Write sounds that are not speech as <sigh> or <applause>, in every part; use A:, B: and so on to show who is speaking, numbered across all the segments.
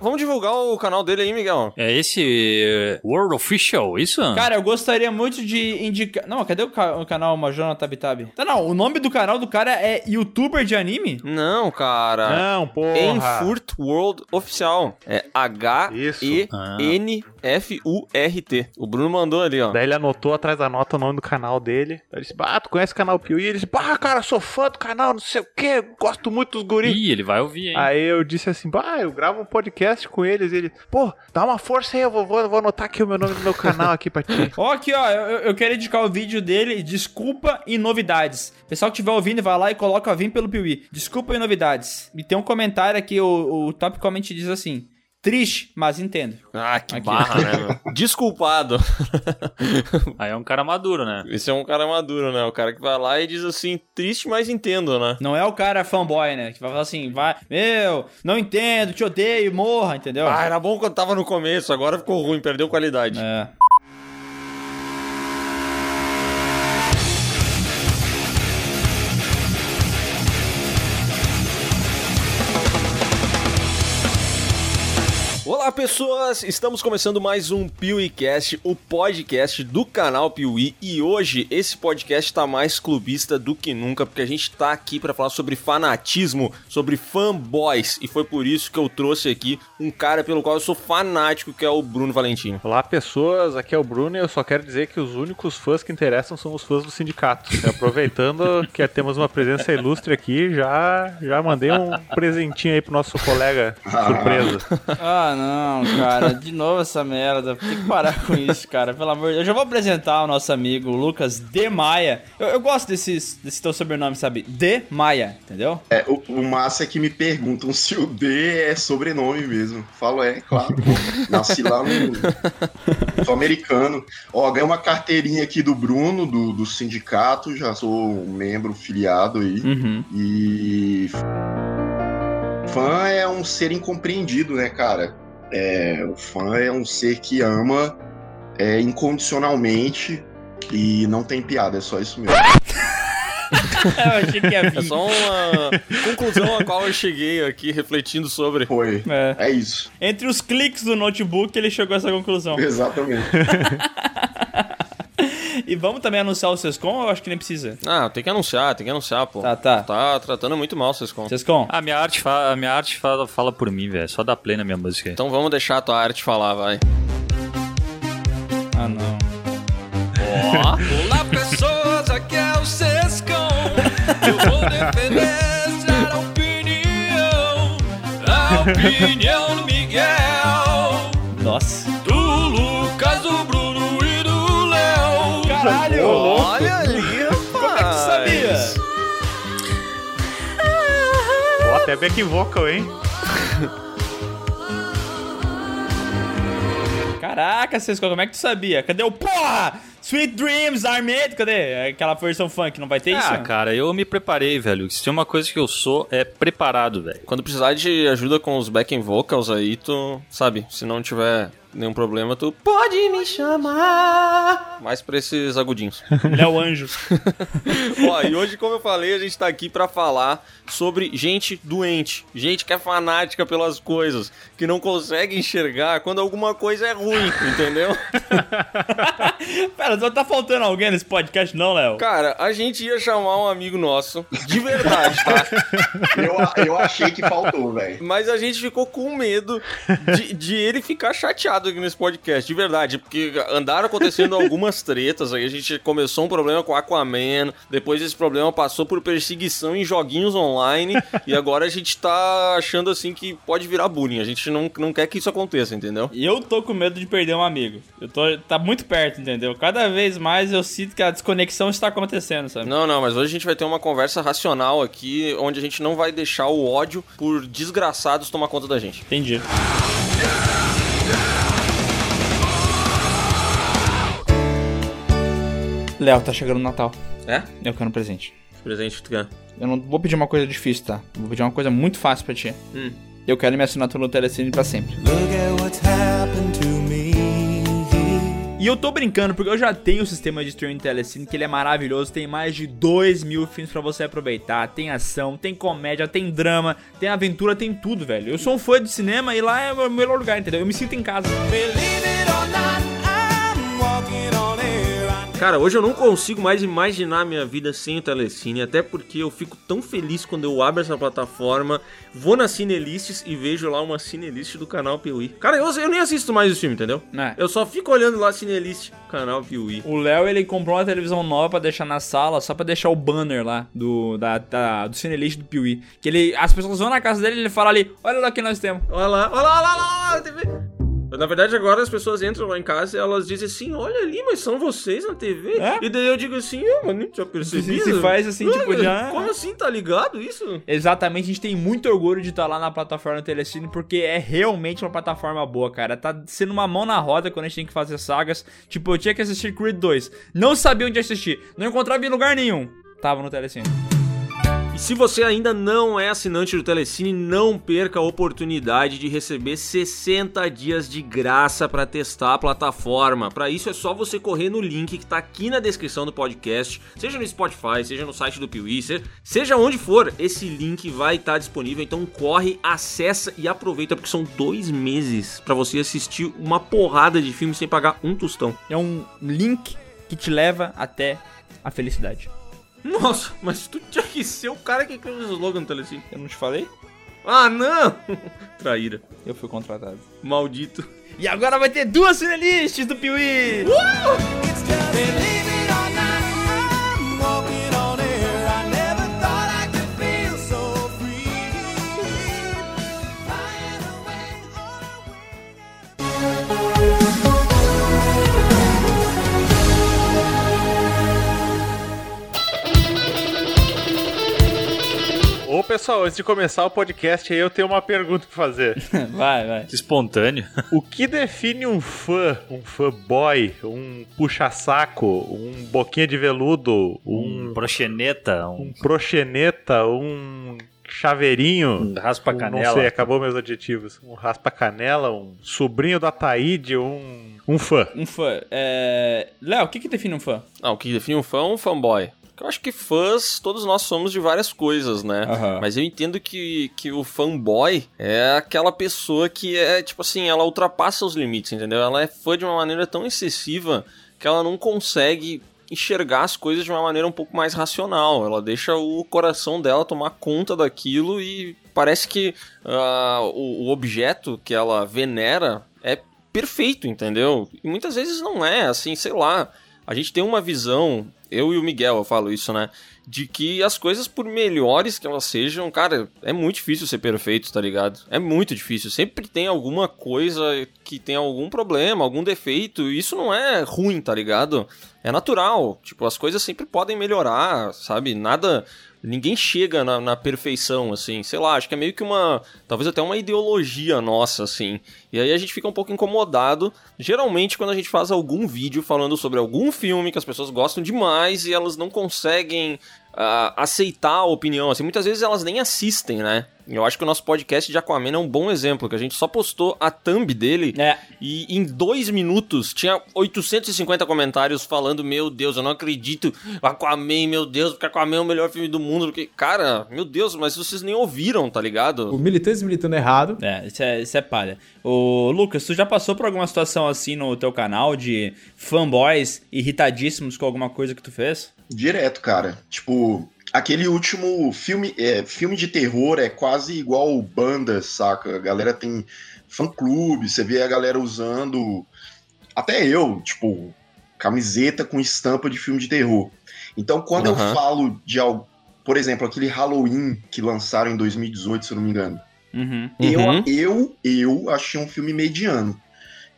A: Vamos divulgar o canal dele aí, Miguel.
B: É esse uh, World Official, isso?
C: Cara, eu gostaria muito de indicar. Não, cadê o, ca- o canal Majona Tabi Tabi? Tá, não. O nome do canal do cara é youtuber de anime?
A: Não, cara.
D: Não, porra.
A: Enfurt World Oficial. É H-E-N-F-U-R-T. O Bruno mandou ali, ó.
D: Daí ele anotou atrás da nota o nome do canal dele. Ele disse, bah, tu conhece o canal Piuí? Ele disse, bah, cara, sou fã do canal, não sei o quê, gosto muito dos guris.
B: Ih, ele vai ouvir, hein?
D: Aí eu disse assim, bah, eu gravo um podcast com eles. Ele, pô, dá uma força aí, eu vou, vou, vou anotar aqui o meu nome do meu canal aqui pra ti. <laughs>
C: Ó, aqui, ó. Eu, eu quero indicar o vídeo dele, Desculpa e Novidades. Pessoal que estiver ouvindo, vai lá e coloca Vim pelo Piuí. Desculpa e Novidades. E tem um comentário aqui, o, o top comment diz assim. Triste, mas entendo.
A: Ah, que
C: Aqui.
A: barra, né, <laughs> meu? Desculpado. <laughs>
B: Aí é um cara maduro, né?
A: Esse é um cara maduro, né? O cara que vai lá e diz assim, triste, mas entendo, né?
C: Não é o cara fanboy, né? Que vai falar assim, vai, meu, não entendo, te odeio, morra, entendeu?
A: Ah, era bom quando tava no começo, agora ficou ruim, perdeu qualidade.
C: É.
A: Olá, pessoas! Estamos começando mais um PeeWeeCast, o podcast do canal Piuí. E hoje esse podcast tá mais clubista do que nunca, porque a gente tá aqui para falar sobre fanatismo, sobre fanboys. E foi por isso que eu trouxe aqui um cara pelo qual eu sou fanático, que é o Bruno Valentino.
D: Olá, pessoas, aqui é o Bruno e eu só quero dizer que os únicos fãs que interessam são os fãs do sindicato. E aproveitando <laughs> que temos uma presença ilustre aqui, já, já mandei um presentinho aí pro nosso colega surpresa.
C: Ah, não, cara, de novo essa merda. Tem que parar com isso, cara, pelo amor de Deus. Eu já vou apresentar o nosso amigo Lucas De Maia. Eu, eu gosto desses, desse teu sobrenome, sabe? De Maia, entendeu?
E: É, o, o massa é que me perguntam se o D é sobrenome mesmo. Falo, é, claro. Nasci lá no. Sou americano. Ó, ganhei uma carteirinha aqui do Bruno, do, do sindicato, já sou um membro filiado aí.
C: Uhum.
E: E. Fã é um ser incompreendido, né, cara? É, o fã é um ser que ama é, incondicionalmente e não tem piada, é só isso mesmo. <laughs>
C: eu achei que ia
A: É
C: vir.
A: só uma conclusão a qual eu cheguei aqui refletindo sobre.
E: Foi.
C: É.
E: É isso.
C: Entre os cliques do notebook, ele chegou a essa conclusão.
E: Exatamente. <laughs>
C: E vamos também anunciar o Sescom? Eu acho que nem precisa.
A: Ah, tem que anunciar, tem que anunciar, pô.
C: Tá, tá.
A: Tá tratando muito mal vocês com.
C: Sescom,
B: A minha arte, fa- a minha arte fala, fala por mim, velho. Só dá play na minha música.
A: Então vamos deixar a tua arte falar, vai.
C: Ah, não.
F: Olá pessoas, aqui é o Sescom Eu vou defender essa opinião A opinião do Miguel
C: Nossa.
A: Olha ali,
C: Como é que tu sabia?
D: Ó, até back vocal, hein?
C: Caraca, Sescom, como é que tu sabia? Cadê o porra? Sweet Dreams are made? Cadê? Aquela versão funk, não vai ter isso?
B: Ah, cara, eu me preparei, velho. Se tem uma coisa que eu sou, é preparado, velho.
A: Quando precisar de ajuda com os backing vocals aí, tu sabe, se não tiver nenhum problema, tu pode me chamar. Mais pra esses agudinhos.
C: Ele é o anjo.
A: Ó, e hoje, como eu falei, a gente tá aqui pra falar sobre gente doente, gente que é fanática pelas coisas, que não consegue enxergar quando alguma coisa é ruim, entendeu? <laughs>
C: Pera, só tá faltando alguém nesse podcast, não, Léo?
A: Cara, a gente ia chamar um amigo nosso, de verdade, tá? <laughs>
E: Eu, eu achei que faltou, velho.
A: Mas a gente ficou com medo de, de ele ficar chateado aqui nesse podcast, de verdade, porque andaram acontecendo <laughs> algumas tretas, aí a gente começou um problema com Aquaman, depois esse problema passou por perseguição em joguinhos online, <laughs> e agora a gente tá achando assim que pode virar bullying, a gente não, não quer que isso aconteça, entendeu?
C: E eu tô com medo de perder um amigo. Eu tô, tá muito perto, entendeu? Cada vez mais eu sinto que a desconexão está acontecendo, sabe?
A: Não, não, mas hoje a gente vai ter uma conversa racional aqui, onde a gente não vai deixar o ódio por desgraçados tomar conta da gente.
C: Entendi. Léo, tá chegando o Natal.
A: É?
C: Eu quero um presente.
A: Presente que tu quer.
C: Eu não vou pedir uma coisa difícil, tá? Vou pedir uma coisa muito fácil pra ti.
A: Hum.
C: Eu quero minha assinatura no Telecine pra sempre.
F: Look at what's happened to me
C: E eu tô brincando, porque eu já tenho o sistema de streaming Telecine, que ele é maravilhoso. Tem mais de 2 mil filmes pra você aproveitar. Tem ação, tem comédia, tem drama, tem aventura, tem tudo, velho. Eu sou um fã de cinema e lá é o melhor lugar, entendeu? Eu me sinto em casa.
F: Believe it or not, I'm walking on
A: Cara, hoje eu não consigo mais imaginar minha vida sem o Telecine, até porque eu fico tão feliz quando eu abro essa plataforma, vou na Cinelists e vejo lá uma Cinelist do canal Piuí. Cara, eu, eu nem assisto mais o filme, entendeu?
C: É.
A: Eu só fico olhando lá Cinelist, canal Piuí.
C: O Léo, ele comprou uma televisão nova pra deixar na sala, só pra deixar o banner lá do, da, da- do Cinelist do Piuí. Que ele, as pessoas vão na casa dele e ele fala ali, olha lá o que nós temos.
A: Olha lá, olha lá, olha lá, olha lá, a TV. Na verdade, agora as pessoas entram lá em casa e elas dizem assim: Olha ali, mas são vocês na TV?
C: É?
A: E daí eu digo assim: Eu, nem tinha percebido.
C: Se faz assim, tipo, já-
A: Como assim, tá ligado isso?
C: Exatamente, a gente tem muito orgulho de estar lá na plataforma Telecine, porque é realmente uma plataforma boa, cara. Tá sendo uma mão na roda quando a gente tem que fazer sagas. Tipo, eu tinha que assistir Creed 2. Não sabia onde assistir. Não encontrava em lugar nenhum. Tava no Telecine.
A: E se você ainda não é assinante do Telecine, não perca a oportunidade de receber 60 dias de graça para testar a plataforma. Para isso é só você correr no link que tá aqui na descrição do podcast, seja no Spotify, seja no site do Piuí, se- seja onde for, esse link vai estar disponível. Então corre, acessa e aproveita porque são dois meses para você assistir uma porrada de filmes sem pagar um tostão.
C: É um link que te leva até a felicidade.
A: Nossa, mas tu tinha que ser o cara que criou o slogan do Telecine.
C: Eu não te falei?
A: Ah, não! <laughs> Traíra.
C: Eu fui contratado.
A: Maldito.
C: E agora vai ter duas finalistas do Piuí!
F: Believe
D: pessoal, antes de começar o podcast aí, eu tenho uma pergunta pra fazer. <laughs>
C: vai, vai.
B: Espontâneo. <laughs>
D: O que define um fã, um fanboy, um puxa-saco, um boquinha de veludo,
B: Um
D: um,
B: proxeneta, um
D: um proxeneta, um chaveirinho?
B: um raspa-canela.
D: Não sei, acabou meus adjetivos. Um raspa-canela, um sobrinho da Taíde, um, um fã.
C: Um fã. É... Léo, o que, que define um fã?
A: Ah, o que define um fã é um fanboy. Eu acho que fãs, todos nós somos de várias coisas, né?
C: Aham.
A: Mas eu entendo que, que o fanboy é aquela pessoa que é, tipo assim, ela ultrapassa os limites, entendeu? Ela é fã de uma maneira tão excessiva que ela não consegue enxergar as coisas de uma maneira um pouco mais racional. Ela deixa o coração dela tomar conta daquilo e parece que ah, o, o objeto que ela venera é perfeito, entendeu? E muitas vezes não é, assim, sei lá. A gente tem uma visão, eu e o Miguel, eu falo isso, né? De que as coisas, por melhores que elas sejam, cara, é muito difícil ser perfeito, tá ligado? É muito difícil. Sempre tem alguma coisa que tem algum problema, algum defeito. E isso não é ruim, tá ligado? É natural. Tipo, as coisas sempre podem melhorar, sabe? Nada. Ninguém chega na, na perfeição, assim. Sei lá, acho que é meio que uma. Talvez até uma ideologia nossa, assim. E aí a gente fica um pouco incomodado. Geralmente, quando a gente faz algum vídeo falando sobre algum filme que as pessoas gostam demais e elas não conseguem ah, aceitar a opinião, assim. Muitas vezes elas nem assistem, né? Eu acho que o nosso podcast de Aquaman é um bom exemplo, que a gente só postou a thumb dele
C: É.
A: e em dois minutos tinha 850 comentários falando: Meu Deus, eu não acredito. Aquaman, meu Deus, porque Aquaman é o melhor filme do mundo. Porque, cara, meu Deus, mas vocês nem ouviram, tá
G: O
A: ligado?
G: militante militando errado.
C: É, isso é, isso é palha. Ô, Lucas, tu já passou por alguma situação assim no teu canal de fanboys irritadíssimos com alguma coisa que tu fez?
E: Direto, cara. Tipo, aquele último filme, é, filme de terror é quase igual banda, saca? A galera tem fã-clube, você vê a galera usando. Até eu, tipo, camiseta com estampa de filme de terror. Então, quando
A: Aham.
E: eu falo de algo. Por exemplo, aquele Halloween que lançaram em 2018, se eu não me engano.
C: Uhum.
A: Uhum.
E: Eu, eu, eu achei um filme mediano.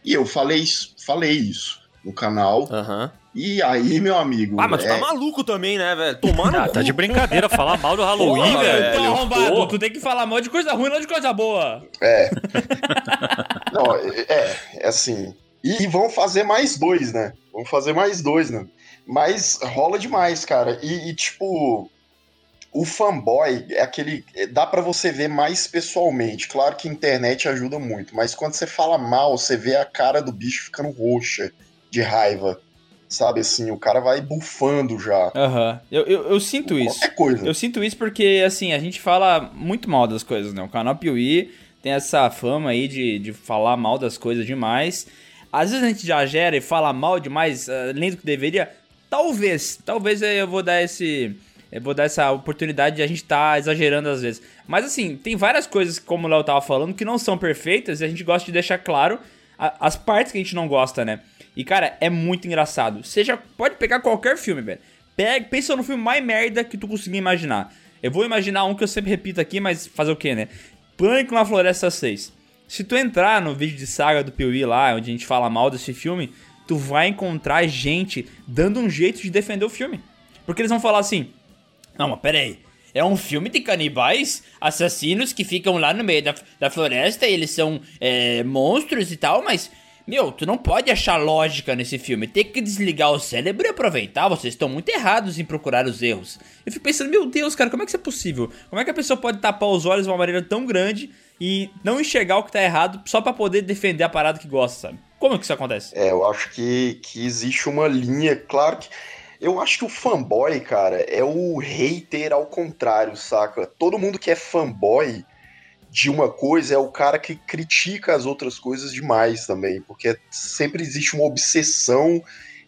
E: E eu falei, isso- falei isso no canal.
A: Aham.
E: E aí, meu amigo.
A: Ah, mas tu
E: é,
A: tá maluco também, né, velho? Tomar no
B: Ah, tá de brincadeira falar mal do Halloween,
A: Porra,
B: velho.
C: Então, arrombado,
B: Pô.
C: tu tem que falar mal de coisa ruim, não de coisa boa. <laughs>
E: Não, é, é, é assim. E, e vão fazer mais dois, né? Vão fazer mais dois, né? Mas rola demais, cara. E, e, tipo, o fanboy é aquele. é, Dá pra você ver mais pessoalmente. Claro que a internet ajuda muito, mas quando você fala mal, você vê a cara do bicho ficando roxa. De raiva. Sabe assim, o cara vai bufando já.
C: Aham. Eu, eu, eu sinto isso.
E: Qualquer coisa.
C: Eu sinto isso porque, assim, a gente fala muito mal das coisas, né? O canal Piuí tem essa fama aí de, de falar mal das coisas demais. Às vezes a gente já gera e fala mal demais, ah, além do que deveria. Talvez, talvez eu vou dar esse. Eu vou dar essa oportunidade de a gente tá exagerando às vezes. Mas assim, tem várias coisas, como o Léo tava falando, que não são perfeitas e a gente gosta de deixar claro as partes que a gente não gosta, né? E cara, é muito engraçado. Seja, pode pegar qualquer filme, velho. Pega, pensa no filme mais merda que tu conseguir imaginar. Eu vou imaginar um que eu sempre repito aqui, mas fazer o quê, né? Pânico na Floresta 6. Se tu entrar no vídeo de saga do Piuí lá, onde a gente fala mal desse filme, tu vai encontrar gente dando um jeito de defender o filme. Porque eles vão falar assim: Não, mas peraí. É um filme de canibais, assassinos que ficam lá no meio da, da floresta e eles são é, monstros e tal, mas. Meu, tu não pode achar lógica nesse filme. Tem que desligar o cérebro e aproveitar. Vocês estão muito errados em procurar os erros. Eu fico pensando, meu Deus, cara, como é que isso é possível? Como é que a pessoa pode tapar os olhos de uma maneira tão grande e não enxergar o que tá errado só pra poder defender a parada que gosta, sabe? Como que isso acontece?
E: É, eu acho que, que existe uma linha, claro que. Eu acho que o fanboy, cara, é o hater ao contrário, saca? Todo mundo que é fanboy de uma coisa é o cara que critica as outras coisas demais também, porque sempre existe uma obsessão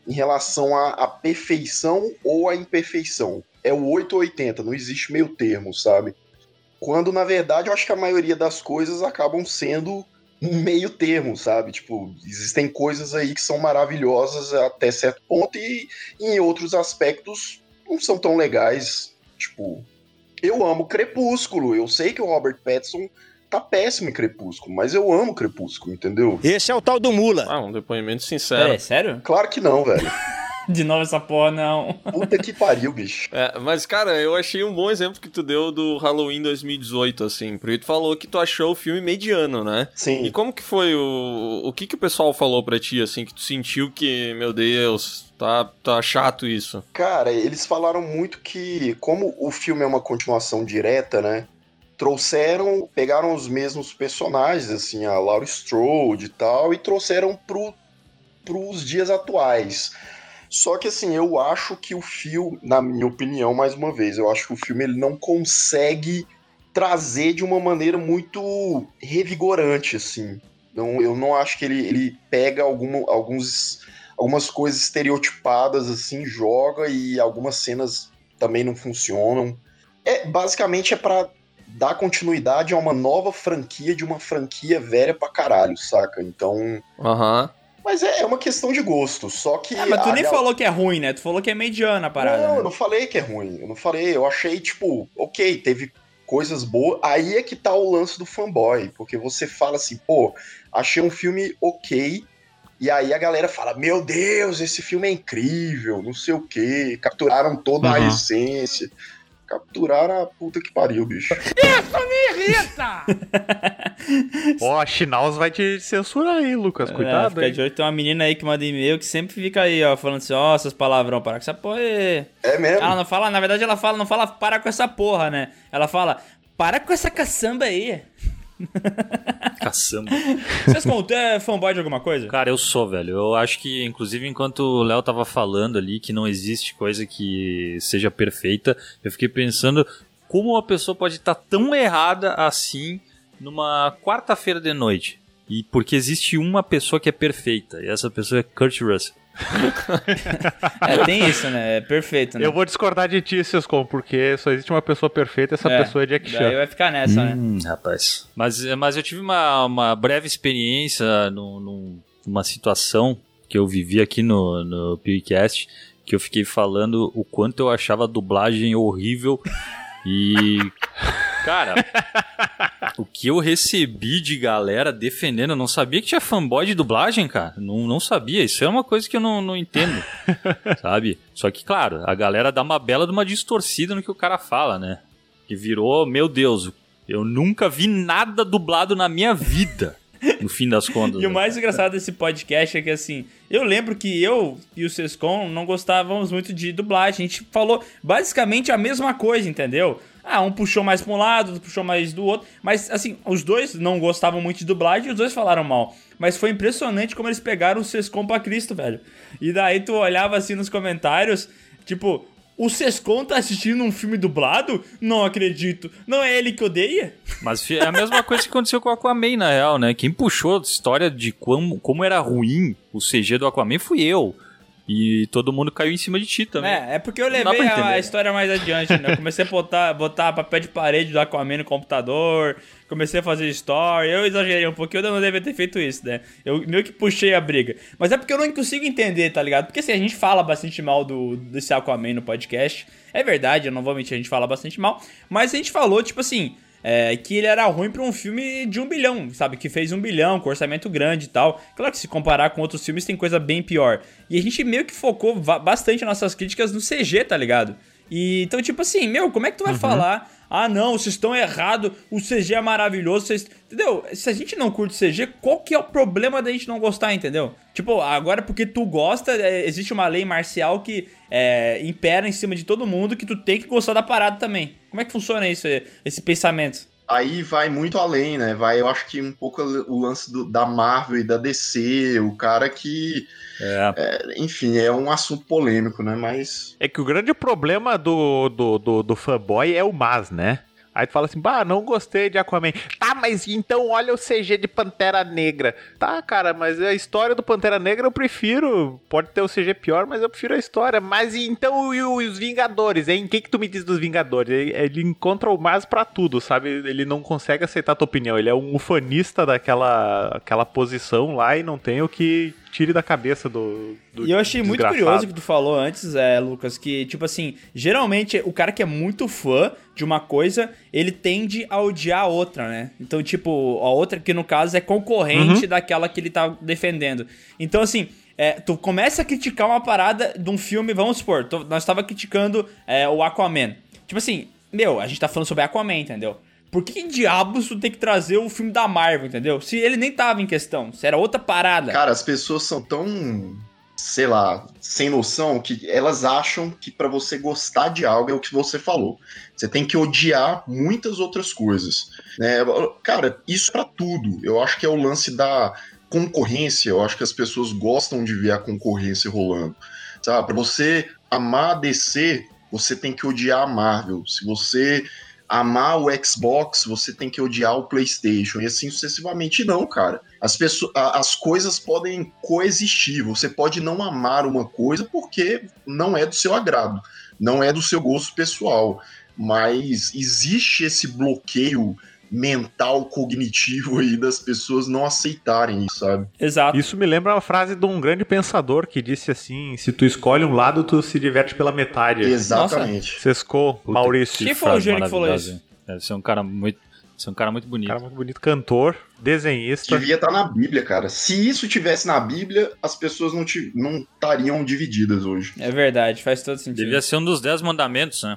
E: em relação à, à perfeição ou à imperfeição. É o 8 ou 80, não existe meio termo, sabe? Quando na verdade eu acho que a maioria das coisas acabam sendo um meio termo, sabe? Tipo, existem coisas aí que são maravilhosas até certo ponto e em outros aspectos não são tão legais. Tipo, eu amo Crepúsculo. Eu sei que o Robert Pattinson tá péssimo em Crepúsculo, mas eu amo Crepúsculo, entendeu?
G: Esse é o tal do Mula.
A: Ah, um depoimento sincero.
C: É, sério?
E: Claro que não, velho.
C: De novo essa porra, não.
E: Puta que pariu, bicho.
A: É, mas, cara, eu achei um bom exemplo que tu deu do Halloween 2018, assim. Porque tu falou que tu achou o filme mediano, né? E
E: Sim.
A: como que foi o... O que que o pessoal falou pra ti, assim, que tu sentiu que, meu Deus, tá, tá chato isso?
E: Cara, eles falaram muito que, como o filme é uma continuação direta, né? Trouxeram, pegaram os mesmos personagens, assim, a Laura Strode e tal, e trouxeram pro, pros dias atuais. Só que, assim, eu acho que o filme, na minha opinião, mais uma vez, eu acho que o filme ele não consegue trazer de uma maneira muito revigorante, assim. Não, eu não acho que ele, ele pega alguma, alguns, algumas coisas estereotipadas, assim, joga e algumas cenas também não funcionam. É, basicamente é pra dar continuidade a uma nova franquia de uma franquia velha pra caralho, saca? Então.
A: Aham.
E: Mas é, é uma questão de gosto, só que.
C: Ah, mas tu
E: a
C: nem
E: real-
C: falou que é ruim, né? Tu falou que é mediana a parada.
E: Não,
C: né?
E: eu não falei que é ruim. Eu não falei. Eu achei, tipo, ok, teve coisas boas. Aí é que tá o lance do fanboy. Porque você fala assim, pô, achei um filme ok. E aí a galera fala, meu Deus, esse filme é incrível, não sei o quê. Capturaram toda a
B: Uhum.
E: essência. Capturaram a puta que pariu, bicho. <laughs>
D: Ó, a Chinaus vai te censurar aí, Lucas.
C: É,
D: Cuidado,
C: fica
D: hein?
C: de olho, tem uma menina aí que manda e-mail que sempre fica aí, ó, falando assim, ó, essas palavrão, para com essa porra aí.
E: É mesmo?
C: Ela não fala, na verdade ela fala, não fala para com essa porra, né? Ela fala, para com essa caçamba aí. <laughs>
B: Caçamba.
C: Vocês contam, é fanboy de alguma coisa?
B: Cara, eu sou, velho. Eu acho que, inclusive, enquanto o Léo tava falando ali que não existe coisa que seja perfeita, eu fiquei pensando como uma pessoa pode estar tão errada assim numa quarta-feira de noite. E porque existe uma pessoa que é perfeita, e essa pessoa é Kurt Russell. <laughs>
C: É, tem isso, né? É perfeito, né?
D: Eu vou discordar de ti, Sescom, porque só existe uma pessoa perfeita e essa
C: É,
D: pessoa é Jack
C: Daí
D: Chan.
C: vai ficar nessa, né?
B: Hum, rapaz. Mas, mas eu tive uma, uma breve experiência num- num- numa situação que eu vivi aqui no, no PewCast, que eu fiquei falando o quanto eu achava a dublagem horrível <laughs> e... Cara, o que eu recebi de galera defendendo, eu não sabia que tinha fanboy de dublagem, cara. Não, não sabia. Isso é uma coisa que eu não, não entendo, <laughs> sabe? Só que, claro, a galera dá uma bela de uma distorcida no que o cara fala, né? Que virou, meu Deus, eu nunca vi nada dublado na minha vida, no fim das contas.
C: E o
B: né?
C: mais engraçado desse podcast é que, assim, eu lembro que eu e o Sescom não gostávamos muito de dublagem. A gente falou basicamente a mesma coisa, entendeu? Ah, um puxou mais pra um lado, outro puxou mais do outro. Mas, assim, os dois não gostavam muito de dublagem e os dois falaram mal. Mas foi impressionante como eles pegaram o Sescom pra Cristo, velho. E daí tu olhava assim nos comentários, tipo, o Sescom tá assistindo um filme dublado? Não acredito. Não é ele que odeia?
B: Mas é a mesma coisa que aconteceu com o Aquaman, na real, né? Quem puxou a história de como, como era ruim o CG do Aquaman fui eu. E todo mundo caiu em cima de ti também.
C: É, é porque eu levei a,
B: entender.
C: história mais adiante, né? Eu comecei a botar, botar papel de parede do Aquaman no computador, comecei a fazer story, eu exagerei um pouquinho, eu não devia ter feito isso, né? Eu meio que puxei a briga. Mas é porque eu não consigo entender, tá ligado? Porque assim, a gente fala bastante mal do, desse Aquaman no podcast, é verdade, eu não vou mentir, a gente fala bastante mal, mas a gente falou, tipo assim... é, que ele era ruim pra um filme de um bilhão, sabe? Que fez um bilhão, com orçamento grande e tal. Claro que se comparar com outros filmes tem coisa bem pior. E a gente meio que focou bastante nossas críticas no CG, tá ligado? E então, tipo assim, meu, como é que tu vai falar? Ah, não, vocês estão errados, o CG é maravilhoso, vocês. Entendeu? Se a gente não curte CG, qual que é o problema da gente não gostar, entendeu? Tipo, agora porque tu gosta, é, existe uma lei marcial que é, impera em cima de todo mundo que tu tem que gostar da parada também. Como é que funciona isso, esse pensamento?
E: Aí vai muito além, né? Vai, eu acho que um pouco o lance do- da Marvel e da DC, o cara que,
B: É.
E: é, enfim, é um assunto polêmico, né? Mas
D: É que o grande problema do, do, do, do fanboy é o mas, né? Aí tu fala assim, bah, não gostei de Aquaman. Tá, mas então olha o CG de Pantera Negra. Tá, cara, mas a história do Pantera Negra eu prefiro. Pode ter o CG pior, mas eu prefiro a história. Mas então e o- os Vingadores, hein? O que que tu me diz dos Vingadores? Ele, ele encontra o mas pra tudo, sabe? Ele não consegue aceitar a tua opinião. Ele é um ufanista daquela aquela posição lá e não tem o que tire da cabeça do, do
C: E eu achei muito curioso que tu falou antes, é, Lucas, que, tipo assim, geralmente o cara que é muito fã de uma coisa, ele tende a odiar a outra, né? Então, tipo, a outra que no caso é concorrente daquela que ele tá defendendo. Então, assim. é, tu começa a criticar uma parada de um filme, vamos supor, tu- nós tava criticando é, o Aquaman. Tipo assim, meu, a gente tá falando sobre Aquaman, entendeu? Por que, que diabos tu tem que trazer o filme da Marvel, entendeu? Se ele nem tava em questão, se era outra parada.
E: Cara, as pessoas são tão, sei lá, sem noção que elas acham que pra você gostar de algo é o que você falou. Você tem que odiar muitas outras coisas. Né? Cara, isso é pra tudo. Eu acho que é o lance da concorrência. Eu acho que as pessoas gostam de ver a concorrência rolando. Sabe? Pra você amar a DC, você tem que odiar a Marvel. Se você amar o Xbox, você tem que odiar o PlayStation e assim sucessivamente não, cara. As pessoas, as coisas podem coexistir. Você pode não amar uma coisa porque não é do seu agrado, não é do seu gosto pessoal, mas existe esse bloqueio mental cognitivo aí das pessoas não aceitarem isso, sabe?
C: Exato.
D: Isso me lembra uma frase de um grande pensador que disse assim: se tu escolhe um lado, tu se diverte pela metade.
E: Exatamente.
D: Sescou,
B: Puta,
D: Maurício.
C: Quem foi o gênio que falou isso?
B: Deve ser um cara muito, deve ser um cara muito bonito.
D: Cara muito bonito, cantor, desenhista.
E: Devia estar na Bíblia, cara. Se isso tivesse na Bíblia, as pessoas não estariam divididas hoje.
C: É verdade, faz todo sentido.
B: Devia ser um dos dez mandamentos, né?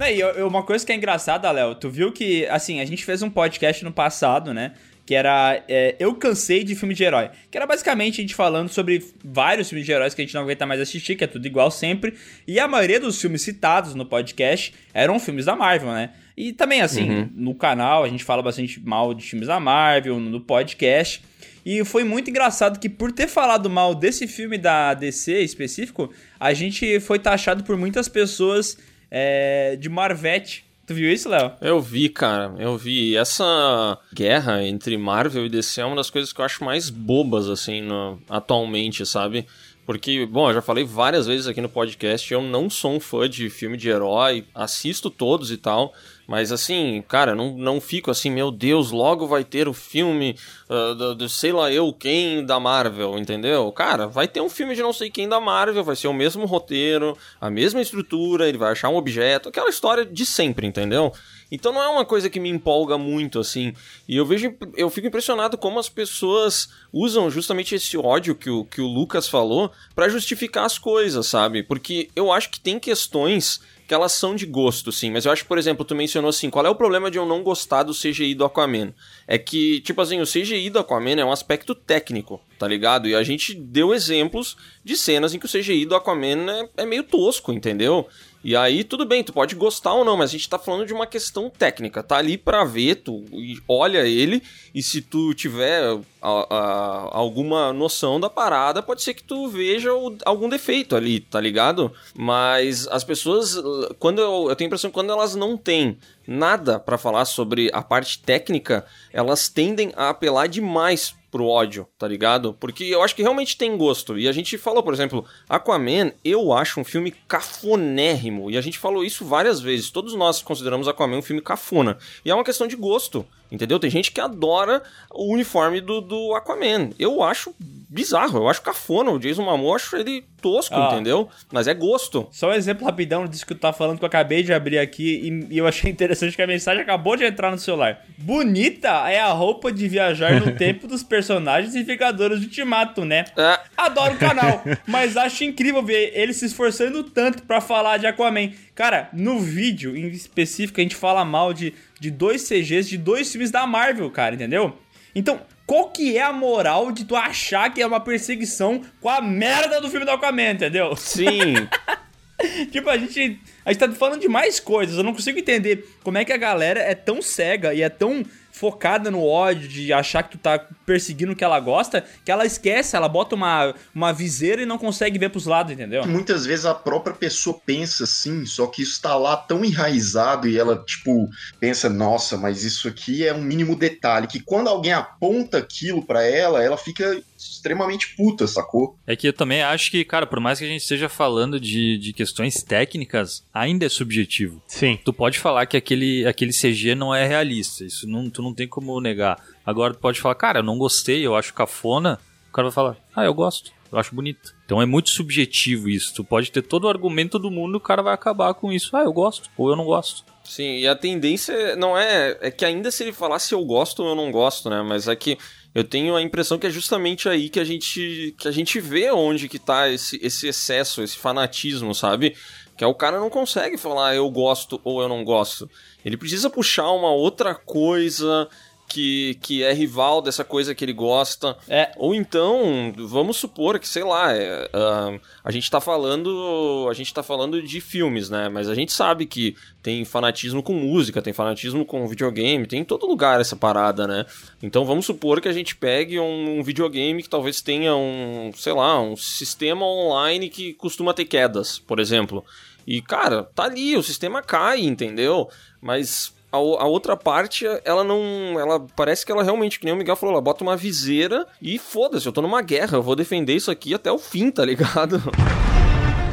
C: Não, e eu- uma coisa que é engraçada, Léo, tu viu que, assim, a gente fez um podcast no passado, né? Que era é, Eu Cansei de Filme de Herói. Que era basicamente a gente falando sobre vários filmes de heróis que a gente não aguenta mais assistir, que é tudo igual sempre. E a maioria dos filmes citados no podcast eram filmes da Marvel, né? E também, assim, no canal a gente fala bastante mal de filmes da Marvel, no podcast. E foi muito engraçado que por ter falado mal desse filme da DC específico, a gente foi taxado por muitas pessoas é, de Marvete. Tu viu isso, Léo?
A: Eu vi, cara, eu vi. Essa guerra entre Marvel e DC é uma das coisas que eu acho mais bobas, assim, no- atualmente, sabe? Porque, bom, eu já falei várias vezes aqui no podcast, eu não sou um fã de filme de herói, assisto todos e tal, mas assim, cara, não, não fico assim, meu Deus, logo vai ter o filme ah, do, do sei lá eu quem da Marvel, entendeu? Cara, vai ter um filme de não sei quem da Marvel, vai ser o mesmo roteiro, a mesma estrutura, ele vai achar um objeto, aquela história de sempre, entendeu? Então não é uma coisa que me empolga muito, assim. E eu vejo, eu fico impressionado como as pessoas usam justamente esse ódio que o, que o Lucas falou pra justificar as coisas, sabe? Porque eu acho que tem questões que elas são de gosto, sim. Mas eu acho por exemplo, tu mencionou assim, qual é o problema de eu não gostar do CGI do Aquaman? É que, tipo assim, o CGI do Aquaman é um aspecto técnico, tá ligado? E a gente deu exemplos de cenas em que o CGI do Aquaman é, é meio tosco, entendeu? E aí, tudo bem, tu pode gostar ou não, mas a gente tá falando de uma questão técnica. Tá ali pra ver, tu olha ele, e se tu tiver a- a- alguma noção da parada, pode ser que tu veja o- algum defeito ali, tá ligado? Mas as pessoas, quando eu, eu tenho a impressão que quando elas não têm nada pra falar sobre a parte técnica, elas tendem a apelar demais pro ódio, tá ligado? Porque eu acho que realmente tem gosto. E a gente falou, por exemplo, Aquaman, eu acho um filme cafonérrimo. E a gente falou isso várias vezes. Todos nós consideramos Aquaman um filme cafona. E é uma questão de gosto. Entendeu? Tem gente que adora o uniforme do, do Aquaman. Eu acho bizarro, eu acho cafona. O Jason Momoa, acho ele tosco,
C: Ah.
A: entendeu? Mas é gosto.
C: Só um exemplo rapidão disso que tu tá falando que eu acabei de abrir aqui e, e eu achei interessante que a mensagem acabou de entrar no celular. Bonita é a roupa de viajar no <laughs> tempo dos personagens e Vingadores do Ultimato, né?
A: É,
C: Adoro o canal, <laughs> mas acho incrível ver ele se esforçando tanto pra falar de Aquaman. Cara, no vídeo em específico a gente fala mal de, de dois CGs de dois filmes da Marvel, cara, entendeu? Então, qual que é a moral de tu achar que é uma perseguição com a merda do filme do Aquaman, entendeu?
A: sim. <laughs>
C: Tipo, a gente, a gente tá falando de mais coisas. Eu não consigo entender como é que a galera é tão cega e é tão focada no ódio de achar que tu tá perseguindo o que ela gosta, que ela esquece, ela bota uma, uma viseira e não consegue ver pros lados, entendeu?
E: Muitas vezes a própria pessoa pensa assim, só que isso tá lá tão enraizado e ela, tipo, pensa, nossa, mas isso aqui é um mínimo detalhe. Que quando alguém aponta aquilo pra ela, ela fica extremamente puta, sacou?
B: É que eu também acho que, cara, por mais que a gente esteja falando de, de questões técnicas, ainda é subjetivo.
D: Sim.
B: Tu pode falar que aquele, aquele CG não é realista, isso não, tu não tem como negar. Agora tu pode falar, cara, eu não gostei, eu acho cafona. O cara vai falar, ah, eu gosto, eu acho bonito. Então é muito subjetivo isso. Tu pode ter todo o argumento do mundo, o cara vai acabar com isso. Ah, eu gosto, ou eu não gosto.
A: Sim, e a tendência não é. É que ainda se ele falasse eu gosto ou eu não gosto, né? Mas é que eu tenho a impressão que é justamente aí que a gente, que a gente vê onde que tá esse, esse excesso, esse fanatismo, sabe? Que é o cara não consegue falar eu gosto ou eu não gosto. Ele precisa puxar uma outra coisa que, que é rival dessa coisa que ele gosta.
C: É.
A: Ou então, vamos supor que, sei lá, é, a gente tá falando. A gente tá falando de filmes, né? Mas a gente sabe que tem fanatismo com música, tem fanatismo com videogame, tem em todo lugar essa parada, né? Então vamos supor que a gente pegue um videogame que talvez tenha um, sei lá, um sistema online que costuma ter quedas, por exemplo. E, cara, tá ali, o sistema cai, entendeu? Mas a, a outra parte, ela não. Ela parece que ela realmente, que nem o Miguel falou, ela bota uma viseira e foda-se, eu tô numa guerra, eu vou defender isso aqui até o fim, tá ligado?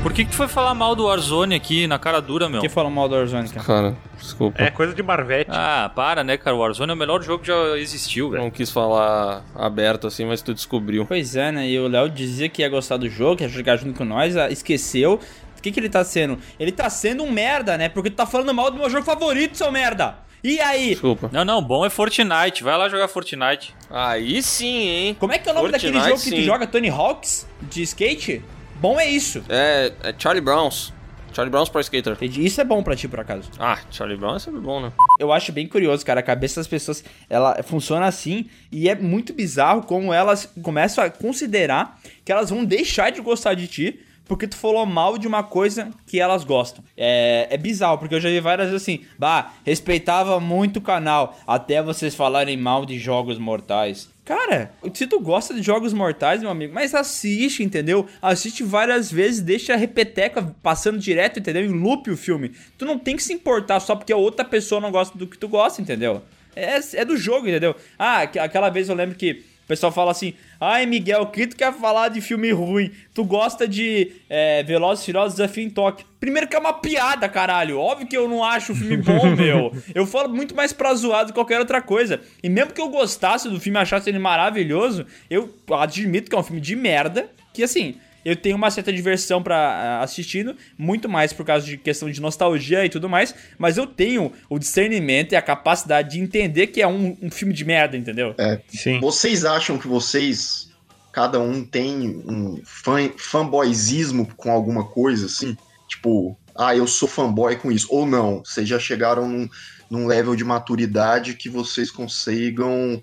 B: Por que, que tu foi falar mal do Warzone aqui na cara dura, meu?
C: Quem falou mal do Warzone, cara?
A: Cara, desculpa.
D: É coisa de Marvete.
B: Ah, para, né, cara? O Warzone é o melhor jogo que já existiu, velho.
A: Não quis falar aberto assim, mas tu descobriu.
C: Pois é, né? E o Léo dizia que ia gostar do jogo, que ia jogar junto com nós, ah, esqueceu. O que, que ele tá sendo? Ele tá sendo um merda, né? Porque tu tá falando mal do meu jogo favorito, seu merda! E aí?
A: Desculpa.
B: Não, não, bom é Fortnite. Vai lá jogar Fortnite.
A: Aí sim, hein?
C: Como é que é o nome daquele
A: Fortnite,
C: jogo que tu
A: sim.
C: joga, Tony Hawks? De skate? Bom é isso.
A: É, é Charlie Browns. Charlie Browns Pro Skater.
C: Entendi. Isso é bom pra ti, por acaso.
A: Ah, Charlie Brown é sempre bom, né?
C: Eu acho bem curioso, cara. A cabeça das pessoas, ela funciona assim e é muito bizarro como elas começam a considerar que elas vão deixar de gostar de ti porque tu falou mal de uma coisa que elas gostam. É, é bizarro, porque eu já vi várias vezes assim, bah, respeitava muito o canal, até vocês falarem mal de jogos mortais. Cara, se tu gosta de jogos mortais, meu amigo, mas assiste, entendeu? Assiste várias vezes, deixa a repeteca passando direto, entendeu? Em loop o filme. Tu não tem que se importar só porque a outra pessoa não gosta do que tu gosta, entendeu? É, é do jogo, entendeu? Ah, aqu- aquela vez eu lembro que o pessoal fala assim: Ai, Miguel, o que tu quer falar de filme ruim? Tu gosta de é, Velozes e Furiosos Desafio em Tóquio. Primeiro que é uma piada, caralho. Óbvio que eu não acho o filme <laughs> bom, meu. Eu falo muito mais pra zoar do que qualquer outra coisa. E mesmo que eu gostasse do filme e achasse ele maravilhoso, eu admito que é um filme de merda. Que assim, eu tenho uma certa diversão pra ah, assistindo, muito mais por causa de questão de nostalgia e tudo mais, mas eu tenho o discernimento e a capacidade de entender que é um, um filme de merda, entendeu?
D: Sim.
E: Vocês acham que vocês, cada um tem um fan, fanboyzismo com alguma coisa, assim? Tipo, ah, eu sou fanboy com isso. Ou não, vocês já chegaram num, num level de maturidade que vocês consigam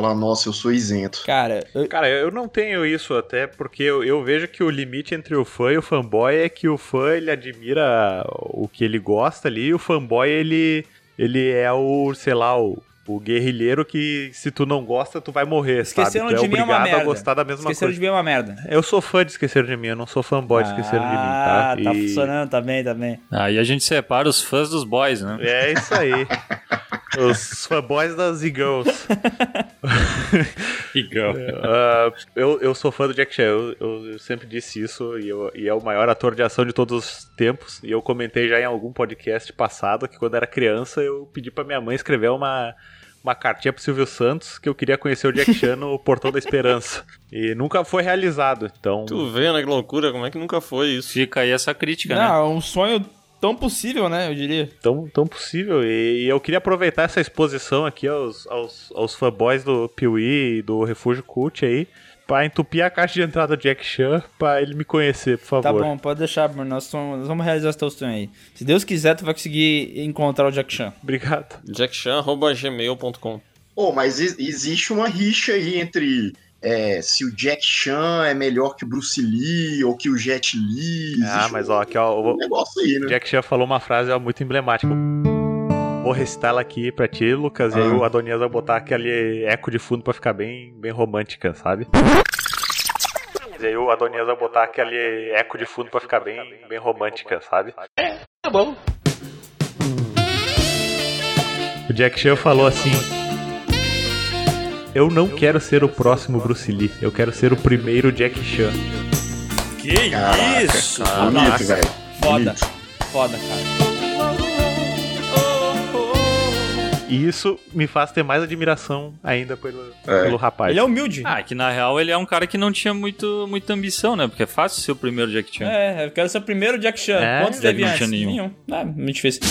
E: falar, nossa, eu sou isento.
C: Cara, eu-
D: Cara, eu não tenho isso até porque eu, eu vejo que o limite entre o fã e o fanboy é que o fã ele admira o que ele gosta ali e o fanboy ele, ele é o, sei lá, o, o guerrilheiro que se tu não gosta tu vai morrer,
C: Esqueceram
D: sabe? Tu é
C: de mim é uma
D: obrigado a
C: merda.
D: gostar da mesma
C: esqueceram
D: coisa.
C: de ver uma merda.
D: Eu sou fã de Esqueceram de Mim, eu não sou fanboy de Esqueceram de Mim, tá?
C: Ah, tá
D: E-
C: funcionando, tá bem, tá bem.
B: Aí a gente separa os fãs dos boys, né?
D: É isso aí. <laughs> Os fanboys das E-Girls.
B: Igual. <laughs>
D: Ah, eu, eu sou fã do Jack Chan, eu, eu- eu sempre disse isso, e, eu- e é o maior ator de ação de todos os tempos. E eu comentei já em algum podcast passado que quando era criança eu pedi pra minha mãe escrever uma, uma cartinha pro Silvio Santos que eu queria conhecer o Jack Chan no <laughs> Portão da Esperança. E nunca foi realizado, então.
A: Tu vê, né? Que loucura, como é que nunca foi isso?
B: Fica aí essa crítica, né?
C: Não, é um sonho tão possível, né? Eu diria.
D: Tão, tão possível. E, e eu queria aproveitar essa exposição aqui aos, aos, aos fanboys do Piuí e do Refúgio Cult aí, pra entupir a caixa de entrada do Jack Chan, pra ele me conhecer, por favor.
C: Tá bom, pode deixar, Bruno. Nós, somos- nós vamos realizar esse teu sonho aí. Se Deus quiser, tu vai conseguir encontrar o Jack Chan.
D: Obrigado.
A: jackchan.gmail.com
E: Oh, mas ex- existe uma rixa aí entre é, se o Jack Chan é melhor que o Bruce Lee ou que o Jet Li.
D: Ah, mas ó, aqui ó,
E: um
D: o
E: negócio aí, né?
D: Jack Chan falou uma frase ó, muito emblemática. Vou recitar ela aqui pra ti, Lucas, e aí
E: Ah.
D: o Adonias vai botar aquele eco de fundo pra ficar bem, bem romântica, sabe? E aí o Adonias vai botar aquele eco de fundo pra ficar bem, bem romântica, sabe? É, tá bom. O Jack Chan falou assim: Eu não quero ser o próximo Bruce Lee, eu quero ser o primeiro Jack Chan.
B: Que
E: Caraca,
B: isso?
E: Bonito, velho.
C: Foda.
E: Bonito.
C: Foda, cara.
D: E isso me faz ter mais admiração ainda pelo,
E: É.
D: pelo rapaz.
C: Ele é humilde.
B: Ah, que na real ele é um cara que não tinha muito, muita ambição, né? Porque é fácil ser o primeiro Jack Chan.
C: É, eu quero ser o primeiro Jack Chan.
D: É?
C: Quantos
B: Ele
C: teve
B: não
C: antes?
B: tinha nenhum.
C: Ah, muito difícil.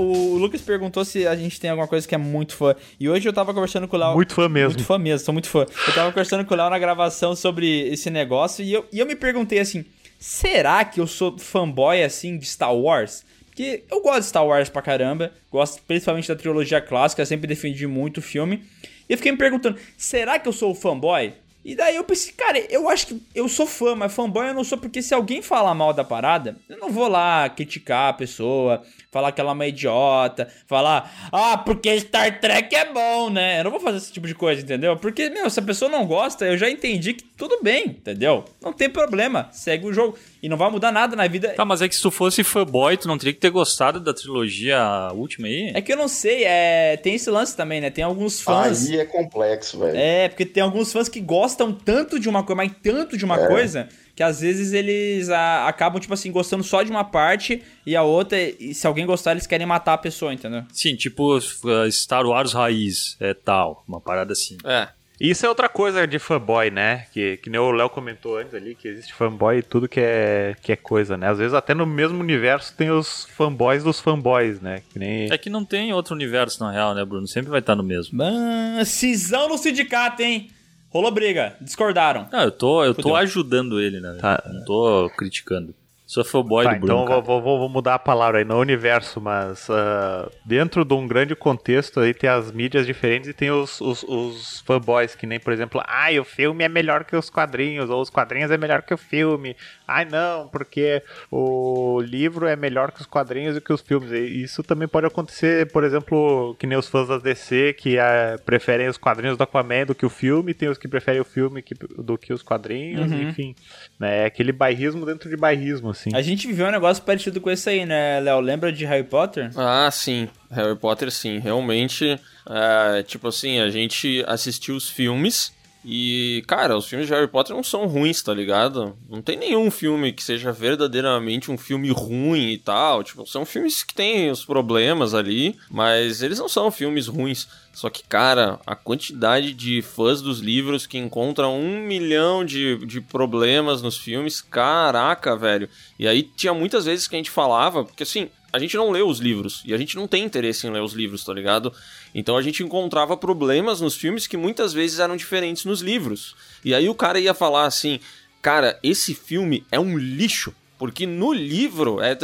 C: O Lucas perguntou se a gente tem alguma coisa que é muito fã. E hoje eu tava conversando com o Léo.
D: Muito fã mesmo.
C: Muito fã mesmo, sou muito fã. Eu tava conversando com o Léo na gravação sobre esse negócio e eu, e eu me perguntei assim: será que eu sou fanboy assim de Star Wars? Porque eu gosto de Star Wars pra caramba, gosto principalmente da trilogia clássica, sempre defendi muito o filme. E eu fiquei me perguntando: será que eu sou fanboy? E daí eu pensei, cara, eu acho que eu sou fã, mas fanboy eu não sou, porque se alguém falar mal da parada, eu não vou lá criticar a pessoa, falar que ela é uma idiota, falar, ah, porque Star Trek é bom, né? Eu não vou fazer esse tipo de coisa, entendeu? Porque, meu, se a pessoa não gosta, eu já entendi que tudo bem, entendeu? Não tem problema, segue o jogo. E não vai mudar nada na vida.
B: Tá, mas é que se tu fosse fanboy, tu não teria que ter gostado da trilogia última aí?
C: É que eu não sei, é... tem esse lance também, né? Tem alguns fãs.
E: Aí é complexo, velho.
C: É, porque tem alguns fãs que gostam tanto de uma coisa, mas tanto de uma coisa, que às vezes eles ah, acabam, tipo assim, gostando só de uma parte e a outra, e se alguém gostar, eles querem matar a pessoa, entendeu?
B: Sim, tipo uh, Star Wars raiz, é tal, uma parada assim.
A: É.
D: Isso é outra coisa de fanboy, né? Que, que nem o Léo comentou antes ali, que existe fanboy e tudo que é, que é coisa, né? Às vezes até no mesmo universo tem os fanboys dos fanboys, né? Que nem...
B: É que não tem outro universo na real, né, Bruno? Sempre vai estar no mesmo.
C: Mano, cisão no sindicato, hein? Rolou briga, discordaram.
B: Não, eu tô, eu tô ajudando ele, né?
D: Tá.
B: Não tô criticando. Sou fanboy
D: Tá,
B: do Bruno.
D: então vou, vou, vou mudar a palavra aí, no universo, mas ah, dentro de um grande contexto aí tem as mídias diferentes e tem os, os, os fanboys, que nem, por exemplo, ai, o filme é melhor que os quadrinhos, ou os quadrinhos é melhor que o filme. Ai, não, porque o livro é melhor que os quadrinhos e que os filmes. E isso também pode acontecer, por exemplo, que nem os fãs das DC, que ah, preferem os quadrinhos do Aquaman do que o filme, tem os que preferem o filme que- do que os quadrinhos,
C: Uhum.
D: enfim. Né, é aquele bairrismo dentro de bairrismo, assim.
C: A gente viveu um negócio parecido com esse aí, né, Léo? Lembra de Harry Potter?
A: Ah, sim. Harry Potter, sim. Realmente, é, tipo assim, a gente assistiu os filmes e, cara, os filmes de Harry Potter não são ruins, tá ligado? Não tem nenhum filme que seja verdadeiramente um filme ruim e tal. Tipo, são filmes que têm os problemas ali, mas eles não são filmes ruins. Só que, cara, a quantidade de fãs dos livros que encontram um milhão de, de problemas nos filmes, caraca, velho. E aí tinha muitas vezes que a gente falava, porque assim, a gente não lê os livros e a gente não tem interesse em ler os livros, tá ligado? Então a gente encontrava problemas nos filmes que muitas vezes eram diferentes nos livros. E aí o cara ia falar assim: "Cara, esse filme é um lixo, porque no livro é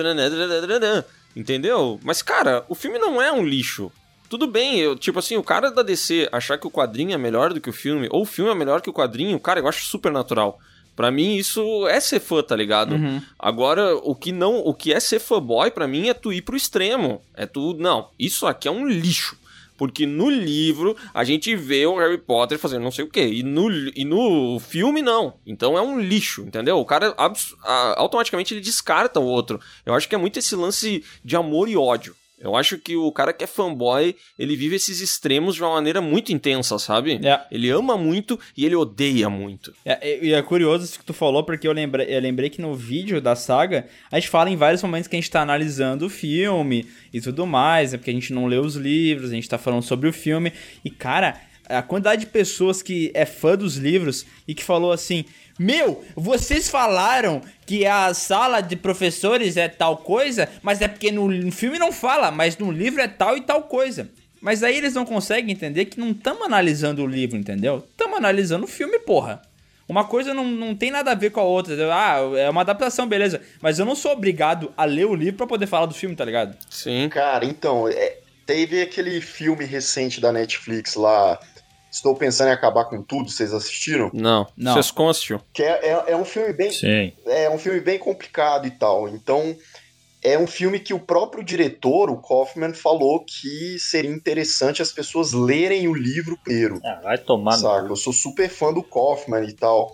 A: Entendeu? Mas cara, o filme não é um lixo. Tudo bem, eu, tipo assim, o cara da DC achar que o quadrinho é melhor do que o filme, ou o filme é melhor que o quadrinho, cara, eu acho super natural. Pra mim, isso é ser fã, tá ligado?
C: Uhum.
A: Agora, o que não, o que é ser fanboy pra mim é tu ir pro extremo. É tu, não, isso aqui é um lixo. Porque no livro a gente vê o Harry Potter fazendo não sei o quê. E no, e no filme, não. Então é um lixo, entendeu? O cara automaticamente ele descarta o outro. Eu acho que é muito esse lance de amor e ódio. Eu acho que o cara que é fanboy, ele vive esses extremos de uma maneira muito intensa, sabe?
C: É.
A: Ele ama muito e ele odeia muito.
C: É, e é curioso isso que tu falou, porque eu lembrei, eu lembrei que no vídeo da saga, a gente fala em vários momentos que a gente tá analisando o filme e tudo mais, é porque a gente não lê os livros, a gente tá falando sobre o filme. E, cara, a quantidade de pessoas que é fã dos livros e que falou assim: Meu, vocês falaram que a sala de professores é tal coisa, mas é porque no, no filme não fala, mas no livro é tal e tal coisa. Mas aí eles não conseguem entender que não estamos analisando o livro, entendeu? Estamos analisando o filme, porra. Uma coisa não, não tem nada a ver com a outra. entendeu? Ah, é uma adaptação, beleza. Mas eu não sou obrigado a ler o livro pra poder falar do filme, tá ligado?
A: Sim.
E: Cara, então, é, teve aquele filme recente da Netflix lá, Estou Pensando em Acabar com Tudo, vocês assistiram?
A: Não.
C: Não.
A: Vocês constiu.
E: Que é, é, é um filme bem,
B: Sim.
E: é um filme bem complicado e tal. Então, é um filme que o próprio diretor, o Kaufman, falou que seria interessante as pessoas lerem o livro primeiro.
B: Ah, vai tomar
E: Saca? Eu sou super fã do Kaufman e tal.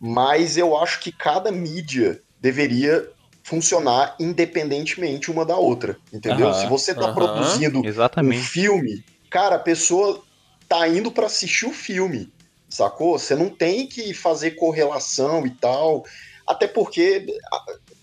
E: Mas eu acho que cada mídia deveria funcionar independentemente uma da outra. Entendeu?
C: Aham,
E: Se você tá
A: aham,
E: produzindo um
D: Exatamente.
E: filme, cara, a pessoa tá indo pra assistir o filme, sacou? Você não tem que fazer correlação e tal, até porque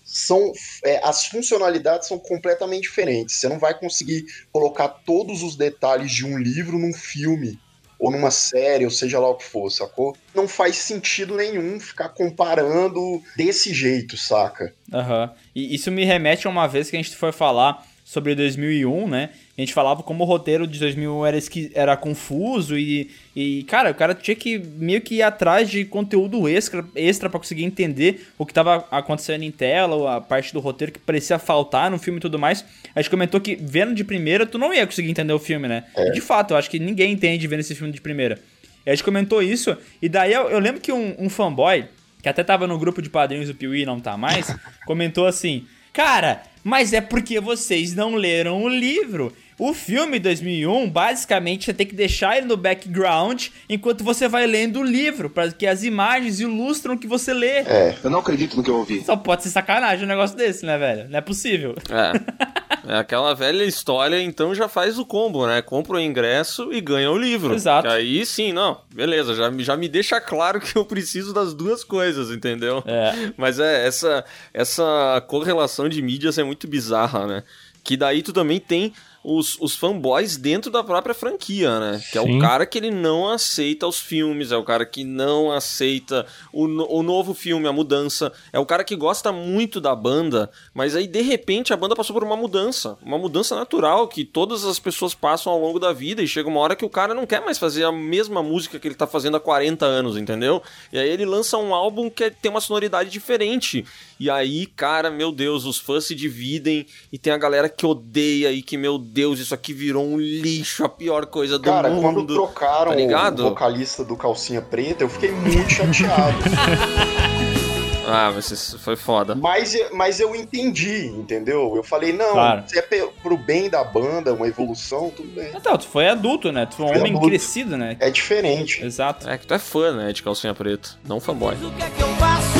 E: são é, as funcionalidades são completamente diferentes. Você não vai conseguir colocar todos os detalhes de um livro num filme ou numa série, ou seja lá o que for, sacou? Não faz sentido nenhum ficar comparando desse jeito, saca?
C: Aham. E isso me remete a uma vez que a gente foi falar sobre 2001, né? A gente falava como o roteiro de 2001 era, esqui- era confuso e, e, cara, o cara tinha que meio que ir atrás de conteúdo extra, extra para conseguir entender o que tava acontecendo em tela, ou a parte do roteiro que parecia faltar no filme e tudo mais. A gente comentou que vendo de primeira, tu não ia conseguir entender o filme, né? E de fato, eu acho que ninguém entende vendo esse filme de primeira. E a gente comentou isso, e daí eu, eu lembro que um, um fanboy, que até tava no grupo de padrinhos do Piuí e não tá mais, <laughs> comentou assim: Cara, mas é porque vocês não leram o livro. O filme 2001, basicamente, você tem que deixar ele no background enquanto você vai lendo o livro, para que as imagens ilustram o que você lê.
E: É.
G: Eu não acredito no que eu ouvi.
C: Só pode ser sacanagem um negócio desse, né, velho? Não é possível.
A: É. <laughs> É aquela velha história, então já faz o combo, né? Compra o ingresso e ganha o livro.
C: Exato.
A: Que Aí sim, não. Beleza, já, me- já me deixa claro que eu preciso das duas coisas, entendeu?
C: É.
A: Mas é, essa, essa correlação de mídias é muito bizarra, né? Que daí tu também tem os, os fanboys dentro da própria franquia, né? Que é o
D: Sim.
A: cara que ele não aceita os filmes, é o cara que não aceita o, o novo filme, a mudança. É o cara que gosta muito da banda, mas aí de repente a banda passou por uma mudança. Uma mudança natural que todas as pessoas passam ao longo da vida e chega uma hora que o cara não quer mais fazer a mesma música que ele tá fazendo há 40 anos, entendeu? E aí ele lança um álbum que é- tem uma sonoridade diferente. E aí, cara, meu Deus, os fãs se dividem e tem a galera que odeia e que, meu Deus, isso aqui virou um lixo, a pior coisa do
E: Cara, quando
A: mundo.
E: trocaram
A: tá
E: o vocalista do Calcinha Preta, eu fiquei muito chateado. <laughs>
A: Ah, mas isso foi foda.
E: mas, mas eu entendi, entendeu? Eu falei, não,
C: Claro.
E: se é pro bem da banda, uma evolução, tudo bem.
C: Então, tu foi adulto, né? Tu foi um homem
E: adulto.
C: crescido, né?
E: É diferente.
C: Exato.
A: É que tu é fã, né, de calcinha preta, não fanboy.
F: Mas o que é que eu faço?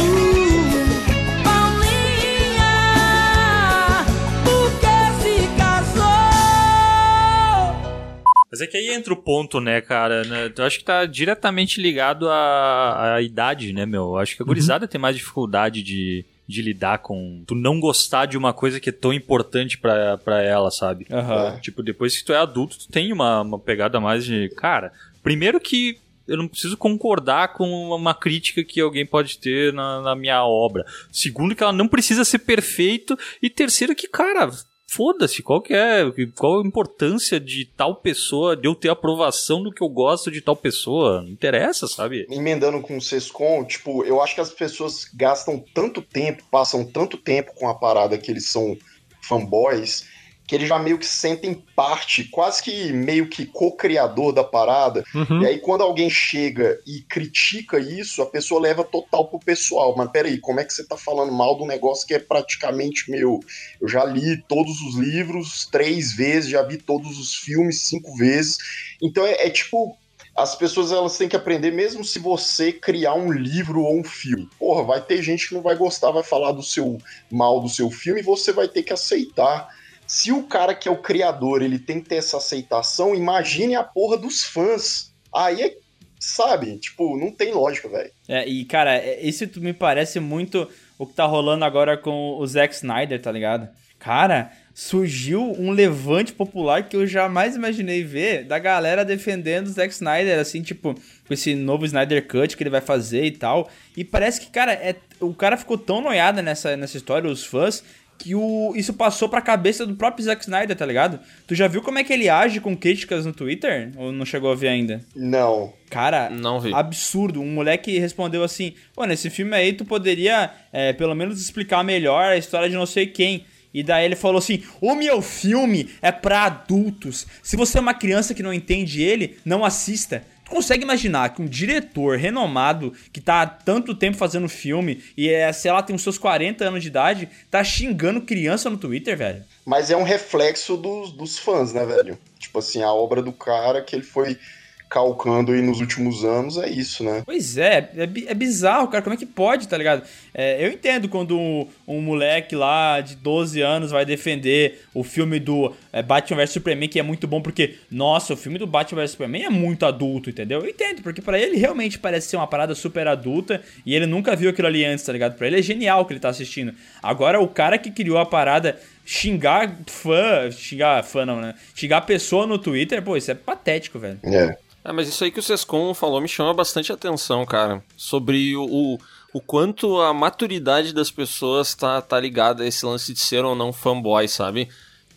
B: Mas é que aí entra o ponto, né, cara? né? Eu acho que tá diretamente ligado à, à idade, né, meu? Eu acho que a gurizada tem mais dificuldade de, de lidar com... Tu não gostar de uma coisa que é tão importante pra, pra ela, sabe?
C: Aham.
B: Tipo, depois que tu é adulto, tu tem uma, uma pegada mais de... Cara, primeiro que eu não preciso concordar com uma crítica que alguém pode ter na, na minha obra. Segundo, que ela não precisa ser perfeito. E terceiro, que, cara, foda-se, qual que é, qual a importância de tal pessoa, de eu ter aprovação do que eu gosto de tal pessoa? Não interessa, sabe?
E: Emendando com o Sescom, tipo, eu acho que as pessoas gastam tanto tempo, passam tanto tempo com a parada que eles são fanboys, que eles já meio que sentem parte, quase que meio que co-criador da parada.
D: Uhum.
E: E aí, quando alguém chega e critica isso, a pessoa leva total pro pessoal. Mas peraí, como é que você tá falando mal de um negócio que é praticamente meu? Eu já li todos os livros três vezes, já vi todos os filmes cinco vezes. Então é, é tipo. As pessoas elas têm que aprender, mesmo se você criar um livro ou um filme. Porra, vai ter gente que não vai gostar, vai falar do seu mal do seu filme e você vai ter que aceitar. Se o cara que é o criador, ele tem que ter essa aceitação, imagine a porra dos fãs. Aí é, sabe, tipo, não tem lógica, velho.
C: É, e, cara, é- isso me parece muito o que tá rolando agora com o Zack Snyder, tá ligado? Cara, surgiu um levante popular que eu jamais imaginei ver da galera defendendo o Zack Snyder, assim, tipo, com esse novo Snyder Cut que ele vai fazer e tal. E parece que, cara, é, o cara ficou tão noiado nessa, nessa história, os fãs, que o, isso passou pra cabeça do próprio Zack Snyder, tá ligado? Tu já viu como é que ele age com críticas no Twitter? Ou não chegou a ver ainda?
E: Não.
C: Cara,
A: Não vi.
C: absurdo. Um moleque respondeu assim: Pô, nesse filme aí tu poderia é, pelo menos explicar melhor a história de não sei quem. E daí ele falou assim: O meu filme é pra adultos. Se você é uma criança que não entende ele, não assista. Consegue imaginar que um diretor renomado que tá há tanto tempo fazendo filme e é, sei lá, tem os seus 40 anos de idade, tá xingando criança no Twitter, velho?
E: Mas é um reflexo dos, dos fãs, né, velho? Tipo assim, a obra do cara que ele foi calcando aí nos últimos anos é isso, né?
C: Pois é, é, é bizarro, cara. Como é que pode, tá ligado? É, eu entendo quando um, um moleque lá de 12 anos vai defender o filme do é, Batman vs Superman, que é muito bom, porque, nossa, o filme do Batman vs Superman é muito adulto, entendeu? Eu entendo, porque pra ele realmente parece ser uma parada super adulta e ele nunca viu aquilo ali antes, tá ligado? Pra ele é genial o que ele tá assistindo. Agora, o cara que criou a parada xingar fã, xingar fã não, né? Xingar pessoa no Twitter, pô, isso é patético, velho.
E: É.
A: É, mas isso aí que o Sescon falou me chama bastante atenção, cara. Sobre o, o, o quanto a maturidade das pessoas tá, tá ligada a esse lance de ser ou não fanboy, sabe?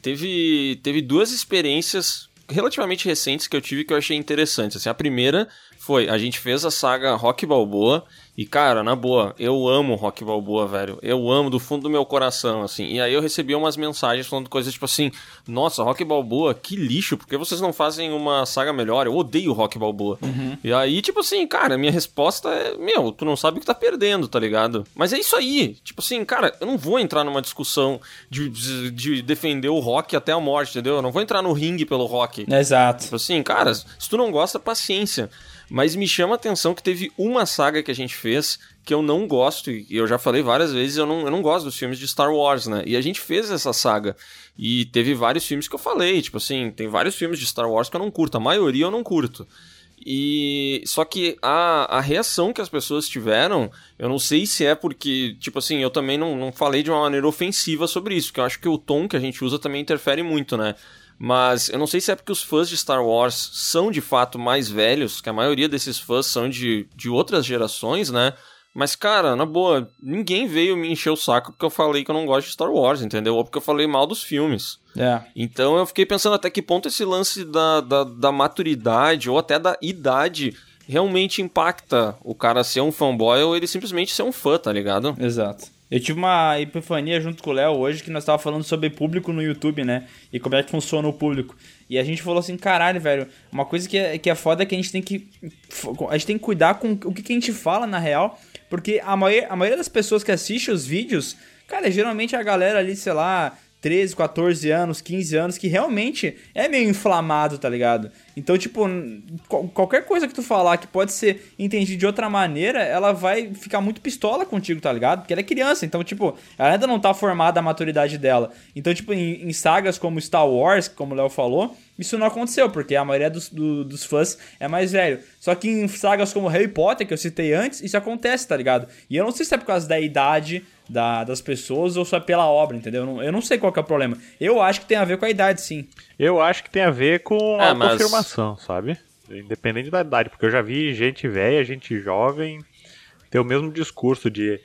A: Teve, teve duas experiências relativamente recentes que eu tive que eu achei interessantes. Assim, a primeira foi, a gente fez a saga Rock Balboa e, cara, na boa, eu amo Rock Balboa, velho. Eu amo do fundo do meu coração, assim. E aí eu recebi umas mensagens falando coisas tipo assim, nossa, Rock Balboa, que lixo, por que vocês não fazem uma saga melhor? Eu odeio Rock Balboa. E aí, tipo assim, cara, minha resposta é, meu, tu não sabe o que tá perdendo, tá ligado? Mas é isso aí. Tipo assim, cara, eu não vou entrar numa discussão de, de, de defender o rock até a morte, entendeu? Eu não vou entrar no ringue pelo rock.
C: Exato.
A: Tipo assim, cara, se tu não gosta, paciência. Mas me chama a atenção que teve uma saga que a gente fez que eu não gosto, e eu já falei várias vezes, eu não, eu não gosto dos filmes de Star Wars, né? E a gente fez essa saga. E teve vários filmes que eu falei, tipo assim, tem vários filmes de Star Wars que eu não curto, a maioria eu não curto. E só que a, a reação que as pessoas tiveram, eu não sei se é porque, tipo assim, eu também não, não falei de uma maneira ofensiva sobre isso, que eu acho que o tom que a gente usa também interfere muito, né? Mas eu não sei se é porque os fãs de Star Wars são de fato mais velhos, que a maioria desses fãs são de, de outras gerações, né? Mas, cara, na boa, ninguém veio me encher o saco porque eu falei que eu não gosto de Star Wars, entendeu? Ou porque eu falei mal dos filmes.
C: É.
A: Então eu fiquei pensando até que ponto esse lance da, da, da maturidade ou até da idade realmente impacta o cara ser um fanboy ou ele simplesmente ser um fã, tá ligado?
C: Exato. Eu tive uma epifania junto com o Léo hoje que nós tava falando sobre público no YouTube, né? E como é que funciona o público. E a gente falou assim, caralho, velho, uma coisa que é, que é foda é que a gente tem que. A gente tem que cuidar com o que, que a gente fala na real. Porque a maioria, a maioria das pessoas que assiste os vídeos, cara, geralmente a galera ali, sei lá, 13, 14 anos, 15 anos, que realmente é meio inflamado, tá ligado? Então, tipo, qual- qualquer coisa que tu falar que pode ser entendida de outra maneira, ela vai ficar muito pistola contigo, tá ligado? Porque ela é criança, então, tipo, ela ainda não tá formada a maturidade dela. Então, tipo, em, em sagas como Star Wars, como o Léo falou, isso não aconteceu, porque a maioria dos, do- dos fãs é mais velho. Só que em sagas como Harry Potter, que eu citei antes, isso acontece, tá ligado? E eu não sei se é por causa da idade da- das pessoas ou só pela obra, entendeu? Eu não, eu não sei qual que é o problema. Eu acho que tem a ver com a idade, sim.
D: Eu acho que tem a ver com
A: É,
D: a
A: mas-
D: confirmação, sabe? Independente da idade, porque eu já vi gente velha, gente jovem ter o mesmo discurso de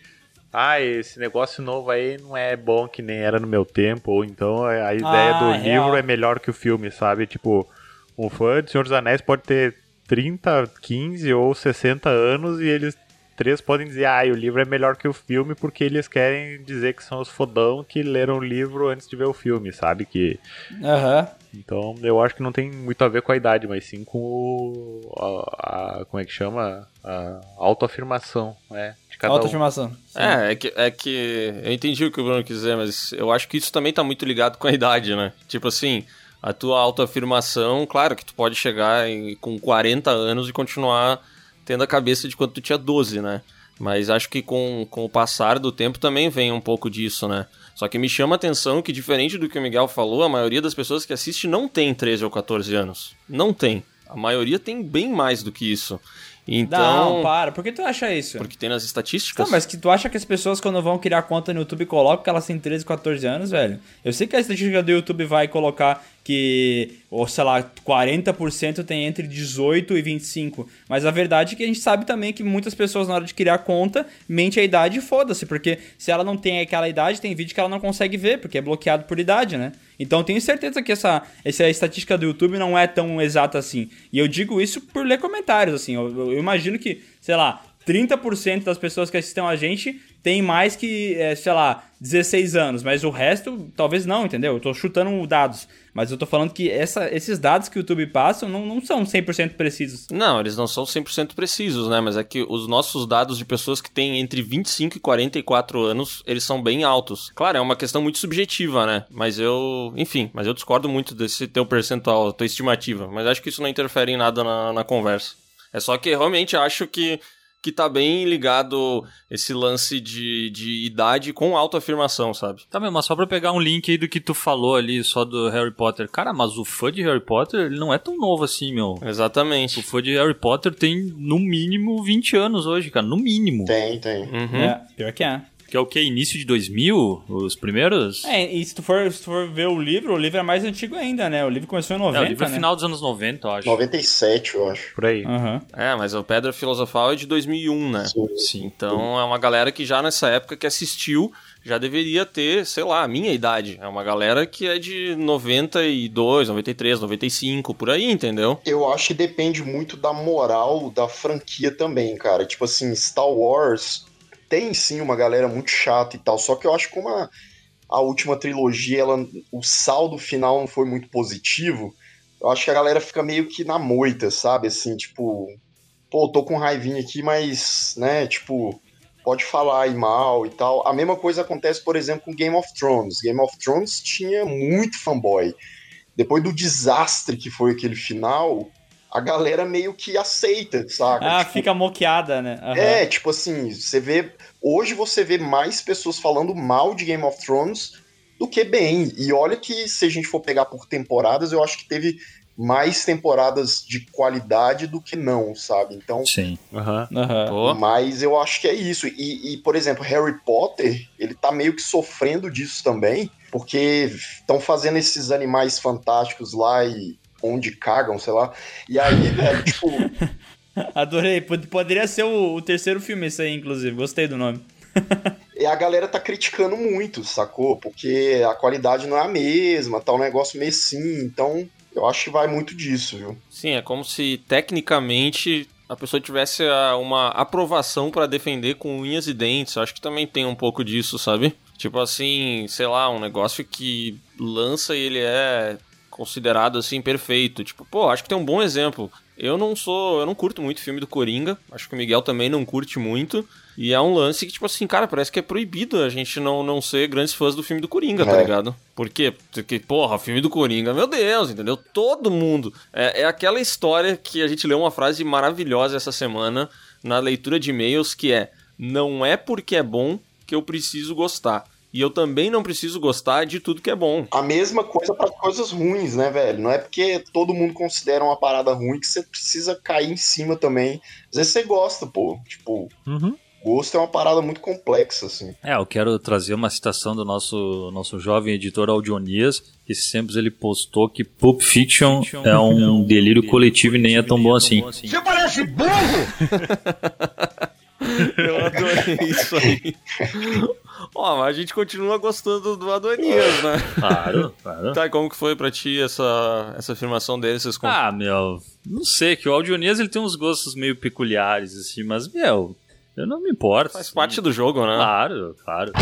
D: ah, esse negócio novo aí não é bom que nem era no meu tempo, ou então a ideia
C: Ah,
D: do
C: é
D: livro
C: real.
D: é melhor que o filme, sabe? Tipo, um fã de Senhor dos Anéis pode ter 30, 15 ou 60 anos e eles três podem dizer, ah, o livro é melhor que o filme porque eles querem dizer que são os fodão que leram o livro antes de ver o filme, sabe? Que
C: Aham.
D: então eu acho que não tem muito a ver com a idade, mas sim com o, a, a- como é que chama? A autoafirmação, né? De cada um.
C: Autoafirmação. Sim.
A: É, é que, é que eu entendi o que o Bruno quis dizer, mas eu acho que isso também tá muito ligado com a idade, né? Tipo assim, a tua autoafirmação, claro que tu pode chegar em- com 40 anos e continuar tendo a cabeça de quando tu tinha 12, né? Mas acho que com, com o passar do tempo também vem um pouco disso, né? Só que me chama a atenção que, diferente do que o Miguel falou, a maioria das pessoas que assiste não tem 13 ou 14 anos. Não tem. A maioria tem bem mais do que isso. Então.
C: Não, para. Por que tu acha isso?
A: porque tem nas estatísticas.
C: Não, mas que tu acha que as pessoas quando vão criar conta no YouTube colocam que elas têm 13, 14 anos, velho? Eu sei que a estatística do YouTube vai colocar que, ou sei lá, 40% tem entre 18 e 25. Mas a verdade é que a gente sabe também que muitas pessoas na hora de criar conta mente a idade e foda-se, porque se ela não tem aquela idade, tem vídeo que ela não consegue ver, porque é bloqueado por idade, né? Então tenho certeza que essa, essa estatística do YouTube não é tão exata assim. E eu digo isso por ler comentários, assim. Eu- eu imagino que, sei lá, 30% das pessoas que assistem a gente tem mais que, é, sei lá, 16 anos, mas o resto talvez não, entendeu? Eu tô chutando dados, mas eu tô falando que essa, esses dados que o YouTube passa não, não são 100% precisos.
A: Não, eles não são 100% precisos, né? Mas é que os nossos dados de pessoas que têm entre 25 e 44 anos, eles são bem altos. Claro, é uma questão muito subjetiva, né? Mas eu, enfim, mas eu discordo muito desse teu percentual, tua estimativa. Mas acho que isso não interfere em nada na, na conversa. É só que realmente acho que, que tá bem ligado esse lance de, de idade com autoafirmação, sabe?
B: Tá, meu, mas só pra pegar um link aí do que tu falou ali, só do Harry Potter. Cara, mas o fã de Harry Potter, ele não é tão novo assim, meu. O
A: Exatamente.
B: fã de Harry Potter tem, no mínimo, 20 anos hoje, cara. No mínimo.
E: Tem, tem.
A: Uhum.
C: É, pior que é.
B: Que é o que? Início de 2000? Os primeiros?
C: É, e se tu, for, se tu for ver o livro, o livro é mais antigo ainda, né? O livro começou em 90,
B: É, o livro é
C: né?
B: final dos anos 90, eu acho.
E: 97, eu acho.
D: Por aí.
C: Aham.
A: É, mas o Pedra Filosofal é de 2001, né?
B: Sim.
A: Então é uma galera que já nessa época que assistiu já deveria ter, sei lá, a minha idade. É uma galera que é de 92, 93, 95, por aí, entendeu?
E: Eu acho que depende muito da moral da franquia também, cara. Tipo assim, Star Wars tem sim uma galera muito chata e tal, só que eu acho que como a, a última trilogia, ela, o saldo final não foi muito positivo, eu acho que a galera fica meio que na moita, sabe? Assim, tipo, pô, tô com raivinha aqui, mas, né, tipo, pode falar aí mal e tal. A mesma coisa acontece, por exemplo, com Game of Thrones. Game of Thrones tinha muito fanboy. Depois do desastre que foi aquele final, a galera meio que aceita, saca?
C: Ah,
E: Tipo,
C: fica moqueada, né? Aham.
E: É, tipo assim, você vê. Hoje você vê mais pessoas falando mal de Game of Thrones do que bem. E olha que se a gente for pegar por temporadas, eu acho que teve mais temporadas de qualidade do que não, sabe? Então,
B: Sim.
D: Aham.
C: Aham.
A: Pô,
E: mas eu acho que é isso. E, e, por exemplo, Harry Potter, ele tá meio que sofrendo disso também, porque estão fazendo esses animais fantásticos lá e onde cagam, sei lá. E aí, velho, <laughs> tipo,
C: Adorei. Pod- Poderia ser o, o terceiro filme esse aí, inclusive. Gostei do nome. <laughs>
E: E a galera tá criticando muito, sacou? Porque a qualidade não é a mesma, tá um negócio meio assim. Então, eu acho que vai muito disso, viu?
A: sim, é como se tecnicamente a pessoa tivesse ah, uma aprovação pra defender com unhas e dentes. Eu acho que também tem um pouco disso, sabe? Tipo assim, sei lá, um negócio que lança e ele é considerado assim perfeito. Tipo, pô, acho que tem um bom exemplo. Eu não sou, eu não curto muito filme do Coringa. Acho que o Miguel também não curte muito. E é um lance que, tipo assim, cara, parece que é proibido a gente não, não ser grandes fãs do filme do Coringa, tá
E: É.
A: ligado? Por quê? Porque, porra, filme do Coringa, meu Deus, entendeu? Todo mundo. É, é aquela história que a gente leu uma frase maravilhosa essa semana na leitura de e-mails que é: Não é porque é bom que eu preciso gostar. E eu também não preciso gostar de tudo que é bom.
E: A mesma coisa para coisas ruins, né, velho? Não é porque todo mundo considera uma parada ruim que você precisa cair em cima também. Às vezes você gosta, pô. Tipo,
D: Uhum.
E: gosto é uma parada muito complexa, assim.
B: É, eu quero trazer uma citação do nosso, nosso jovem editor Audionias, que tempos ele postou que Pulp Fiction é um delírio coletivo e nem é tão bom assim. <laughs>
A: Eu adorei isso aí. <laughs> Ó, mas a gente continua gostando do Adonias, né?
B: Claro, <laughs> claro.
A: Tá, e como que foi pra ti essa, essa afirmação dele? Vocês
B: Ah, meu, não sei, que o Audionias ele tem uns gostos meio peculiares, assim, mas, meu, Eu não me importo.
A: Faz
B: sim.
A: parte do jogo, né?
B: Claro, claro.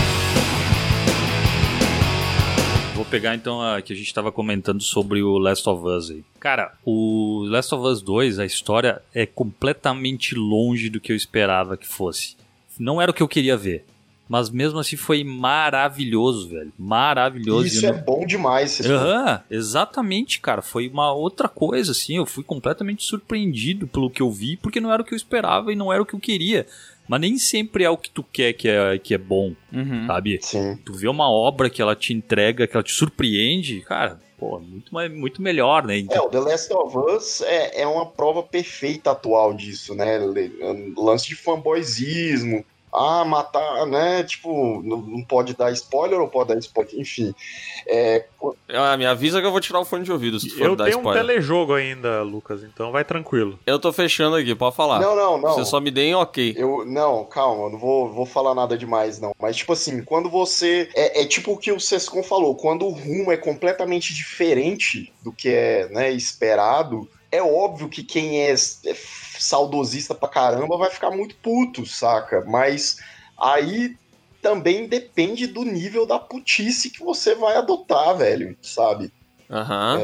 B: Vou pegar então a que a gente estava comentando sobre o Last of Us aí. Cara, o Last of Us 2, a história é completamente longe do que eu esperava que fosse. Não era o que eu queria ver. Mas mesmo assim foi maravilhoso, velho. Maravilhoso.
E: Isso é
B: não-
E: bom demais.
B: Aham, exatamente, cara. Foi uma outra coisa, assim. Eu fui completamente surpreendido pelo que eu vi, porque não era o que eu esperava e não era o que eu queria. Mas nem sempre é o que tu quer que é, que é bom,
C: Uhum.
B: sabe?
E: Sim.
B: Tu vê uma obra que ela te entrega, que ela te surpreende, cara, pô, muito, mais- muito melhor, né?
E: É,
B: Então,
E: o The Last of Us é, é uma prova perfeita atual disso, né? Lance de fanboyzismo. Ah, matar, né? Tipo, não, não pode dar spoiler ou pode dar spoiler? Enfim. É,
A: Ah, me avisa que eu vou tirar o fone de ouvido se tu for
D: Eu
A: dar
D: tenho um
A: spoiler.
D: telejogo ainda, Lucas, então vai tranquilo.
A: Eu tô fechando aqui, pode falar.
E: não, não, não.
A: Você só me deem ok.
E: Eu, não, calma, eu não vou, vou falar nada demais, não. Mas, tipo assim, quando você. É, é tipo o que o Sescon falou, quando o rumo é completamente diferente do que é né, esperado, é óbvio que quem é, é saudosista pra caramba vai ficar muito puto, saca? Mas aí também depende do nível da putice que você vai adotar, velho, sabe?
A: Aham.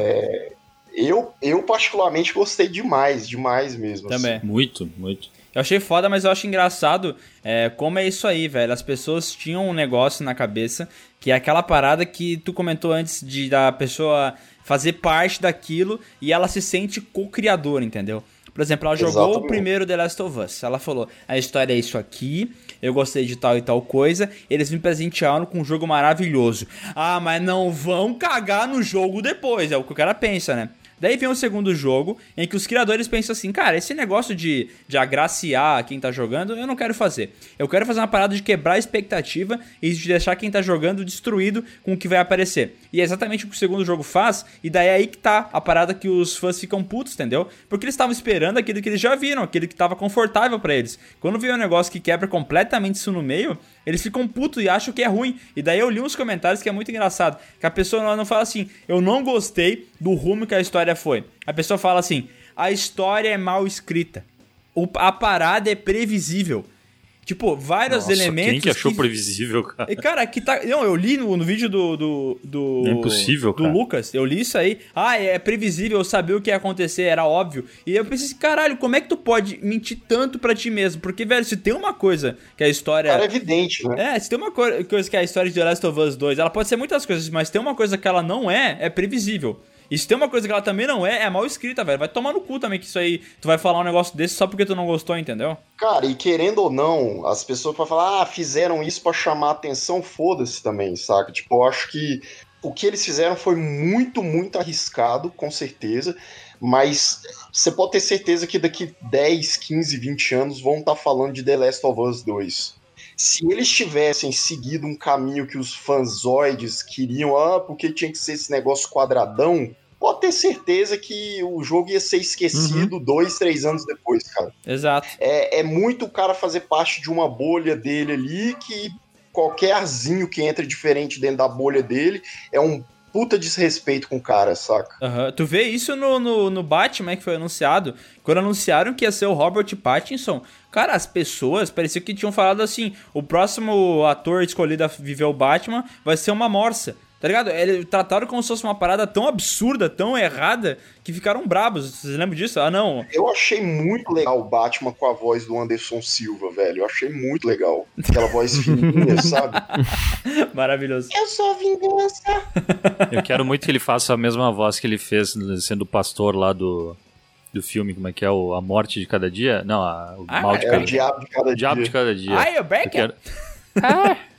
E: Eu, eu particularmente gostei demais, demais mesmo. assim.
C: Também.
B: muito, muito.
C: Eu achei foda, mas eu acho engraçado é, como é isso aí, velho. As pessoas tinham um negócio na cabeça que é aquela parada que tu comentou antes de da pessoa fazer parte daquilo e ela se sente co-criadora, entendeu? Por exemplo, ela jogou o
E: Exatamente.
C: primeiro The Last of Us. Ela falou: a história é isso aqui, eu gostei de tal e tal coisa. Eles me presentearam com um jogo maravilhoso. Ah, mas não vão cagar no jogo depois, é o que o cara pensa, né? Daí vem o segundo jogo, em que os criadores pensam assim, cara, esse negócio de, de agraciar quem tá jogando, eu não quero fazer. Eu quero fazer uma parada de quebrar a expectativa e de deixar quem tá jogando destruído com o que vai aparecer. E é exatamente o que o segundo jogo faz, e daí é aí que tá a parada que os fãs ficam putos, entendeu? Porque eles estavam esperando aquilo que eles já viram, aquilo que tava confortável pra eles. Quando vem um negócio que quebra completamente isso no meio, eles ficam putos e acham que é ruim. E daí eu li uns comentários que é muito engraçado. Que a pessoa não- fala assim, eu não gostei do rumo que a história foi. A pessoa fala assim, a história é mal escrita. A parada é previsível. Tipo, vários
B: Nossa,
C: elementos.
B: quem que achou
C: que-
B: previsível, cara?
C: e, Cara, que tá. Não, eu li no, no vídeo do. do, do
B: é impossível,
C: Do
B: cara.
C: Lucas. Eu li isso aí. Ah, é previsível, eu sabia o que ia acontecer, era óbvio. E eu pensei assim, caralho, como é que tu pode mentir tanto pra ti mesmo? Porque, velho, se tem uma coisa que a história.
E: Cara, é evidente, né?
C: É, se tem uma co- coisa que é a história de The Last of Us 2, ela pode ser muitas coisas, mas tem uma coisa que ela não é, é previsível. E se tem uma coisa que ela também não é, é mal escrita, velho. Vai tomar no cu também que isso aí, tu vai falar um negócio desse só porque tu não gostou, entendeu?
E: Cara, e querendo ou não, as pessoas podem falar, ah, fizeram isso pra chamar atenção, foda-se também, saca? Tipo, eu acho que o que eles fizeram foi muito, muito arriscado, com certeza, mas você pode ter certeza que daqui 10, 15, 20 anos vão estar falando de The Last of Us 2. Se eles tivessem seguido um caminho que os fanzoides queriam, ah, porque tinha que ser esse negócio quadradão, pode ter certeza que o jogo ia ser esquecido dois, três anos depois, cara.
C: Exato.
E: É, é muito o cara fazer parte de uma bolha dele ali que qualquer arzinho que entra diferente dentro da bolha dele é um puta desrespeito com o cara, saca?
C: Aham. Tu vê isso no, no, no Batman que foi anunciado. Quando anunciaram que ia ser o Robert Pattinson, cara, as pessoas parecia que tinham falado assim: o próximo ator escolhido a viver o Batman vai ser uma morsa. Tá ligado? Eles trataram como se fosse uma parada tão absurda, tão errada, que ficaram brabos. Vocês lembram disso? Ah, não.
E: Eu achei muito legal o Batman com a voz do Anderson Silva, velho. Eu achei muito legal. Aquela voz fininha, <laughs> sabe?
C: Maravilhoso.
E: Eu sou vingança.
B: Eu quero muito que ele faça a mesma voz que ele fez sendo o pastor lá do, do filme, como é que é? O, a Morte de Cada Dia? Não, a, o
C: Ah,
B: Mal de
E: É
B: Cada
E: o diabo de cada
B: O Diabo
E: dia.
B: de Cada Dia.
C: Ai, o
B: Eu
C: Becker?
B: quero... <laughs>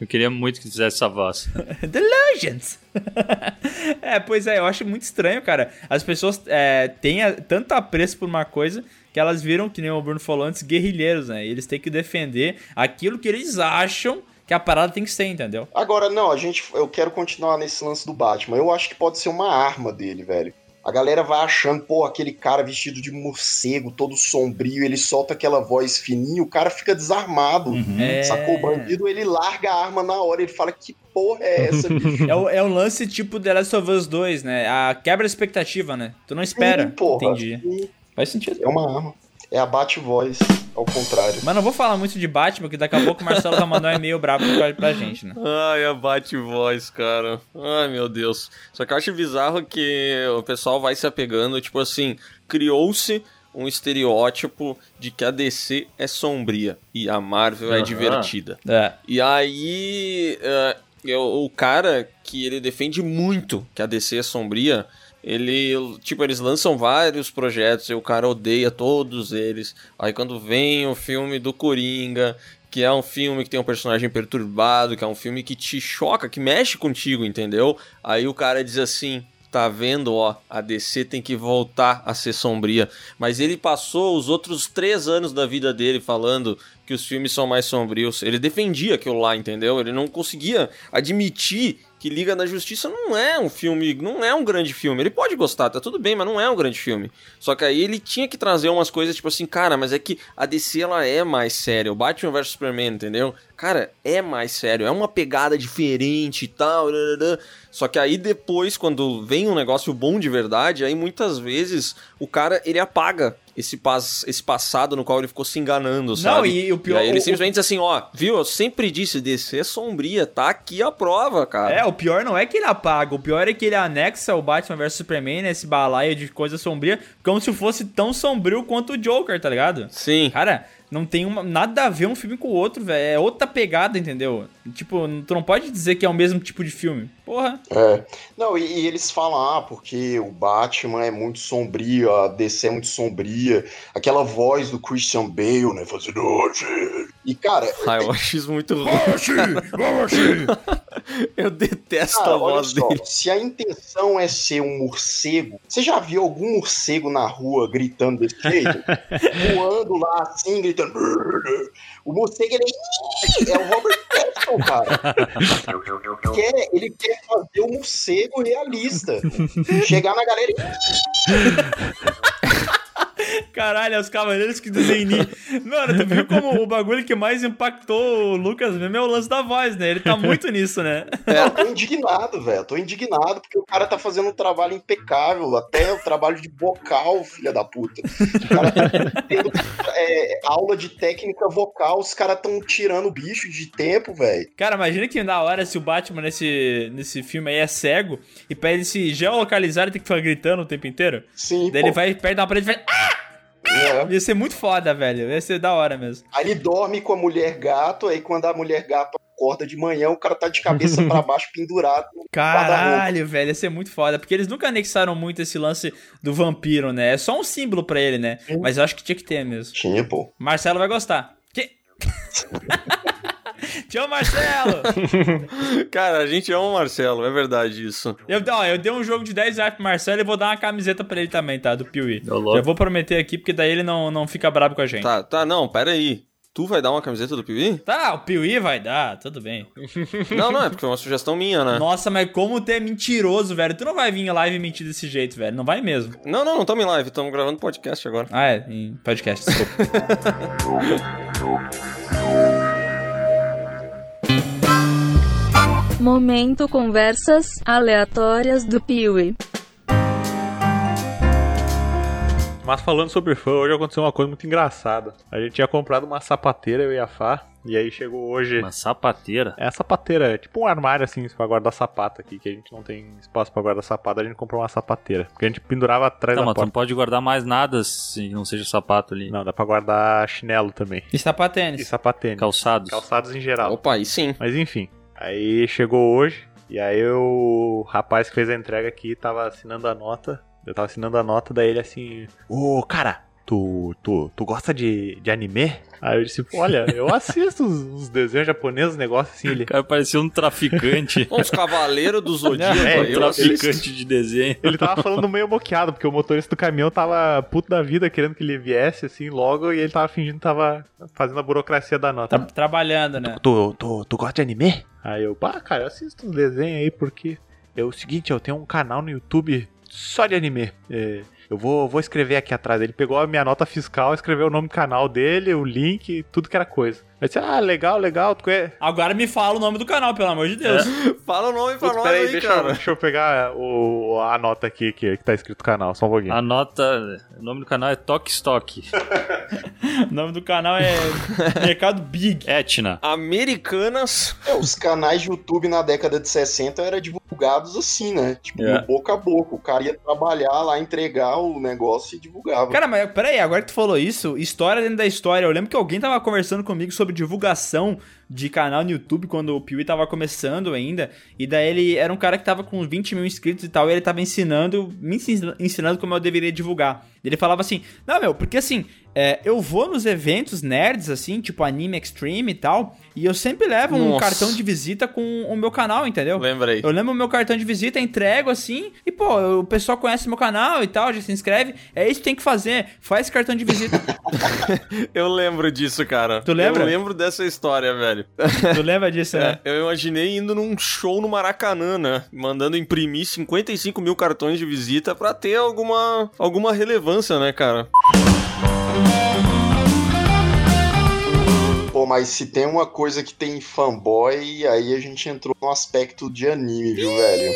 B: Eu queria muito que fizesse essa voz. <laughs>
C: The Legends! <laughs> é, pois é, eu acho muito estranho, cara. As pessoas é, têm a- tanto apreço por uma coisa que elas viram, que nem o Bruno falou antes, guerrilheiros, né? E eles têm que defender aquilo que eles acham que a parada tem que ser, entendeu?
E: Agora, não, a gente, eu quero continuar nesse lance do Batman. Eu acho que pode ser uma arma dele, velho. A galera vai achando, pô, aquele cara vestido de morcego, todo sombrio, ele solta aquela voz fininha, o cara fica desarmado.
C: É...
E: Sacou? O bandido, ele larga a arma na hora, ele fala, que porra é essa, <laughs> bicho?
C: É, o- é um lance tipo The Last of Us 2, né? A quebra a expectativa, né? Tu não espera.
E: Sim, porra.
C: Entendi.
E: Sim,
C: Faz sentido.
E: É uma arma. É a Bat-Voz, ao contrário.
C: Mas não vou falar muito de Batman, porque daqui a pouco o Marcelo vai mandar um e-mail brabo pra, pra gente, né?
A: Ai, a bate-voz, cara. Ai, meu Deus. Só que eu acho bizarro que o pessoal vai se apegando, tipo assim, criou-se um estereótipo de que a DC é sombria e a Marvel é
B: Aham.
A: divertida.
C: É.
A: E aí, é, eu- o cara que ele defende muito que a DC é sombria, ele, tipo, eles lançam vários projetos e o cara odeia todos eles. Aí quando vem o filme do Coringa, que é um filme que tem um personagem perturbado, que é um filme que te choca, que mexe contigo, entendeu? Aí o cara diz assim: tá vendo, ó, a DC tem que voltar a ser sombria. Mas ele passou os outros três anos da vida dele falando que os filmes são mais sombrios. Ele defendia aquilo lá, entendeu? Ele não conseguia admitir que Liga da Justiça não é um filme, não é um grande filme. Ele pode gostar, tá tudo bem, mas não é um grande filme. Só que aí ele tinha que trazer umas coisas tipo assim, cara, mas é que a DC ela é mais séria. O Batman vs Superman, entendeu? Cara, é mais sério, é uma pegada diferente e tal. Só que aí depois, quando vem um negócio bom de verdade, aí muitas vezes o cara ele apaga esse, pas esse passado no qual ele ficou se enganando, sabe?
C: e o pior-
A: aí ele
C: o-
A: simplesmente diz assim, ó, viu? Eu sempre disse, DC é sombria, tá aqui a prova, cara.
C: É, o pior não é que ele apaga, o pior é que ele anexa o Batman vs Superman nesse balaio de coisa sombria, como se fosse tão sombrio quanto o Joker, tá ligado?
A: Sim.
C: Cara, não tem uma, nada a ver um filme com o outro, velho. É outra pegada, entendeu? Tipo, tu não pode dizer que é o mesmo tipo de filme. Porra.
E: É. Não, e, e eles falam, ah, porque o Batman é muito sombrio, a DC é muito sombria. Aquela voz do Christian Bale, né? Fazendo. "Oxe". E, cara,
A: Ah, eu acho isso muito ruim. <laughs> Eu detesto
E: Cara,
A: a voz
E: só,
A: dele.
E: se a intenção é ser um morcego, você já viu algum morcego na rua gritando desse jeito? <laughs> Voando lá assim, gritando. O morcego, ele é. É o Robert Pattinson, cara. Ele quer, ele quer fazer o morcego realista. Chegar na galera e. <laughs>
C: Caralho, é os cavaleiros que desenham. Mano, tu viu como o bagulho que mais impactou o Lucas mesmo é o lance da voz, né? Ele tá muito nisso, né?
E: Eu tô indignado, velho. Tô indignado porque o cara tá fazendo um trabalho impecável. Até o trabalho de vocal, filha da puta. O cara tá tendo é, aula de técnica vocal, os caras tão tirando bicho de tempo, velho.
C: Cara, imagina que da hora se o Batman nesse, nesse filme aí é cego e pra ele se geolocalizar ele tem que ficar gritando o tempo inteiro.
E: Sim,
C: Daí
E: pô.
C: ele vai perto da parede e vai. Ah!
E: É.
C: Ia ser muito foda, velho. Ia ser da hora mesmo.
E: Aí ele dorme com a mulher gato, aí quando a mulher gato acorda de manhã, o cara tá de cabeça pra <laughs> baixo pendurado.
C: Caralho, velho, ia ser muito foda. Porque eles nunca anexaram muito esse lance do vampiro, né? É só um símbolo pra ele, né? Mas eu acho que tinha que ter mesmo.
E: Tinha, pô.
C: Marcelo vai gostar. Que... <laughs> <laughs> Tchau, Marcelo! <laughs>
A: Cara, a gente ama o Marcelo, é verdade isso.
C: Eu, ó, eu dei um jogo de 10 reais pro Marcelo e vou dar uma camiseta pra ele também, tá? Do Piuí. Já vou prometer aqui, porque daí ele não, não fica bravo com a gente.
A: Tá, tá, não, pera aí. Tu vai dar uma camiseta do Piuí?
C: Tá, o Piuí vai dar, tudo bem. <laughs>
A: Não, não, é porque foi uma sugestão minha, né?
C: Nossa, mas como tu é mentiroso, velho. Tu não vai vir em live mentir desse jeito, velho. Não vai mesmo.
A: Não, não, não estamos em live, estamos gravando podcast agora.
C: Ah, é, em podcast, desculpa.
G: Momento conversas aleatórias do Piuí.
D: Mas falando sobre fã, hoje aconteceu uma coisa muito engraçada. A gente tinha comprado uma sapateira, eu e a Fá, e aí chegou hoje.
B: Uma sapateira.
D: É a sapateira, é tipo um armário assim pra guardar sapato aqui, que a gente não tem espaço pra guardar sapato, a gente comprou uma sapateira. Porque a gente pendurava atrás
B: Não,
D: da
B: mas tu não
D: porta.
B: pode guardar mais nada se não seja sapato ali.
D: Não, dá pra guardar chinelo também.
C: E sapatênis.
D: E sapatênis.
B: Calçados.
D: Calçados em geral.
A: Opa, aí sim.
D: Mas enfim, aí chegou hoje, e aí o rapaz que fez a entrega aqui tava assinando a nota. Eu tava assinando a nota, daí ele assim, ô cara, tu, tu, tu gosta de, de anime? Aí eu disse, olha, eu <laughs> assisto os, os desenhos japoneses, negócio assim, ele.
B: O cara parecia um traficante. <laughs>
A: Uns cavaleiros do Zodíaco
D: É,
B: um traficante de desenho.
D: Ele tava falando meio moqueado, porque o motorista do caminhão tava puto da vida, querendo que ele viesse assim logo, e ele tava fingindo que tava fazendo a burocracia da nota.
C: Tá trabalhando, né?
D: Tu, tu, tu gosta de anime? Aí eu, pá, cara, eu assisto uns desenhos aí porque é o seguinte, eu tenho um canal no YouTube só de anime. É, Eu vou, vou escrever aqui atrás. Ele pegou a minha nota fiscal, escreveu o nome do canal dele, o link, tudo que era coisa. Aí disse, ah, legal, legal. Tu conhe...
C: Agora me fala o nome do canal, pelo amor de Deus. <laughs>
A: Fala o nome pra
D: Putz,
A: nós
D: peraí,
A: aí,
D: deixa, eu,
A: cara.
D: deixa eu pegar o, a nota aqui que, que tá escrito canal, só um pouquinho.
B: A nota. O nome do canal é Tok Stock. <laughs>
C: O nome do canal é <laughs> Mercado Big.
B: Etna.
A: Americanas.
E: É, os canais de YouTube na década de 60 eram divulgados assim, né? Tipo,
B: É.
E: boca a boca. O cara ia trabalhar lá, entregar o negócio e divulgava.
C: Cara, mas peraí, agora que tu falou isso, história dentro da história. Eu lembro que alguém tava conversando comigo sobre divulgação de canal no YouTube quando o Piuí tava começando ainda. E daí ele era um cara que tava com 20 mil inscritos e tal, e ele tava ensinando, me ensin- ensinando como eu deveria divulgar. Ele falava assim: Não, meu, porque assim, é, eu vou nos eventos nerds, assim, tipo Anime Extreme e tal, e eu sempre levo um
A: Nossa.
C: cartão de visita com o meu canal, entendeu?
A: Lembrei.
C: Eu lembro o meu cartão de visita, entrego assim, e pô, o pessoal conhece meu canal e tal, já se inscreve. É isso que tem que fazer. Faz cartão de visita. <laughs>
A: Eu lembro disso, cara.
C: Tu lembra?
A: Eu lembro dessa história, velho. <laughs>
C: tu lembra disso, né?
A: É, eu imaginei indo num show no Maracanã, né? Mandando imprimir 55 mil cartões de visita pra ter alguma, alguma relevância, né, cara?
E: Pô, mas se tem uma coisa que tem fanboy, aí a gente entrou no aspecto de anime, viu, velho?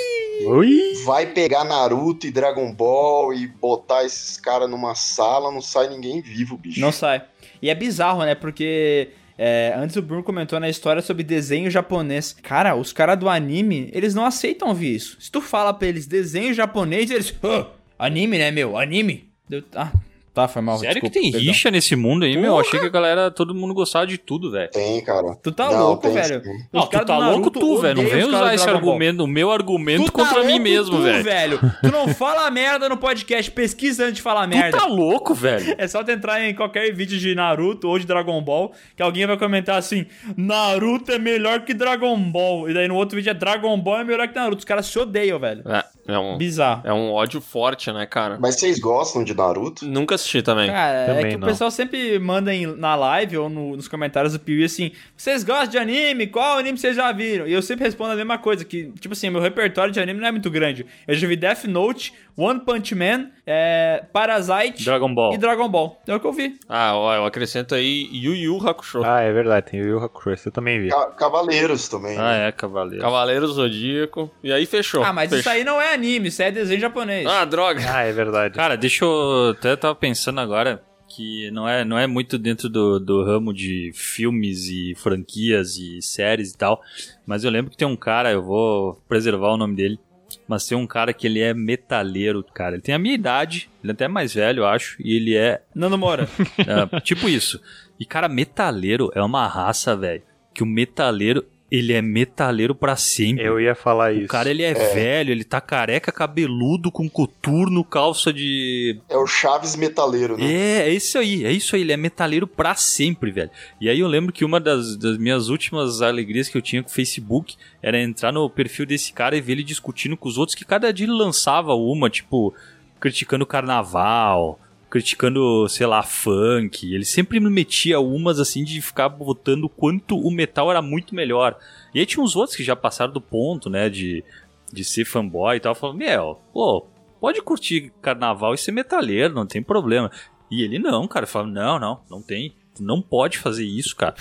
D: Ui!
E: Vai pegar Naruto e Dragon Ball e botar esses caras numa sala, não sai ninguém vivo, bicho.
C: Não sai. E é bizarro, né? Porque é, antes o Bruno comentou na história sobre desenho japonês. Cara, os caras do anime, eles não aceitam ouvir isso. Se tu fala pra eles desenho japonês, eles. "Ah, anime, né, meu? Anime? Ah, tá, foi mal.
B: Sério
C: desculpa,
B: que tem
C: perdão.
B: rixa nesse mundo aí, meu?
C: Porra!
B: Achei que a galera, todo mundo gostava de tudo, velho.
E: Tem, cara.
C: Tu tá
E: Não,
C: louco,
E: tem
C: velho.
E: sim.
B: Não, tu tá louco tu, velho. Não vem usar esse argumento, o meu argumento
C: Tu
B: contra
C: tá
B: mim
C: louco
B: mesmo,
C: tu,
B: velho.
C: velho. Tu não fala merda no podcast, pesquisa antes de falar
B: Tu
C: merda.
B: tá louco, velho. <laughs>
C: É só tu entrar em qualquer vídeo de Naruto ou de Dragon Ball, que alguém vai comentar assim: Naruto é melhor que Dragon Ball. E daí no outro vídeo é Dragon Ball é melhor que Naruto. Os caras se odeiam, velho.
A: É, é um,
C: Bizarro.
A: é um ódio forte, né, cara?
E: Mas vocês gostam de Naruto?
A: Nunca assisti também.
C: Cara, é
D: Também
C: que
D: não.
C: o pessoal sempre manda em- na live ou no- nos comentários do Piuí assim: vocês gostam de anime? Qual anime vocês já viram? E eu sempre respondo a mesma coisa: que, tipo assim, meu repertório de anime não é muito grande. Eu já vi Death Note, One Punch Man, é, Parasite
B: Dragon Ball.
C: e Dragon Ball. É o que eu vi.
A: Ah, ó, eu acrescento aí Yu Yu Hakusho.
D: Ah, é verdade, tem o Yu Hakusho, esse eu também vi.
E: Ca- Cavaleiros também.
B: Ah,
E: né?
B: é, cavaleiro.
A: Cavaleiro Zodíaco. E aí fechou.
C: Ah, mas
A: Fechou.
C: isso aí não é anime, isso é desenho japonês.
A: Ah, droga.
D: Ah, é verdade.
B: Cara, deixa eu. Até tava pensando agora que não é, não é muito dentro do, do ramo de filmes e franquias e séries e tal. Mas eu lembro que tem um cara, eu vou preservar o nome dele. Mas tem um cara que ele é metaleiro, cara. Ele tem a minha idade, ele é até mais velho, eu acho. E ele é
C: Nando Moura. <laughs>
B: é, tipo isso. E, cara, metaleiro é uma raça, velho. Que o metaleiro, ele é metaleiro pra sempre.
D: Eu ia falar
B: O
D: isso.
B: cara, ele é, velho, ele tá careca, cabeludo, com coturno, calça de.
E: É o Chaves Metaleiro, né?
B: É, é isso aí, é isso aí, ele é metaleiro pra sempre, velho. E aí eu lembro que uma das, das minhas últimas alegrias que eu tinha com o Facebook era entrar no perfil desse cara e ver ele discutindo com os outros, que cada dia ele lançava uma, tipo, criticando o carnaval, criticando, sei lá, funk. Ele sempre me metia umas assim de ficar botando quanto o metal era muito melhor. E aí tinha uns outros que já passaram do ponto, né, de, de ser fanboy e tal, falando, meu, pô, pode curtir carnaval e ser metaleiro, não tem problema. E ele não, cara, fala, não, não, não tem. Tu não pode fazer isso, cara.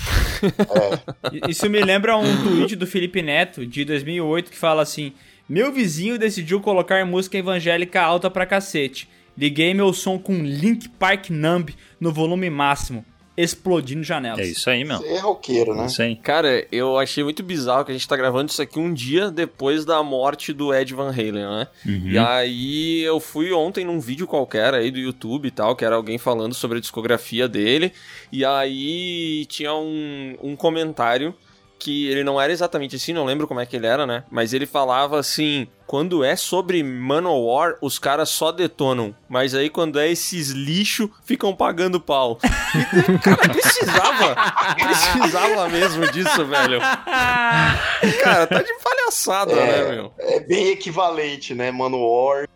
B: <laughs>
C: I- Isso me lembra um tweet do Felipe Neto, de 2008, que fala assim: Meu vizinho decidiu colocar música evangélica alta pra cacete. Liguei meu som com Link Park Numb no volume máximo, explodindo janelas.
B: É isso aí, meu.
E: Você é roqueiro, né?
B: É isso aí.
A: Cara, eu achei muito bizarro que a gente tá gravando isso aqui um dia depois da morte do Ed Van Halen, né? E aí eu fui ontem num vídeo qualquer aí do YouTube e tal, que era alguém falando sobre a discografia dele. E aí tinha um, um comentário que ele não era exatamente assim, não lembro como é que ele era, né? Mas ele falava assim: quando é sobre Manowar, os caras só detonam. Mas aí quando é esses lixo, ficam pagando pau. E, <laughs> cara, precisava. Precisava mesmo disso, velho. Cara, tá de palhaçada,
E: É.
A: né, meu?
E: É bem equivalente, né? Manowar,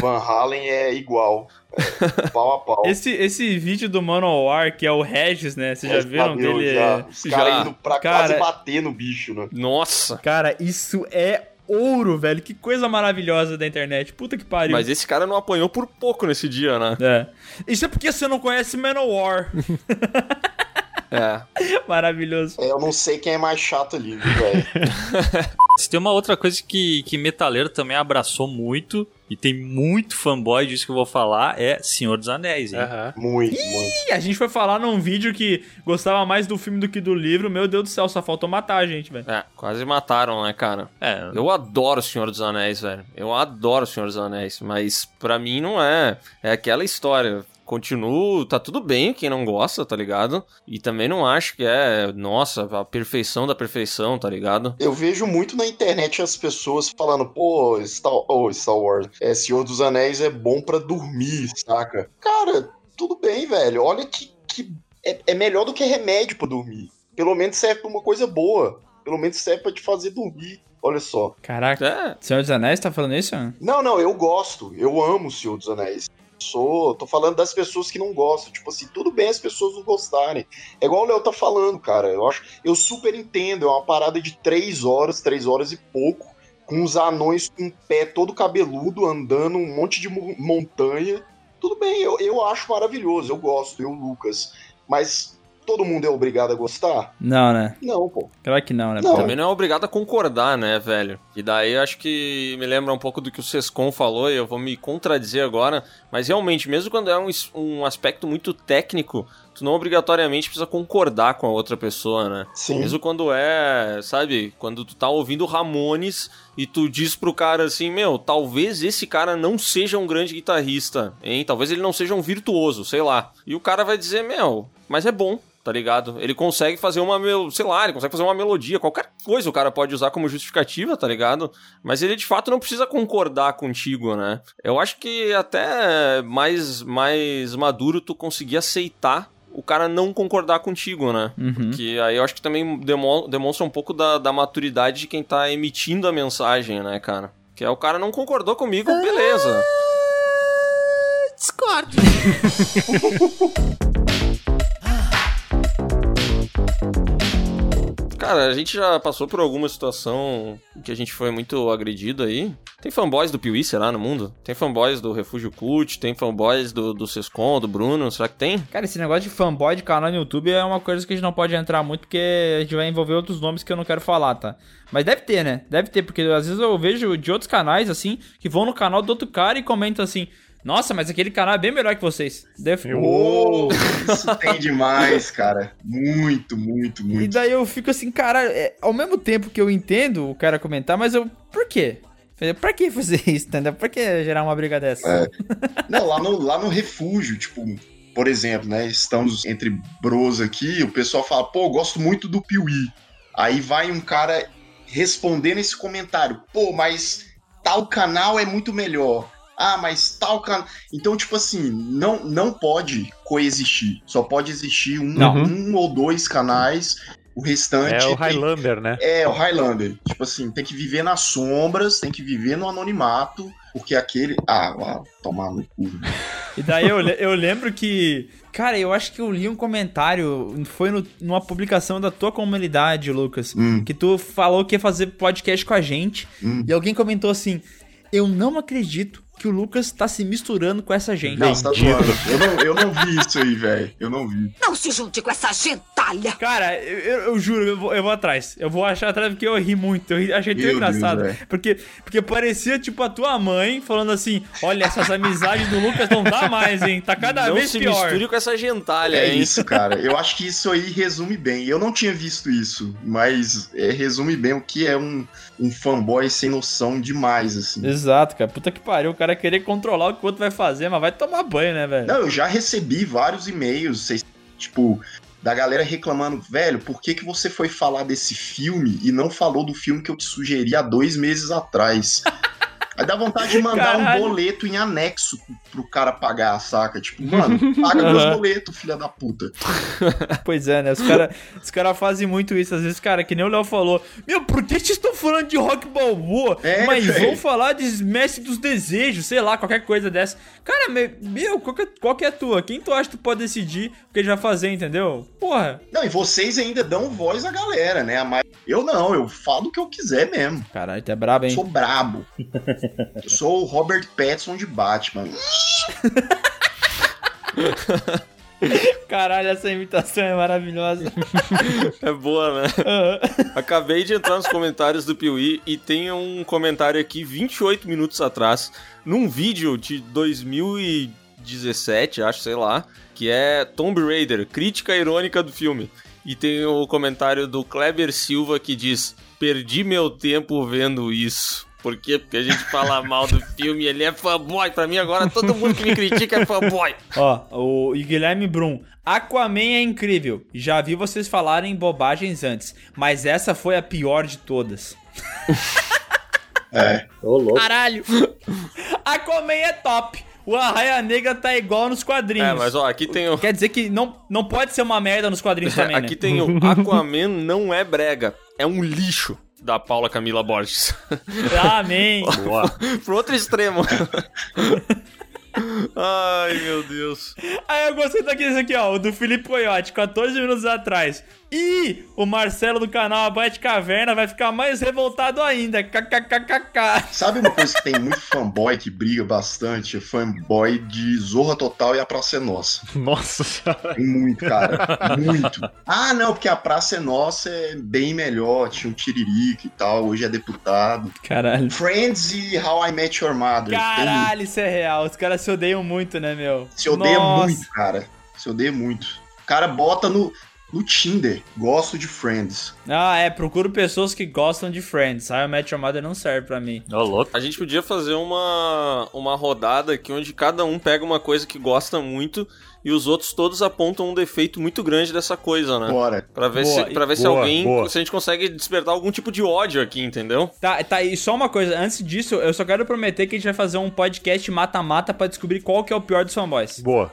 E: Van Halen é igual. É, pau a pau.
C: Esse, esse vídeo do Manowar, que é o Regis, né? Vocês já viram dele?
E: já. Os caras
A: Já.
E: indo pra
C: Cara-
E: quase bater no bicho, né?
A: Nossa.
C: Cara, isso é ouro, velho. Que coisa maravilhosa da internet. Puta que pariu.
A: Mas esse cara não apanhou por pouco nesse dia, né?
C: É. Isso é porque você não conhece Manowar. <laughs>
A: É. <laughs>
C: Maravilhoso.
E: Eu não sei quem é mais chato ali, viu, velho.
B: Se <laughs> tem uma outra coisa que, que Metaleiro também abraçou muito, e tem muito fanboy disso que eu vou falar, é Senhor dos Anéis, hein?
D: Aham.
E: Muito, muito.
C: E a gente foi falar num vídeo que gostava mais do filme do que do livro. Meu Deus do céu, só faltou matar a gente, velho.
A: É, quase mataram, né, cara?
B: É,
A: Eu adoro o Senhor dos Anéis, velho. Eu adoro o Senhor dos Anéis, mas pra mim não é. É aquela história. Continuo, tá tudo bem quem não gosta, tá ligado? E também não acho que é, nossa, a perfeição da perfeição, tá ligado?
E: Eu vejo muito na internet as pessoas falando, pô, Star, oh, Star Wars, é, Senhor dos Anéis é bom pra dormir, saca? Cara, tudo bem, velho. Olha que, que é, é melhor do que remédio pra dormir. Pelo menos serve pra uma coisa boa. Pelo menos serve pra te fazer dormir. Olha só.
C: Caraca.
A: É,
C: Senhor dos Anéis tá falando isso?
E: Não, não, eu gosto. Eu amo o Senhor dos Anéis. Sou, tô falando das pessoas que não gostam. Tipo assim, tudo bem as pessoas não gostarem. É igual o Léo tá falando, cara. Eu acho, eu super entendo. É uma parada de três horas, três horas e pouco, com os anões com o pé todo cabeludo, andando um monte de mo- montanha. Tudo bem, eu, eu acho maravilhoso. Eu gosto, eu, Lucas. Mas todo mundo é obrigado a gostar?
C: Não, né?
E: Não, pô.
C: Claro que não, né?
E: Não.
A: também não é obrigado a concordar, né, velho? E daí eu acho que me lembra um pouco do que o Sescon falou, e eu vou me contradizer agora, mas realmente, mesmo quando é um, um aspecto muito técnico, tu não obrigatoriamente precisa concordar com a outra pessoa, né?
E: Sim.
A: Mesmo quando é, sabe, quando tu tá ouvindo Ramones e tu diz pro cara assim, meu, talvez esse cara não seja um grande guitarrista, hein? Talvez ele não seja um virtuoso, sei lá. E o cara vai dizer, meu, mas é bom. Tá ligado? Ele consegue fazer uma, sei lá, ele consegue fazer uma melodia, qualquer coisa o cara pode usar como justificativa, tá ligado? Mas ele de fato não precisa concordar contigo, né? Eu acho que até mais mais maduro tu conseguir aceitar o cara não concordar contigo, né?
C: Uhum.
A: Que aí eu acho que também demo- demonstra um pouco da, da maturidade de quem tá emitindo a mensagem, né, cara? Que é o cara não concordou comigo, beleza.
F: Discordo. <laughs>
A: Cara, a gente já passou por alguma situação que a gente foi muito agredido aí. Tem fanboys do Piuí, será, no mundo? Tem fanboys do Refúgio Cult, tem fanboys do, do Sescon, do Bruno, será que tem?
C: Cara, esse negócio de fanboy de canal no YouTube é uma coisa que a gente não pode entrar muito, porque a gente vai envolver outros nomes que eu não quero falar, tá? Mas deve ter, né? Deve ter, porque às vezes eu vejo de outros canais, assim, que vão no canal do outro cara e comentam assim: Nossa, mas aquele canal é bem melhor que vocês. Deve...
E: Ô, isso tem demais, cara. Muito, muito,
C: E
E: muito.
C: daí eu fico assim, cara, é, ao mesmo tempo que eu entendo o cara comentar, mas eu. Por quê? Pra que fazer <laughs> isso, entendeu? Pra que gerar uma briga dessa?
E: É. Não, lá no, lá no refúgio, tipo, por exemplo, né? Estamos entre bros aqui, o pessoal fala, pô, eu gosto muito do Piuí. Aí vai um cara respondendo esse comentário, pô, mas tal canal é muito melhor. Ah, mas tal canal. Então, tipo assim, não, não pode coexistir. Só pode existir um, um ou dois canais. O restante
D: É o
E: tem-
D: Highlander, né?
E: é, o Highlander. Tipo assim, tem que viver nas sombras, tem que viver no anonimato, porque aquele. Ah, ah tomar no cu.
C: E daí eu, eu lembro que. Cara, eu acho que eu li um comentário. Foi no- numa publicação da tua comunidade, Lucas.
E: Hum.
C: Que tu falou que ia fazer podcast com a gente.
E: Hum.
C: E alguém comentou assim: Eu não acredito que o Lucas tá se misturando com essa gente.
E: Não, você tá. Eu não, eu não vi isso aí, velho. Eu não vi.
H: Não se junte com essa gentalha.
C: Cara, eu, eu- eu juro, eu vou, eu vou atrás. Eu vou achar atrás porque eu ri muito. Eu ri- achei tão
E: Deus,
C: engraçado.
E: velho.
C: porque, porque parecia tipo a tua mãe falando assim: Olha, essas amizades do Lucas não dá mais, hein? Tá cada
A: não
C: vez
A: se
C: pior.
A: misture com essa gentalha,
E: É
A: hein?
E: isso, cara. Eu acho que isso aí resume bem. Eu não tinha visto isso, mas é, resume bem o que é um, um fanboy sem noção demais, assim.
C: Exato, cara. Puta que pariu. O cara querer controlar o que o outro vai fazer, mas vai tomar banho, né, velho?
E: Não, eu já recebi vários e-mails, tipo, da galera reclamando, velho, por que, que você foi falar desse filme e não falou do filme que eu te sugeri há dois meses atrás? <laughs> Aí dá vontade de mandar
C: Caralho.
E: um boleto em anexo pro, cara pagar, saca? Tipo, mano, paga meus
C: Aham.
E: boletos, filha da puta. <laughs>
C: Pois é, né? Os caras os cara fazem muito isso. Às vezes, cara, que nem o Léo falou. Meu, por que vocês estão falando de rock balboa?
E: É,
C: mas
E: velho.
C: vão falar de Mestre dos Desejos, sei lá, qualquer coisa dessa. Cara, me- meu, qual que, é, qual que é a tua? Quem tu acha que tu pode decidir o que ele vai fazer, entendeu? Porra.
E: Não, e vocês ainda dão voz à galera, né? A Eu não, eu falo o que eu quiser mesmo.
C: Caralho, tu é brabo, hein?
E: sou brabo. <laughs> Eu sou o Robert Pattinson de Batman.
C: Caralho, essa imitação é maravilhosa.
A: É boa, né? Acabei de entrar nos comentários do Piuí e tem um comentário aqui 28 minutos atrás, num vídeo de 2017, acho, sei lá, que é Tomb Raider, crítica irônica do filme. E tem o comentário do Kleber Silva que diz: Perdi meu tempo vendo isso. Por quê? Porque a gente fala mal do filme e ele é fanboy. Pra mim, agora todo mundo que me critica é fanboy.
C: Ó, o Guilherme Brum. Aquaman é incrível. Já vi vocês falarem bobagens antes, mas essa foi a pior de todas. <laughs>
E: É.
B: Ô, louco.
C: Caralho! Aquaman é top. O Arraia Negra tá igual nos quadrinhos.
A: É, mas ó, aqui tem o.
C: Quer dizer que não, não pode ser uma merda nos quadrinhos <laughs> também, né?
A: Aqui tem o <laughs> Aquaman não é brega, é um lixo da Paula Camila Borges.
C: Amém.
B: Boa. <laughs>
A: Pro outro extremo. <laughs> Ai, meu Deus.
C: Aí eu gostei daqueles aqui, ó. O do Felipe Coyote, 14 minutos atrás. E o Marcelo do canal Abate Caverna vai ficar mais revoltado ainda. KKKKK.
E: Sabe uma coisa que tem muito fanboy que briga bastante? É fanboy de Zorra Total e A Praça é Nossa.
D: Nossa senhora.
E: Tem muito, cara. Muito. Ah, não, porque A Praça é Nossa é bem melhor. Tinha um tiririca e tal. Hoje é deputado.
C: Caralho.
E: Friends e How I Met Your Mother. Tem.
C: Caralho, isso é real. Os caras se odeiam muito, né, meu?
E: Se odeia
C: Nossa.
E: muito, cara. Se odeia muito. O cara bota no, no Tinder. Gosto de Friends.
C: Ah, é. Procuro pessoas que gostam de Friends. How I Met Your Mother não serve pra mim.
B: Ô, louco.
A: A gente podia fazer uma, uma rodada aqui onde cada um pega uma coisa que gosta muito e os outros todos apontam um defeito muito grande dessa coisa, né?
E: Bora.
A: Pra ver,
C: Boa,
A: se, pra ver se
D: boa,
A: alguém.
D: boa.
A: Se a gente consegue despertar algum tipo de ódio aqui, entendeu?
C: Tá, tá, e só uma coisa. Antes disso, eu só quero prometer que a gente vai fazer um podcast mata-mata pra descobrir qual que é o pior dos fanboys.
D: Boa.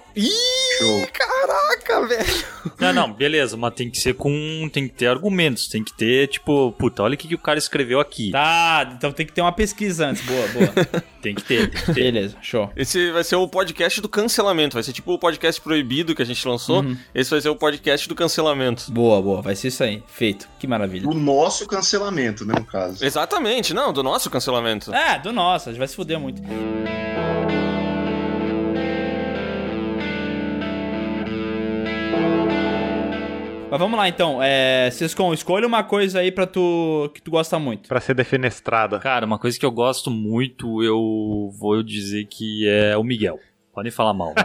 E: Show.
A: Caraca, velho.
B: Não, não, beleza, mas tem que ser com. Tem que ter argumentos, tem que ter, tipo, puta, olha o que, que o cara escreveu aqui.
C: Tá, então tem que ter uma pesquisa antes. Boa, boa. <laughs>
B: Tem que ter, tem que ter.
C: Beleza, show.
A: Esse vai ser o podcast do cancelamento. Vai ser tipo o podcast proibido que a gente lançou. Esse vai ser o podcast do cancelamento.
C: Boa, boa. Vai ser isso aí. Feito. Que maravilha.
E: O nosso cancelamento, né, no caso.
A: Exatamente, não, do nosso cancelamento.
C: É, do nosso. A gente vai se fuder muito. Mas vamos lá então. É, Sescon, escolha uma coisa aí pra tu que tu gosta muito.
D: Pra ser defenestrada.
B: Cara, uma coisa que eu gosto muito, eu vou dizer que é o Miguel. Podem falar mal? <laughs>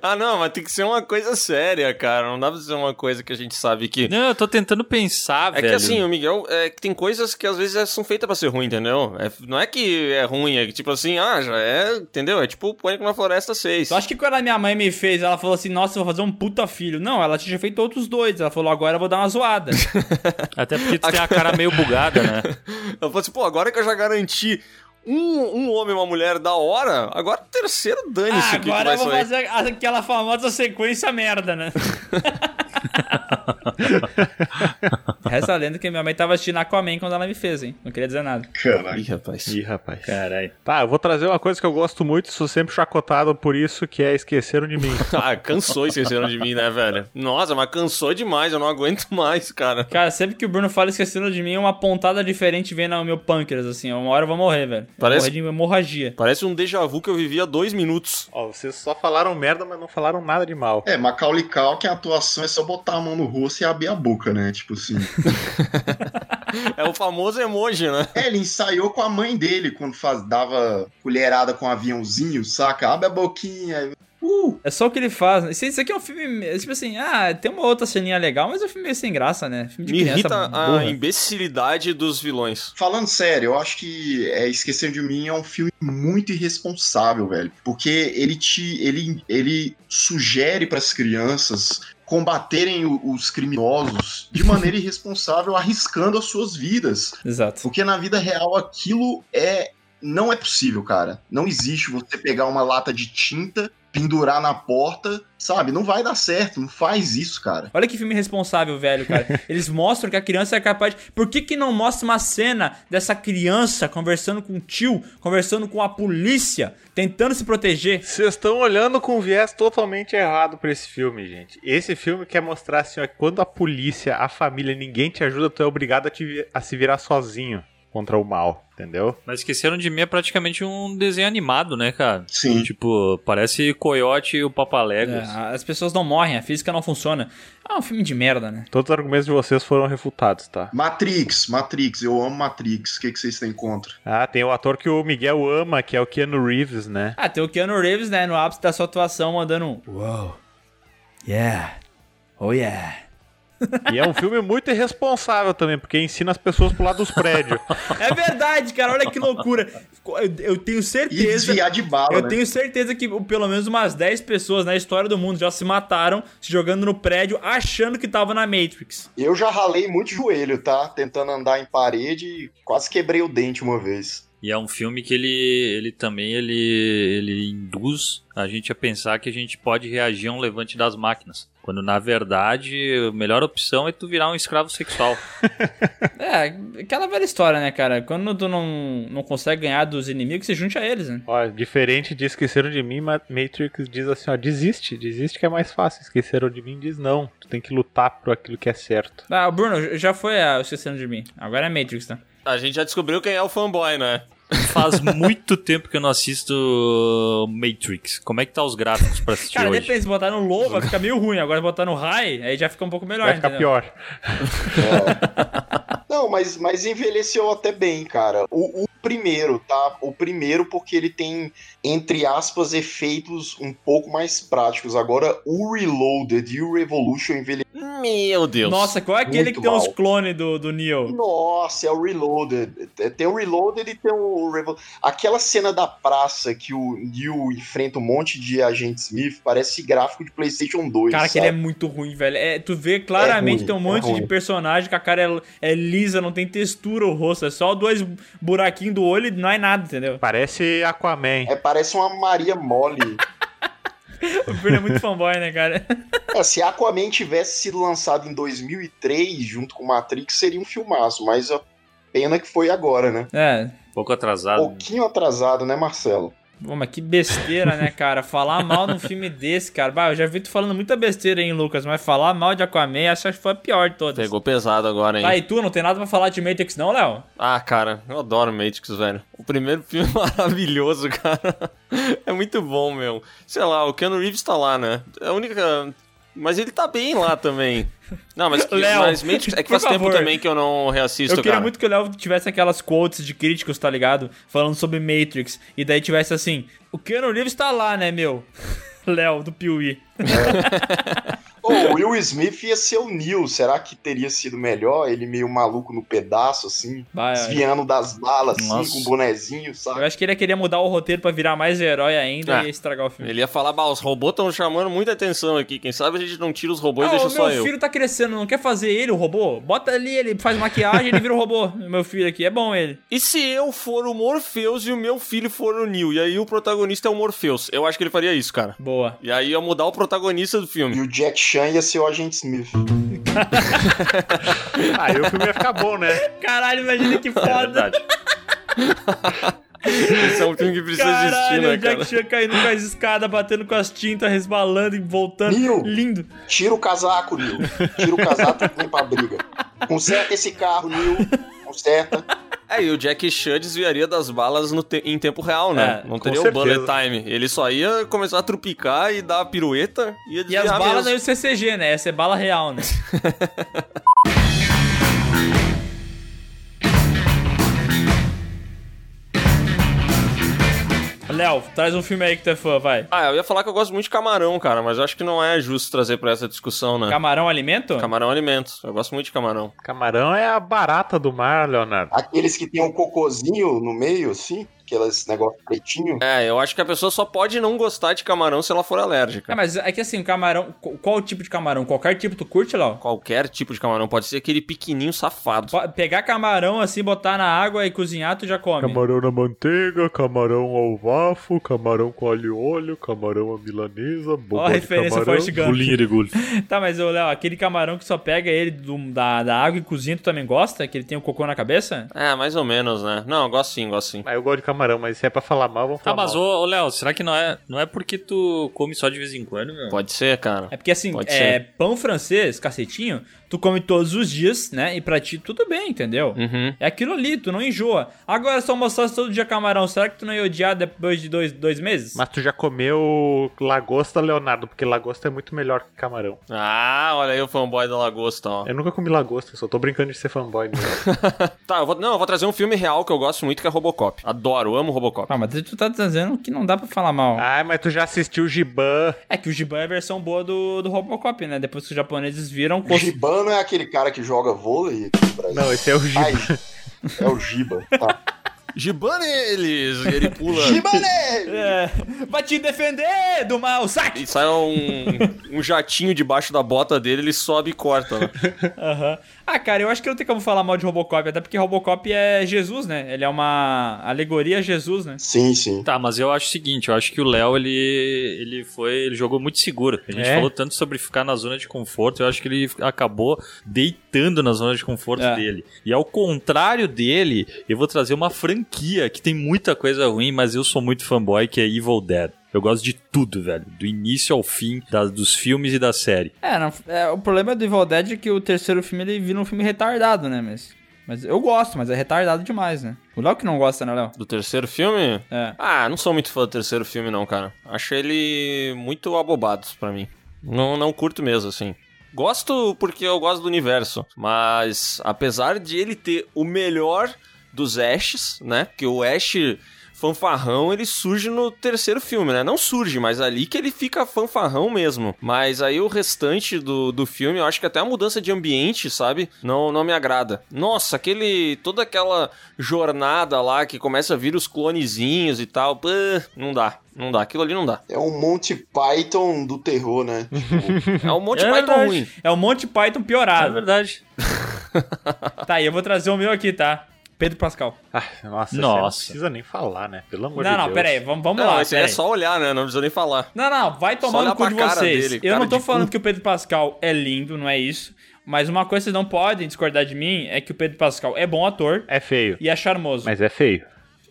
A: Ah, não, mas tem que ser uma coisa séria, cara. Não dá pra ser uma coisa que a gente sabe que.
B: Não, eu tô tentando pensar,
A: É
B: velho.
A: que assim, o Miguel, é que tem coisas que às vezes são feitas pra ser ruim, entendeu? É- não é que é ruim, é que tipo assim, ah, já é, entendeu? É tipo o Pânico na Floresta 6.
C: Tu acha que quando a minha mãe me fez, ela falou assim, nossa, eu vou fazer um puta filho. Não, ela tinha feito outros dois. Ela falou, agora eu vou dar uma zoada. <laughs>
B: Até porque tu tem a cara meio bugada, né? <laughs>
A: Eu falei assim, pô, agora que eu já garanti um, um homem e uma mulher da hora, agora o terceiro dane-se
C: Ah, agora eu vou
A: sair.
C: fazer aquela famosa sequência merda, né? <laughs> <laughs> Resta a lenda que minha mãe tava assistindo Aquaman quando ela me fez, hein? Não queria dizer nada.
E: Caraca.
A: Ih, rapaz.
D: Ih, rapaz.
B: Caralho.
D: Tá, eu vou trazer uma coisa que eu gosto muito, sou sempre chacotado por isso, que é Esqueceram de Mim. <laughs>
A: Ah, cansou esqueceram de mim, né, velho? Nossa, mas cansou demais, eu não aguento mais, cara.
C: Cara, sempre que o Bruno fala esquecendo de mim, uma pontada diferente vem no meu pâncreas, assim. Uma hora eu vou morrer, velho.
A: Parece-
C: Morrer de hemorragia.
A: Parece um déjà vu que eu vivi há dois minutos.
D: Ó, vocês só falaram merda, mas não falaram nada de mal.
E: É, Macaulay Culkin, a atuação é só botar a mão no rosto e abrir a boca, né? Tipo assim. <laughs>
A: É o famoso emoji, né?
E: É, ele ensaiou com a mãe dele quando faz, dava colherada com um aviãozinho, saca? Abre a boquinha. Uh!
C: É só o que ele faz. né? Isso, isso aqui é um filme, tipo assim, ah, tem uma outra ceninha legal, mas é um filme meio sem graça, né? Filme de
A: Me
C: criança
A: irrita a
C: burra.
A: imbecilidade dos vilões.
E: Falando sério, eu acho que é, Esquecer de Mim é um filme muito irresponsável, velho. Porque ele te. ele, ele sugere pras crianças combaterem os criminosos de maneira <laughs> irresponsável, arriscando as suas vidas.
C: Exato.
E: Porque na vida real aquilo é não é possível, cara. Não existe você pegar uma lata de tinta, pendurar na porta, sabe? Não vai dar certo, não faz isso, cara.
C: Olha que filme responsável, velho, cara. <laughs> Eles mostram que a criança é capaz de... Por que que não mostra uma cena dessa criança conversando com o tio, conversando com a polícia, tentando se proteger?
D: Vocês estão olhando com um viés totalmente errado pra esse filme, gente. Esse filme quer mostrar assim, ó, quando a polícia, a família, ninguém te ajuda, tu é obrigado a, te vi- a se virar sozinho contra o mal, entendeu?
B: Mas esqueceram de mim é praticamente um desenho animado, né, cara?
E: Sim.
B: Tipo, parece Coyote e o Papaléguas.
C: É, as pessoas não morrem, a física não funciona. É um filme de merda, né?
D: Todos os argumentos de vocês foram refutados, tá?
E: Matrix, Matrix, eu amo Matrix. O que, que vocês têm contra?
D: Ah, tem o ator que o Miguel ama, que é o Keanu Reeves, né?
C: Ah, tem o Keanu Reeves, né, no ápice da sua atuação, mandando um... Uou. Yeah. Oh yeah.
D: E é um filme muito irresponsável também, porque ensina as pessoas pro lado dos prédios. <laughs>
C: É verdade, cara, olha que loucura. Eu, eu tenho
E: E
C: certeza...
E: desviar de bala,
C: Eu
E: né?
C: tenho certeza que pelo menos umas 10 pessoas na história do mundo já se mataram se jogando no prédio achando que tava na Matrix.
E: Eu já ralei muito joelho, tá? Tentando andar em parede e quase quebrei o dente uma vez.
B: E é um filme que ele, ele também ele, ele induz a gente a pensar que a gente pode reagir a um levante das máquinas. Quando na verdade a melhor opção é tu virar um escravo sexual. <laughs>
C: É, aquela velha história, né, cara? Quando tu não, não consegue ganhar dos inimigos, você junte a eles, né?
D: Ó, diferente de Esqueceram de Mim, Ma- Matrix diz assim, ó, desiste, desiste que é mais fácil. Esqueceram de Mim diz não, tu tem que lutar por aquilo que é certo.
C: Ah, o Bruno, já foi a Esquecendo de Mim. Agora é Matrix, tá?
A: A gente já descobriu quem é o fanboy, né?
B: Faz muito tempo que eu não assisto Matrix. Como é que tá os gráficos pra assistir
C: Cara,
B: hoje?
C: depende, se botar no low vai ficar meio ruim. Agora botar no high, aí já fica um pouco melhor,
D: Vai ficar
C: entendeu?
D: pior.
E: Não, mas, mas envelheceu até bem, cara. O, o primeiro, tá? O primeiro porque ele tem, entre aspas, efeitos um pouco mais práticos. Agora, o Reloaded e o Revolution envelheceram.
A: Meu Deus.
C: Nossa, qual é aquele
E: Muito
C: que tem os
E: mal.
C: clones do, do Neo?
E: Nossa, é o Reloaded. Tem o Reloaded e tem o Revolution. Aquela cena da praça que o Neo enfrenta um monte de agente Smith parece gráfico de PlayStation 2.
C: Cara, que ele é
E: sabe?
C: muito ruim, velho. É, tu vê claramente
E: ruim,
C: tem um
E: é
C: monte de
E: ruim.
C: personagem que a cara é, é lisa, não tem textura o rosto, é só dois buraquinhos do olho e não é nada, entendeu?
D: Parece Aquaman.
E: É, parece uma Maria Mole. <laughs>
C: O Bruno é muito fanboy, né, cara?
E: É, se Aquaman tivesse sido lançado em 2003, junto com Matrix, seria um filmaço, mas a pena que foi agora, né?
C: É.
B: Pouco atrasado.
E: Pouquinho atrasado, né, Marcelo?
C: Pô, mas que besteira, né, cara? Falar mal num filme <laughs> desse, cara. Bah, eu já vi tu falando muita besteira, hein, Lucas? Mas falar mal de Aquaman, acho que foi a pior de todas.
A: Pegou pesado agora, hein?
C: Tá, e tu não tem nada pra falar de Matrix, não, Léo?
A: Ah, cara, eu adoro Matrix, velho. O primeiro <laughs> filme é maravilhoso, cara. É muito bom, meu. Sei lá, o Keanu Reeves tá lá, né? É a única. Mas ele tá bem lá também. Não, mas, <laughs>
C: Léo,
A: mas Matrix é que faz tempo também que eu não reassisto,
C: Eu queria
A: cara.
C: muito que o Léo tivesse aquelas quotes de críticos, tá ligado? Falando sobre Matrix. E daí tivesse assim: o Keanu Reeves tá lá, né, meu? <laughs> Léo, do Piuí. <laughs>
E: Ô, o <laughs> Will Smith ia ser o Neo. Será que teria sido melhor? Ele meio maluco no pedaço, assim,
C: Vai,
E: desviando das balas, assim,
B: Nossa.
E: com o bonezinho, sabe?
C: Eu acho que ele ia querer mudar o roteiro pra virar mais herói ainda
A: Ah,
C: e ia estragar o filme.
A: Ele ia falar, bah, os robôs estão chamando muita atenção aqui. Quem sabe a gente não tira os robôs
C: Ah,
A: e deixa
C: o
A: só
C: meu
A: eu.
C: filho tá crescendo, não quer fazer ele o robô? Bota ali, ele faz maquiagem ele vira o robô. <laughs> Meu filho aqui, é bom ele.
A: E se eu for o Morpheus e o meu filho for o Neo? E aí o protagonista é o Morpheus. Eu acho que ele faria isso, cara.
C: Boa.
A: E aí ia mudar o protagonista do
E: E
A: filme.
E: o Jack Chan ia ser o agente Smith. <laughs>
D: Aí o filme ia ficar bom, né?
C: Caralho, imagina que
B: É
C: foda.
B: verdade. <laughs>
A: Esse é um filme que precisa existir,
C: Caralho,
A: né,
C: o Jack
A: cara?
C: Chan caindo com as escadas, batendo com as tintas, resbalando e voltando.
E: Neo.
C: Lindo.
E: Tira o casaco, Neo. Tira o casaco e vem pra briga. Conserta esse carro, Neo. Conserta.
A: É, e o Jack Chan desviaria das balas no te- em tempo real, né?
C: É,
A: não teria o bullet time. Ele só ia começar a trupicar e dar a pirueta e ia
C: E as balas não
A: mesmo.
C: iam ser CG, né? Ia ser bala real, né? <laughs> Léo, traz um filme aí que tu é fã, vai.
A: Ah, eu ia falar que eu gosto muito de camarão, cara, mas eu acho que não é justo trazer pra essa discussão, né?
C: Camarão alimento?
A: Camarão alimento. Eu gosto muito de camarão.
D: Camarão é a barata do mar, Leonardo.
E: Aqueles que tem um cocôzinho no meio, assim. Aqueles negócio pretinho.
A: É, eu acho que a pessoa só pode não gostar de camarão se ela for alérgica.
C: É, mas é que assim, o camarão. qu- Qual o tipo de camarão? Qualquer tipo tu curte, Léo?
A: Qualquer tipo de camarão, pode ser aquele pequenininho safado.
C: Po- Pegar camarão assim, botar na água e cozinhar, tu já come.
D: Camarão na manteiga, camarão ao bafo, camarão com alho e óleo, camarão à milanesa, boba
C: Ó a
D: de
C: referência
D: camarão.
B: Bolinha de gulho. <laughs>
C: Tá, mas ô, Léo, aquele camarão que só pega ele do- da, da água e cozinha, tu também gosta? Que ele tem o cocô na cabeça?
A: É, mais ou menos, né? Não, eu gosto sim, gosto sim.
D: Ah, eu gosto de camarão, mas se é pra falar mal, vamos
B: Tá,
D: falar
B: mas
D: mal.
B: ô, ô, Léo, será que não é, não é porque tu come só de vez em quando, meu?
A: Pode ser, cara.
C: É porque assim,
A: Pode
C: é,
A: ser.
C: pão francês, cacetinho, tu come todos os dias, né? E pra ti tudo bem, entendeu?
A: Uhum.
C: É aquilo ali, tu não enjoa. Agora, se almoçasse todo dia camarão, será que tu não ia odiar depois de dois, dois meses?
D: Mas tu já comeu lagosta, Leonardo? Porque lagosta é muito melhor que camarão.
A: Ah, olha aí o fanboy da lagosta, ó.
D: Eu nunca comi lagosta, só tô brincando de ser fanboy mesmo. <laughs>
A: Tá, eu vou, não, eu vou trazer um filme real que eu gosto muito, que é Robocop. Adoro, amo Robocop.
C: Ah, mas tu tá dizendo que não dá pra falar mal.
D: ah, mas tu já assistiu o Giban.
C: É que o Giban é a versão boa do, do Robocop, né? Depois que os japoneses viram...
E: O Gibano é aquele cara que joga vôlei aqui no Brasil.
D: Não, esse é o Giban.
E: Ai, é o Giba. Tá.
A: Gibane eles! E ele pula.
E: Gibane!
C: É, vai te defender do mal, saque!
A: E sai um, um jatinho debaixo da bota dele, ele sobe e corta, né?
C: Aham. Ah, cara, eu acho que não tem como falar mal de Robocop, até porque Robocop é Jesus, né? Ele é uma alegoria a Jesus, né?
E: Sim, sim.
B: Tá, mas eu acho o seguinte, eu acho que o Léo, ele, ele foi, ele jogou muito seguro. A gente
D: É?
B: falou tanto sobre ficar na zona de conforto, eu acho que ele acabou deitando na zona de conforto
C: É.
B: dele. E ao contrário dele, eu vou trazer uma franquia que tem muita coisa ruim, mas eu sou muito fanboy, que é Evil Dead. Eu gosto de tudo, velho. Do início ao fim, das, dos filmes e da série.
C: É, não- é, o problema do Evil Dead é que o terceiro filme ele vira um filme retardado, né? Mas, mas eu gosto, mas é retardado demais, né? O Léo que não gosta, né, Léo?
A: Do terceiro filme?
C: É.
A: Ah, não sou muito fã do terceiro filme, não, cara. Acho ele muito abobado pra mim. Não, não curto mesmo, assim. Gosto porque eu gosto do universo, mas apesar de ele ter o melhor dos Ashes, né? Porque o Ash fanfarrão, ele surge no terceiro filme, né? Não surge, mas ali que ele fica fanfarrão mesmo. Mas aí o restante do, do filme, eu acho que até a mudança de ambiente, sabe? Não, não me agrada. Nossa, aquele. toda aquela jornada lá que começa a vir os clonezinhos e tal. pã, não dá. Não dá. Aquilo ali não dá.
E: É um Monty Python do terror, né? Tipo,
A: É um monte de
B: É
A: Python
B: verdade.
A: ruim.
C: É o Monty Python
B: É
C: piorado.
B: verdade. <laughs>
C: tá, e eu vou trazer o meu aqui, tá? Pedro Pascal.
D: Ah, nossa,
B: Nossa.
D: você não precisa nem falar, né? Pelo amor
C: não,
D: de
C: não,
D: Deus.
C: pera aí, vamos, vamos
A: Não,
C: lá.
A: é
C: aí.
A: só olhar, né? Não precisa nem falar.
C: Não, não, vai tomar
A: olhar
C: no cu de vocês.
A: dele,
C: eu não tô falando
A: cu.
C: que o Pedro Pascal é lindo, não é isso. Mas uma coisa que vocês não podem discordar de mim é que o Pedro Pascal é bom ator
D: É feio,
C: e é charmoso.
D: mas é feio.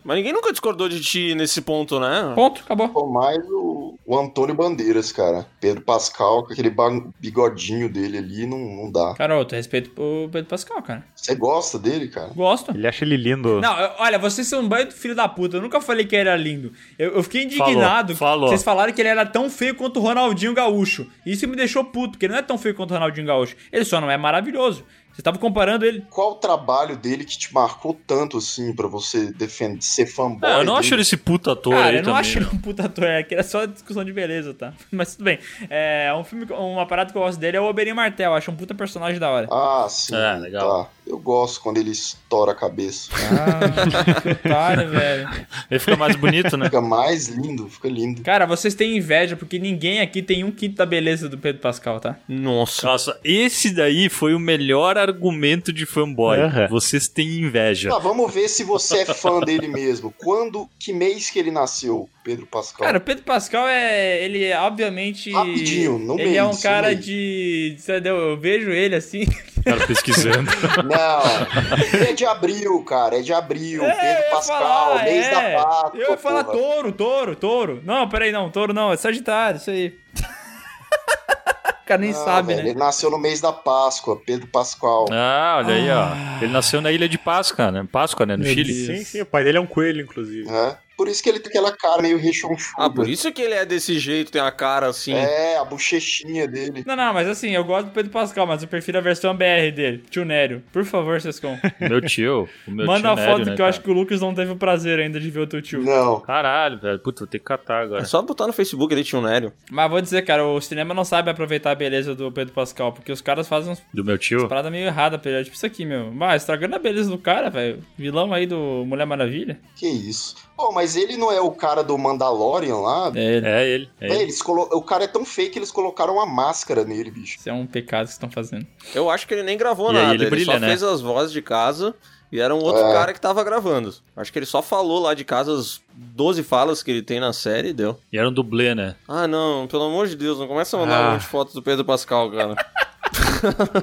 A: Mas ninguém nunca discordou de ti nesse ponto, né?
C: Ponto, acabou.
E: Pô, mais o, o Antônio Bandeiras, cara. Pedro Pascal, com aquele bigodinho dele ali, não, não dá.
C: Caroto, respeito pro Pedro Pascal, cara.
E: Você gosta dele, cara?
C: Gosto.
D: Ele acha ele lindo.
C: Não, eu- olha, vocês são um banho do filho da puta. Eu nunca falei que ele era lindo. Eu, eu fiquei indignado.
B: Falou, falou.
C: Vocês falaram que ele era tão feio quanto o Ronaldinho Gaúcho. Isso me deixou puto, porque ele não é tão feio quanto o Ronaldinho Gaúcho. Ele só não é maravilhoso. Você tava comparando ele.
E: Qual o trabalho dele que te marcou tanto assim pra você defender, ser fanboy?
B: É, eu não
E: dele?
B: acho ele esse puta ator
C: Cara,
B: aí
C: eu não
B: também,
C: acho ele um puta ator. É que era só discussão de beleza, tá? <laughs> Mas tudo bem. É, um filme, uma parada que eu gosto dele é o Oberyn Martel. Eu acho um puta personagem da hora.
E: Ah, sim.
B: É, legal.
E: Tá. Eu gosto quando ele estoura a cabeça.
C: Ah, que otário, <laughs> velho.
B: Ele fica mais bonito, né?
E: Fica mais lindo, fica lindo.
C: Cara, vocês têm inveja porque ninguém aqui tem um quinto da beleza do Pedro Pascal, tá?
A: Nossa.
B: Nossa, esse daí foi o melhor argumento de fanboy.
D: Aham.
B: Vocês têm inveja.
E: Tá, vamos ver se você é fã dele mesmo. Quando, que mês que ele nasceu, Pedro Pascal?
C: Cara, o Pedro Pascal é. Ele é obviamente.
E: Rapidinho, no
C: Ele é um cara de. Entendeu? Eu vejo ele assim.
B: Cara pesquisando. <laughs>
E: Não, é de abril, cara, é de abril.
C: É, eu
E: Pedro Pascal,
C: falar,
E: mês
C: é.
E: da Páscoa.
C: Eu ia falar
E: porra.
C: touro, touro, touro. Não, peraí, não, touro não, é Sagitário, isso aí. o cara nem
E: Não,
C: sabe,
E: velho,
C: né?
E: Ele nasceu no mês da Páscoa, Pedro Pascal.
B: Ah, olha aí, ó. Ele nasceu na ilha de Páscoa, né? Páscoa, né? No
C: Meu
B: Chile.
C: Deus.
D: Sim, sim, o pai dele é um coelho, inclusive.
E: né? Por isso que ele tem aquela cara meio rechonchuda.
A: Ah, por isso que ele é desse jeito, tem a cara assim.
E: É, a bochechinha dele.
C: Não, não, mas assim, eu gosto do Pedro Pascal, mas eu prefiro a versão BR dele. Tio Nério. Por favor, Sescon.
B: Meu tio. O meu
C: Manda
B: tio
C: a
B: Nério,
C: foto
B: né,
C: que eu
B: cara?
C: acho que o Lucas não teve o prazer ainda de ver o teu tio.
E: Não.
B: Caralho, velho. Puta, vou ter que catar agora.
A: É só botar no Facebook ali, tio Nério.
C: Mas vou dizer, cara, o cinema não sabe aproveitar a beleza do Pedro Pascal, porque os caras fazem uns
B: Do meu tio?
C: paradas meio erradas pra ele. Tipo isso aqui, meu. Mas estragando a beleza do cara, velho. Vilão aí do Mulher Maravilha.
E: Que isso. Pô, mas ele não é o cara do Mandalorian lá?
C: É, ele.
B: É ele. É
E: É,
B: ele.
E: eles colo... O cara é tão feio que eles colocaram uma máscara nele, bicho.
C: Isso é um pecado que estão fazendo.
A: Eu acho que ele nem gravou
B: E
A: nada.
B: ele
A: Ele,
B: brilha,
A: só
B: né?
A: fez as vozes de casa e era um outro
E: É.
A: cara que tava gravando. Acho que ele só falou lá de casa as 12 falas que ele tem na série e deu.
B: E era um dublê, né?
A: Ah, não, pelo amor de Deus, não começa a mandar
D: Ah.
A: um monte de fotos do Pedro Pascal, cara. <laughs>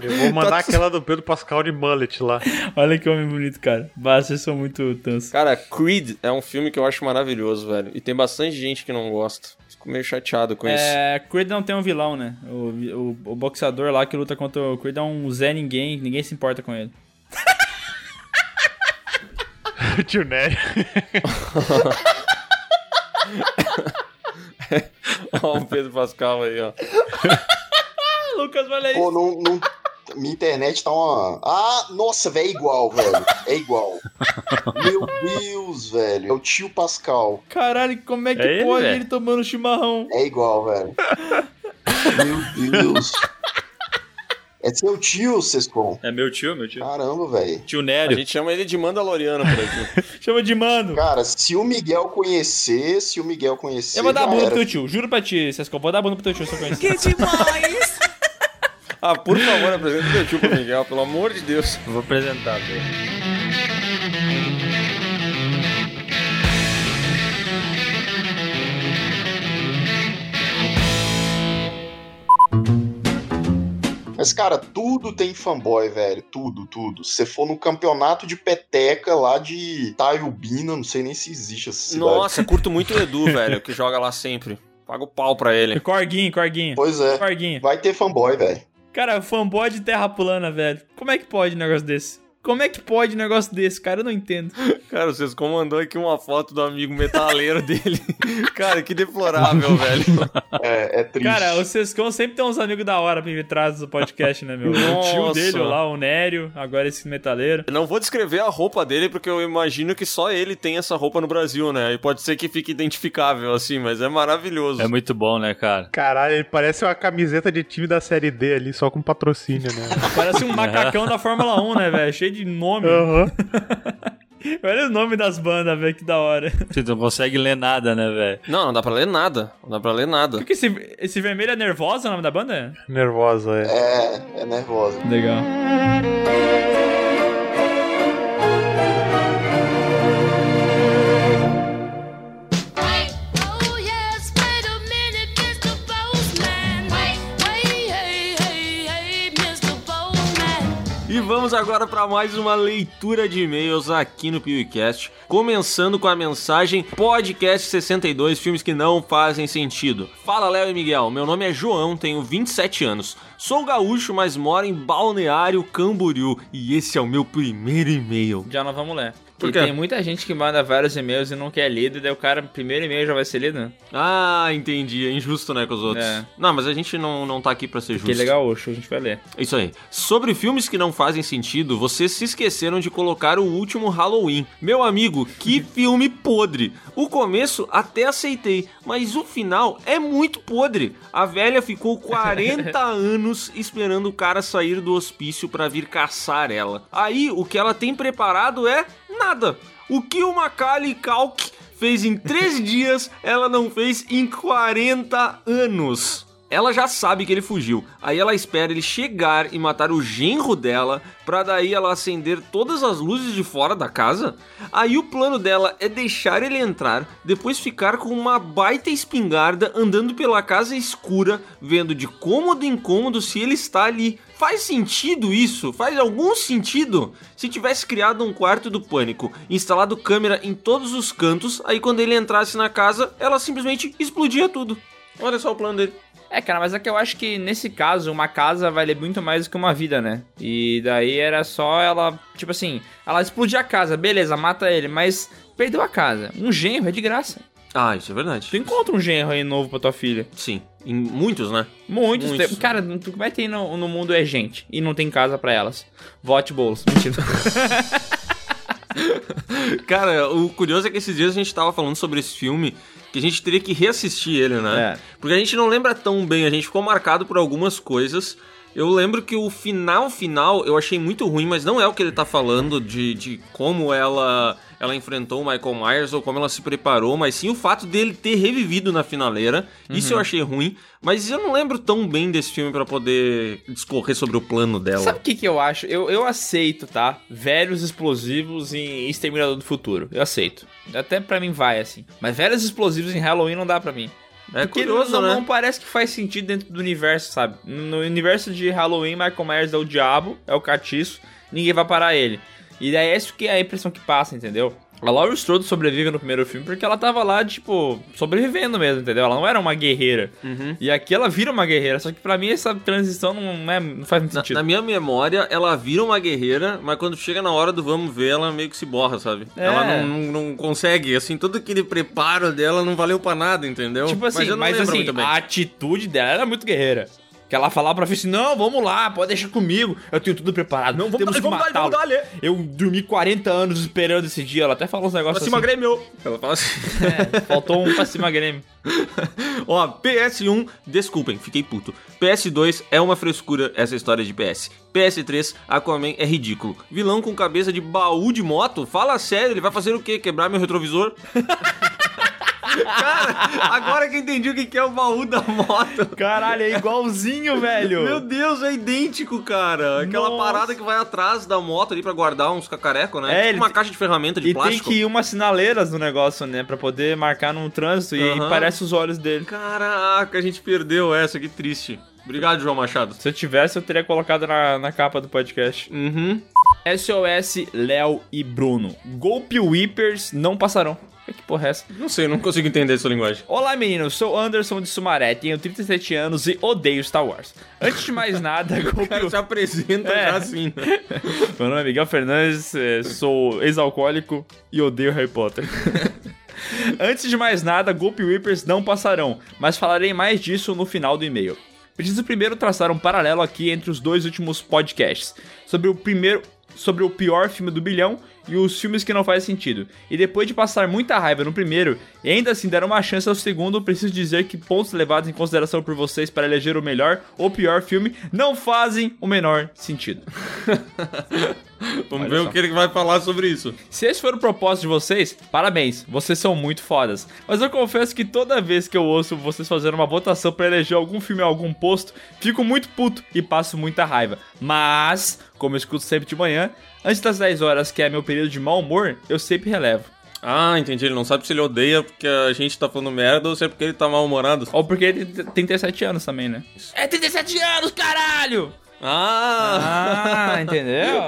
D: Eu vou mandar aquela do Pedro Pascal de mullet lá.
C: Olha que homem bonito, cara. Bah, vocês são muito tansos.
A: Cara, Creed é um filme que eu acho maravilhoso, velho. E tem bastante gente que não gosta. Fico meio chateado com isso.
C: É, Creed não tem um vilão, né? O, o, o boxeador lá que luta contra o Creed é um Zé Ninguém, ninguém se importa com ele. <laughs>
D: Tio Nery.
A: Ó, <laughs> o Pedro Pascal aí, ó. <laughs>
C: Lucas, olha aí.
E: Pô, não. não... Minha internet tá uma. Ah, nossa, velho, é igual, velho. É igual. Meu Deus, velho. É o tio Pascal.
C: Caralho, como é que
B: É ele,
C: pode
B: velho?
C: ele tomando chimarrão?
E: É igual, velho. Meu Deus. É seu tio, Sescon.
B: É meu tio, meu tio.
E: Caramba, velho.
B: Tio
A: A
B: Nério.
A: gente chama ele de Mandaloriano por aqui. <laughs>
C: Chama de mano.
E: Cara, se o Miguel conhecer, se o Miguel conhecer.
C: Eu vou dar a bunda pro
E: era.
C: teu tio, juro pra ti, Sescon. Vou dar a bunda pro teu tio se eu conhecer.
H: Que demais!
A: Ah, por favor, apresenta meu tio pro Miguel, pelo amor de Deus.
B: Vou apresentar. velho.
E: Mas, cara, tudo tem fanboy, velho. Tudo, tudo. Se você for no campeonato de peteca lá de Taiubina, não sei nem se existe essa cidade.
A: Nossa, curto muito o Edu, velho, que joga lá sempre. Paga o pau pra ele.
C: Corguinho, Corguinho.
E: Pois é.
C: Corguinho.
E: Vai ter fanboy, velho.
C: Cara, fanboy de terra plana, velho. Como é que pode um negócio desse? Como é que pode um negócio desse, cara? Eu não entendo. <laughs>
A: Cara, vocês comandou aqui uma foto do amigo metaleiro dele. <laughs> Cara, que deplorável, velho.
E: É, é triste.
C: Cara, o Sescon sempre tem uns amigos da hora pra vir atrás do podcast, né, meu? O tio dele lá, o Nério, agora esse metaleiro.
A: Eu Não vou descrever a roupa dele, porque eu imagino que só ele tem essa roupa no Brasil, né? E pode ser que fique identificável, assim, mas é maravilhoso.
B: É muito bom, né, cara?
D: Caralho, ele parece uma camiseta de time da série D ali, só com patrocínio, né?
C: Parece um macacão da Fórmula 1, né, velho? Cheio de nome.
D: Aham. <laughs>
C: Olha o nome das bandas, velho, que da hora.
B: Você não consegue ler nada, né, velho?
A: Não, não dá pra ler nada. Não dá pra ler nada.
C: Por que esse, esse vermelho é nervosa o nome da banda?
D: Nervosa, é.
E: É, é nervosa.
C: Legal.
A: E vamos agora para mais uma leitura de e-mails aqui no PewCast, começando com a mensagem Podcast 62, filmes que não fazem sentido. Fala Léo e Miguel, meu nome é João, tenho 27 anos. Sou gaúcho, mas moro em Balneário Camboriú e esse é o meu primeiro e-mail.
C: Já não vamos ler.
A: Por
C: e
A: quê?
C: tem muita gente que manda vários e-mails e não quer lido, e daí o cara, primeiro e-mail já vai ser lido, né?
A: Ah, entendi, é injusto, né, com os outros.
C: É.
A: Não, mas a gente não, não tá aqui pra ser justo.
C: Que legal, Oxo, a gente vai ler.
A: Isso aí. Sobre filmes que não fazem sentido, vocês se esqueceram de colocar o último Halloween. Meu amigo, que <laughs> filme podre. O começo até aceitei, mas o final é muito podre. A velha ficou 40 <laughs> anos esperando o cara sair do hospício pra vir caçar ela. Aí o que ela tem preparado é nada. O que o Macaulay Culkin fez em 3 <laughs> dias, ela não fez em 40 anos. Ela já sabe que ele fugiu. Aí ela espera ele chegar e matar o genro dela, pra daí ela acender todas as luzes de fora da casa. Aí o plano dela é deixar ele entrar, depois ficar com uma baita espingarda andando pela casa escura, vendo de cômodo em cômodo se ele está ali. Faz sentido isso? Faz algum sentido? Se tivesse criado um quarto do pânico, instalado câmera em todos os cantos, aí quando ele entrasse na casa, ela simplesmente explodia tudo. Olha só o plano dele.
C: É, cara, mas é que eu acho que nesse caso, uma casa vale muito mais do que uma vida, né? E daí era só ela, tipo assim, ela explodir a casa, beleza, mata ele, mas perdeu a casa. Um genro é de graça.
A: Ah, isso é verdade.
C: Tu encontra um genro aí novo pra tua filha.
A: Sim, em muitos, né?
C: Muitos.
A: Muitos.
C: Cara, tu que vai ter no, no mundo é gente. E não tem casa pra elas. Vote bolos. <laughs> Mentira. <laughs>
A: Cara, o curioso é que esses dias a gente tava falando sobre esse filme que a gente teria que reassistir ele, né?
C: É.
A: Porque a gente não lembra tão bem, a gente ficou marcado por algumas coisas. Eu lembro que o final final eu achei muito ruim, mas não é o que ele tá falando de, de como ela ela enfrentou o Michael Myers ou como ela se preparou, mas sim o fato dele ter revivido na finaleira. Isso eu achei ruim, mas eu não lembro tão bem desse filme pra poder discorrer sobre o plano dela.
C: Sabe o que, que eu acho? Eu, eu aceito, tá? Velhos explosivos em Exterminador do Futuro. Eu aceito. Até pra mim vai, assim. Mas velhos explosivos em Halloween não dá pra mim.
A: É
C: Porque
A: curioso,
C: não,
A: né?
C: não parece que faz sentido dentro do universo, sabe? No universo de Halloween, Michael Myers é o diabo, é o catiço, ninguém vai parar ele. E daí é isso que é a impressão que passa, entendeu? A Laurie Strode sobrevive no primeiro filme porque ela tava lá, tipo, sobrevivendo mesmo, entendeu? Ela não era uma guerreira.
A: Uhum.
C: E aqui ela vira uma guerreira, só que pra mim essa transição não, é, não faz muito
A: Na,
C: sentido.
A: na minha memória, ela vira uma guerreira, mas quando chega na hora do vamos ver, ela meio que se borra, sabe?
C: É.
A: Ela não, não, não consegue, assim, todo aquele preparo dela não valeu pra nada, entendeu?
C: Tipo assim,
A: mas
C: mas, assim,
A: bem.
C: a atitude dela era muito guerreira. Que ela falava pra Fitch, não, vamos lá, pode deixar comigo, eu tenho tudo preparado, não, temos que matá-lo. Eu dormi 40 anos esperando esse dia, ela até falou uns negócios assim.
A: Grêmio! Ela fala assim.
C: É, faltou um pra cima Grêmio. <laughs>
A: Ó, PS1, desculpem, fiquei puto. PS2 é uma frescura essa história de PS. PS3, Aquaman é ridículo. Vilão com cabeça de baú de moto? Fala sério, ele vai fazer o quê? Quebrar meu retrovisor? <laughs> Cara, agora que eu entendi o que é o baú da moto.
C: Caralho, é igualzinho, velho.
A: Meu Deus, é idêntico, cara. Aquela
C: Nossa.
A: parada que vai atrás da moto ali pra guardar uns cacarecos, né?
C: É,
A: tipo
C: ele
A: uma caixa de ferramenta de
C: E
A: plástico.
C: tem que ir umas sinaleiras no negócio, né? Pra poder marcar no trânsito e parece os olhos dele.
A: Caraca, a gente perdeu essa, que triste. Obrigado, João Machado.
C: Se eu tivesse, eu teria colocado na, na capa do podcast.
A: Uhum.
C: SOS, Léo e Bruno. Golpe Whippers não passarão. Que porra é essa?
A: Não sei, não consigo entender essa linguagem.
C: Olá meninos, sou Anderson de Sumaré, tenho 37 anos e odeio Star Wars. Antes de mais nada, <laughs>
A: O
C: Golpe
A: cara se apresenta
C: É.
A: já assim, né? <laughs>
C: Meu nome é Miguel Fernandes, eh, sou ex-alcoólico e odeio Harry Potter. <laughs> Antes de mais nada, Golpe Whippers não passarão, mas falarei mais disso no final do e-mail. Preciso primeiro traçar um paralelo aqui entre os dois últimos podcasts, sobre o primeiro, sobre o pior filme do bilhão e os filmes que não fazem sentido. E depois de passar muita raiva no primeiro, e ainda assim dar uma chance ao segundo, preciso dizer que pontos levados em consideração por vocês para eleger o melhor ou pior filme não fazem o menor sentido. <laughs>
A: Vamos
C: Olha
A: ver
C: só.
A: o que ele vai falar sobre isso.
C: Se esse for o propósito de vocês, parabéns, vocês são muito fodas. Mas eu confesso que toda vez que eu ouço vocês fazendo uma votação pra eleger algum filme ou algum posto, fico muito puto e passo muita raiva. Mas, como eu escuto sempre de manhã, antes das 10 horas, que é meu período de mau humor, eu sempre relevo.
A: Ah, entendi. Ele não sabe se ele odeia porque a gente tá falando merda ou se é porque ele tá mal-humorado.
C: Ou porque ele tem 37 anos também, né? É 37 anos, caralho!
A: Ah!
C: Ah, entendeu?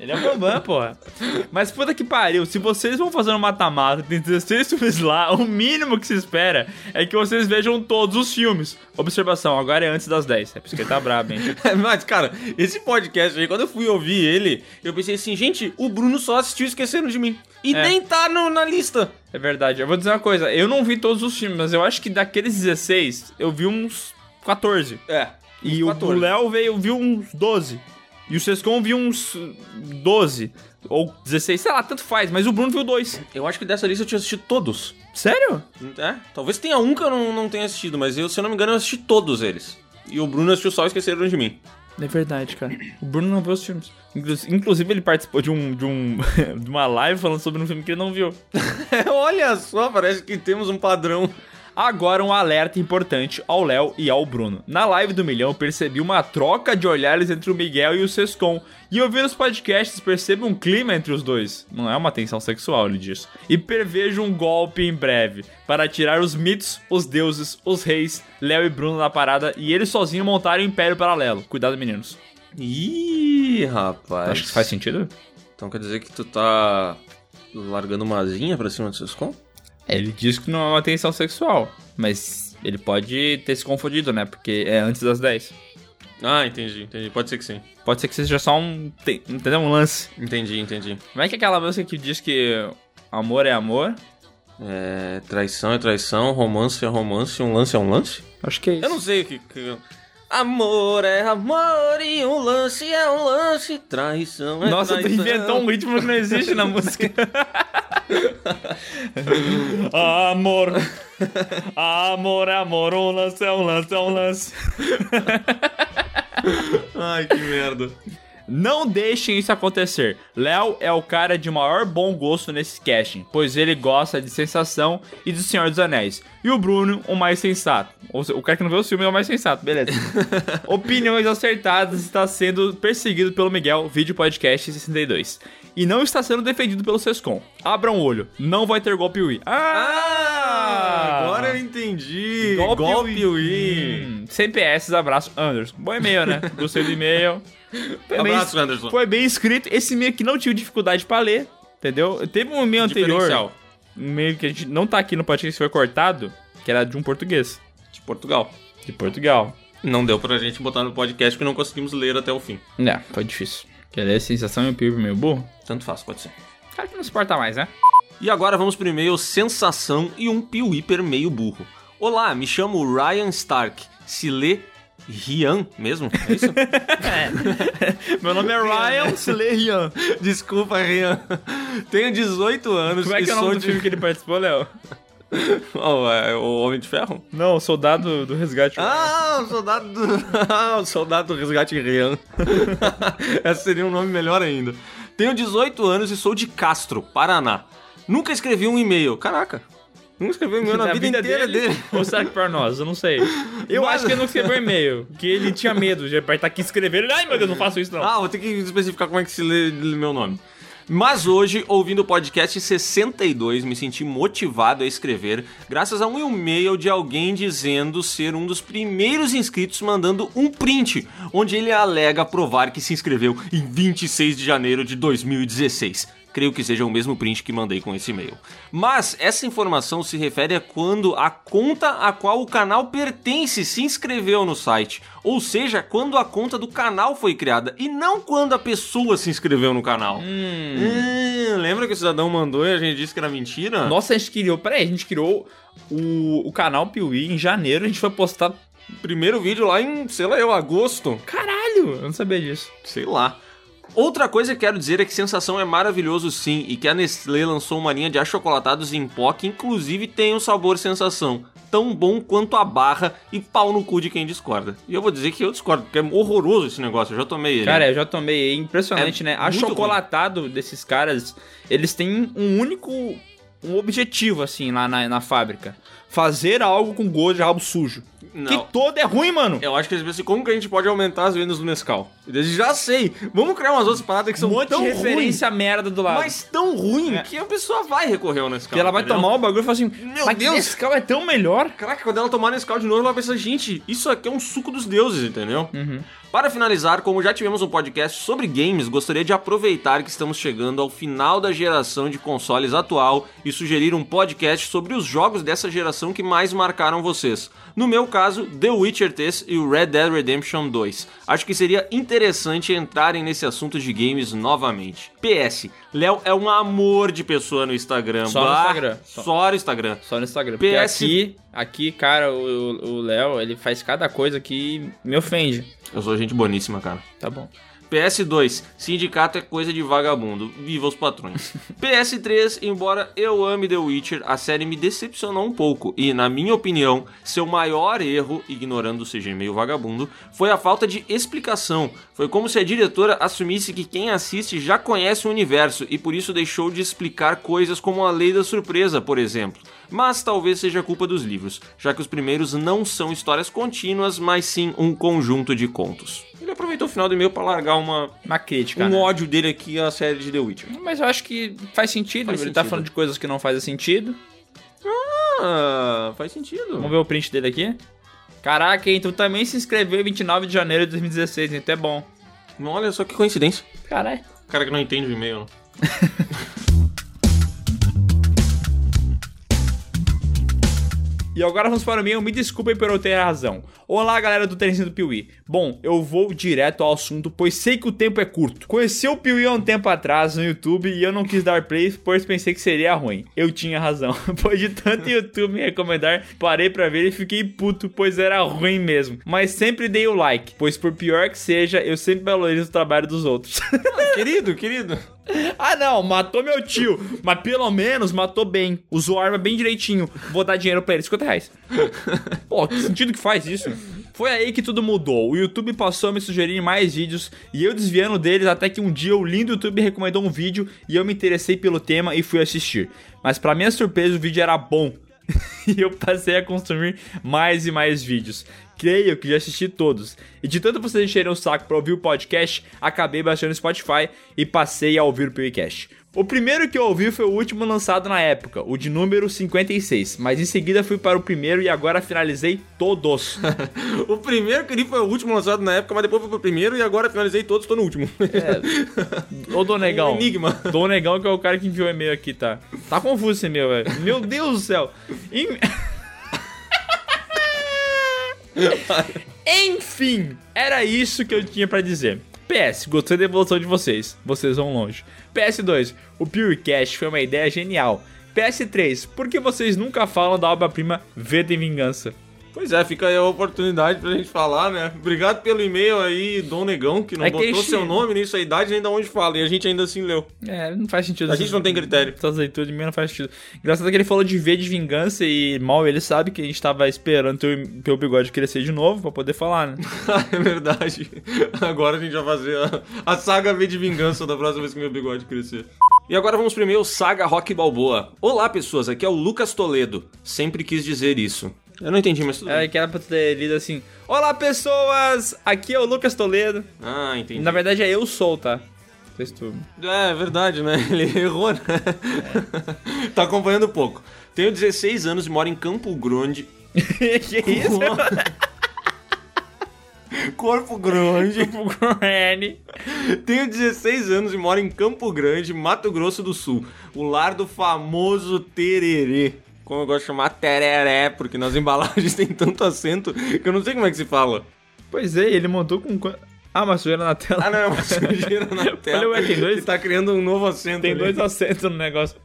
C: Ele é um bambam, porra. Mas puta que pariu, se vocês vão fazer um mata-mata, tem 16 filmes lá, o mínimo que se espera é que vocês vejam todos os filmes. Observação, agora é antes das 10. É por isso que ele tá brabo, hein? <laughs>
A: Mas, cara, esse podcast aí, quando eu fui ouvir ele, eu pensei assim, gente, o Bruno só assistiu Esqueceram de Mim. E
C: É.
A: nem tá no- na lista.
C: É verdade. Eu vou dizer uma coisa, eu não vi todos os filmes, mas eu acho que daqueles 16, eu vi uns 14.
A: É.
C: E o-
A: 14.
C: o Léo veio, viu uns 12. E o Sescon viu uns 12. Ou 16, sei lá, tanto faz, mas o Bruno viu dois.
A: Eu acho que dessa lista eu tinha assistido todos.
C: Sério?
A: É, talvez tenha um que eu não, não tenha assistido, mas eu, se eu não me engano, eu assisti todos eles. E o Bruno assistiu só Esqueceram de Mim.
C: É verdade, cara. O Bruno não viu os filmes. Inclu- Inclusive, ele participou de um, de um <laughs> de uma live falando sobre um filme que ele não viu. <laughs>
A: Olha só, parece que temos um padrão.
C: Agora um alerta importante ao Léo e ao Bruno. Na live do milhão eu percebi uma troca de olhares entre o Miguel e o Sescon. E ouvindo os podcasts percebo um clima entre os dois. Não é uma tensão sexual, ele diz. E prevejo um golpe em breve. Para tirar os mitos, os deuses, os reis, Léo e Bruno na parada e eles sozinhos montarem o Império Paralelo. Cuidado, meninos.
A: Ih, rapaz.
C: Acho que isso faz sentido.
A: Então quer dizer que tu tá largando uma asinha pra cima do seus com?
C: Ele diz que não é uma tensão sexual, mas ele pode ter se confundido, né? Porque é antes das 10.
A: Ah, entendi, entendi. Pode ser que sim.
C: Pode ser que seja só um, entendeu? Um lance.
A: Entendi, entendi.
C: Como é que é aquela música que diz que amor é amor?
A: É, traição é traição, romance é romance, um lance é um lance?
C: Acho que é isso.
A: Eu não sei o que. que- Amor é amor e um lance é um lance, traição é
C: Nossa, tu
A: traição.
C: inventou um ritmo que não existe na música. <laughs> amor. Amor é amor, um lance é um lance, é um lance.
A: Ai, que merda.
C: Não deixem isso acontecer. Léo é o cara de maior bom gosto nesse casting, pois ele gosta de sensação e do Senhor dos Anéis. E o Bruno, o mais sensato. O cara que não vê o filme é o mais sensato, beleza. <laughs> Opiniões acertadas está sendo perseguido pelo Miguel, vídeo podcast 62. E não está sendo defendido pelo Sescom. Abram o olho, não vai ter golpe Wii.
A: Ah, agora eu entendi.
C: Golpe,
A: Golpe
C: Wii.
A: Wii.
C: Hum, sem PS, abraço, Anderson. Bom e-mail, né? Gostei <laughs> do e-mail. Foi bem-
A: Abraço, Anderson.
C: Foi bem escrito. Esse e-mail aqui não tive dificuldade pra ler, entendeu? Teve um e-mail anterior, um e-mail que a gente não tá aqui no podcast, foi cortado, que era de um português.
A: De Portugal.
C: De Portugal.
A: Não deu pra gente botar no podcast porque não conseguimos ler até o fim.
C: É, foi difícil. Quer ler sensação e o PIB meio burro?
A: Tanto faz, pode ser.
C: Cara que não se porta mais, né?
A: E agora vamos pro e-mail Sensação e um piuíper meio burro. Olá, me chamo Ryan Stark. Se lê Rian mesmo? É isso? <laughs> <laughs>
C: Meu nome é Ryan Slerian.
A: Desculpa, Rian. Tenho 18 anos
C: Como é que
A: e
C: é o nome
A: sou
C: do
A: de...
C: filme que ele participou, Léo? <laughs>
A: Oh, é o Homem de Ferro?
C: Não, Soldado do Resgate.
A: Ah, o soldado do... Ah, o soldado do resgate Rian. Esse seria um nome melhor ainda. Tenho 18 anos e sou de Castro, Paraná. Nunca escrevi um e-mail. Caraca. Nunca escrevi um e-mail <laughs> na
C: Da
A: vida, inteira dele.
C: Ou será que pra nós? Eu não sei. <laughs> Eu
A: Mas-
C: acho que ele não escreveu e-mail. Que ele tinha medo de apertar aqui e escrever. Ele, Ai, meu Deus, não faço isso não.
A: Ah, vou ter que especificar como é que se lê meu nome. Mas hoje, ouvindo o podcast 62, me senti motivado a escrever graças a um e-mail de alguém dizendo ser um dos primeiros inscritos mandando um print, onde ele alega provar que se inscreveu em 26 de janeiro de 2016. Creio que seja o mesmo print que mandei com esse e-mail. Mas essa informação se refere a quando a conta a qual o canal pertence se inscreveu no site. Ou seja, quando a conta do canal foi criada e não quando a pessoa se inscreveu no canal. Hum, lembra que o cidadão mandou e a gente disse que era mentira?
C: Nossa, a gente criou. Peraí, a gente criou o, o canal Piuí em janeiro. A gente foi postar.
A: Primeiro vídeo lá em, sei lá, eu, agosto.
C: Caralho! Eu não sabia disso.
A: Sei lá. Outra coisa que quero dizer é que Sensação é maravilhoso sim e que a Nestlé lançou uma linha de achocolatados em pó que inclusive tem o sabor Sensação. Tão bom quanto a barra e pau no cu de quem discorda. E eu vou dizer que eu discordo, porque é horroroso esse negócio, eu já tomei ele.
C: Cara, eu já tomei. É impressionante,
A: É
C: né? Achocolatado desses caras, eles têm um único um objetivo, assim, lá na, na fábrica. Fazer algo com gosto de rabo sujo.
A: Não.
C: Que todo é ruim, mano.
A: Eu acho que eles pensam assim, como que a gente pode aumentar as vendas do Nescau? Eles já sei. Vamos criar umas outras paradas que são
C: um monte
A: tão
C: de referência merda do lado.
A: mas tão ruim
C: É.
A: que a pessoa vai recorrer ao Nescau.
C: que ela vai
A: entendeu?
C: tomar o bagulho e falar assim:
A: Meu
C: mas
A: Deus!
C: Nescau é tão melhor.
A: Caraca, quando ela tomar Nescau de novo, ela vai pensar, gente, isso aqui é um suco dos deuses, entendeu?
C: Uhum.
A: Para finalizar, como já tivemos um podcast sobre games, gostaria de aproveitar que estamos chegando ao final da geração de consoles atual e sugerir um podcast sobre os jogos dessa geração que mais marcaram vocês. No meu caso, The Witcher 3 e o Red Dead Redemption 2. Acho que seria interessante entrarem nesse assunto de games novamente. PS, Léo é um amor de pessoa no Instagram.
C: Só no
A: Bah,
C: Instagram.
A: Só no Instagram.
C: Só no Instagram. Porque
A: PS
C: aqui, aqui, cara, o o Léo, ele faz cada coisa que me ofende.
A: Eu sou gente boníssima, cara.
C: Tá bom.
A: PS2, sindicato é coisa de vagabundo. Viva os patrões. <laughs> PS3, embora eu ame The Witcher, a série me decepcionou um pouco e, na minha opinião, seu maior erro, ignorando o CG meio vagabundo, foi a falta de explicação. Foi como se a diretora assumisse que quem assiste já conhece o universo e por isso deixou de explicar coisas como a lei da surpresa, por exemplo. Mas talvez seja culpa dos livros, já que os primeiros não são histórias contínuas, mas sim um conjunto de contos. Ele aproveitou o final do e-mail para largar uma,
C: Uma crítica.
A: um
C: né?
A: ódio dele aqui à série de The Witcher.
C: Mas eu acho que faz sentido.
A: Faz
C: ele tá
A: sentido.
C: falando de coisas que não fazem sentido.
A: Ah, faz sentido.
C: Vamos ver o print dele aqui. Caraca, tu também se inscreveu em 29 de janeiro de 2016, então é bom.
A: Olha só que coincidência.
C: Caralho.
A: O cara que não entende o e-mail. né? <laughs>
C: E agora vamos para o e-mail, me desculpem por eu ter razão. Olá, galera do Trezinho do Piuí. Bom, eu vou direto ao assunto, pois sei que o tempo é curto. Conheci o Piuí há um tempo atrás no YouTube e eu não quis dar play, pois pensei que seria ruim. Eu tinha razão, <laughs> pois de tanto YouTube me recomendar, parei pra ver e fiquei puto, pois era ruim mesmo. Mas sempre dei o like, pois por pior que seja, eu sempre valorizo o trabalho dos outros. <laughs>
A: querido, querido. <laughs>
C: Ah, não, matou meu tio. Mas pelo menos matou bem. Usou a arma bem direitinho. Vou dar dinheiro pra ele, 50 reais. <laughs> Pô, que sentido que faz isso? Foi aí que tudo mudou. O YouTube passou a me sugerir mais vídeos e eu desviando deles até que um dia o lindo YouTube recomendou um vídeo e eu me interessei pelo tema e fui assistir. Mas pra minha surpresa o vídeo era bom. <laughs> e eu passei a consumir mais e mais vídeos. Creio que já assisti todos. E de tanto vocês encherem o saco pra ouvir o podcast, acabei baixando o Spotify e passei a ouvir o podcast. O primeiro que eu ouvi foi o último lançado na época, o de número 56, mas em seguida fui para o primeiro e agora finalizei todos. <laughs>
A: O primeiro que eu li foi o último lançado na época, mas depois foi pro primeiro e agora finalizei todos, tô no último.
C: Ô Dom <laughs> Negão.
A: Um enigma.
C: Dom Negão que é o cara que enviou o e-mail aqui, tá? Tá confuso esse e-mail, velho. Meu Deus do céu. Em- <laughs> <laughs> Enfim, era isso que eu tinha pra dizer. PS, gostei da evolução de vocês. Vocês vão longe. PS2, o Purecast foi uma ideia genial. PS3, por que vocês nunca falam da obra-prima V de Vingança?
A: Pois é, fica aí a oportunidade pra gente falar, né? Obrigado pelo e-mail aí, Dom Negão, que não
C: É que
A: botou seu nome nisso, a idade nem da onde fala, e a gente ainda assim leu.
C: É, não faz sentido.
A: A gente não tem critério.
C: Essas leituras de mim não faz sentido. Engraçado que ele falou de V de vingança e mal ele sabe que a gente tava esperando teu, teu bigode crescer de novo pra poder falar, né? <laughs>
A: é verdade. Agora a gente vai fazer a, a saga V de vingança da próxima vez que meu bigode crescer. E agora vamos pro e-mail Saga Rock Balboa. Olá, pessoas, aqui é o Lucas Toledo. Sempre quis dizer isso. Eu não entendi, mas tudo
C: É
A: bem.
C: que era pra ter lido assim: Olá pessoas, aqui é o Lucas Toledo.
A: Ah, entendi.
C: Na verdade é eu sou, tá? Não sei se tu-
A: É, verdade, né? <laughs> Ele errou, né? <laughs> tá acompanhando pouco. Tenho 16 anos e moro em Campo Grande. <laughs>
C: que isso?
A: Corpo Grande.
C: Grande.
A: Tenho 16 anos e moro em Campo Grande, Mato Grosso do Sul. O lar do famoso tererê. Como eu gosto de chamar tereré, porque nas embalagens <laughs> tem tanto acento que eu não sei como é que se fala.
C: Pois é, ele montou com. Ah, mas sujeira na tela.
A: Ah, não, é uma sujeira na <laughs> tela.
C: Olha, ué, tem dois-
A: Ele tá criando um novo acento.
C: Tem
A: ali.
C: dois acentos no negócio.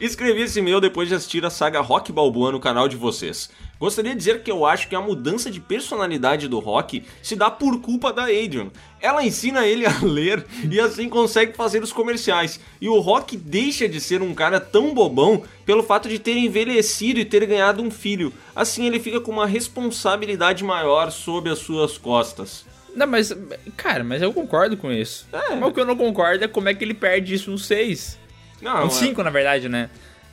A: Escrevi esse e-mail depois de assistir a saga Rock Balboa no canal de vocês. Gostaria de dizer que eu acho que a mudança de personalidade do Rock se dá por culpa da Adrian. Ela ensina ele a <laughs> ler e assim consegue fazer os comerciais. E o Rock deixa de ser um cara tão bobão pelo fato de ter envelhecido e ter ganhado um filho. Assim ele fica com uma responsabilidade maior sobre as suas costas.
C: Não, mas. Cara, mas eu concordo com isso.
A: É.
C: Mas o que eu não concordo é como é que ele perde isso no 6.
A: Não,
C: No
A: é-
C: 5, na verdade, né?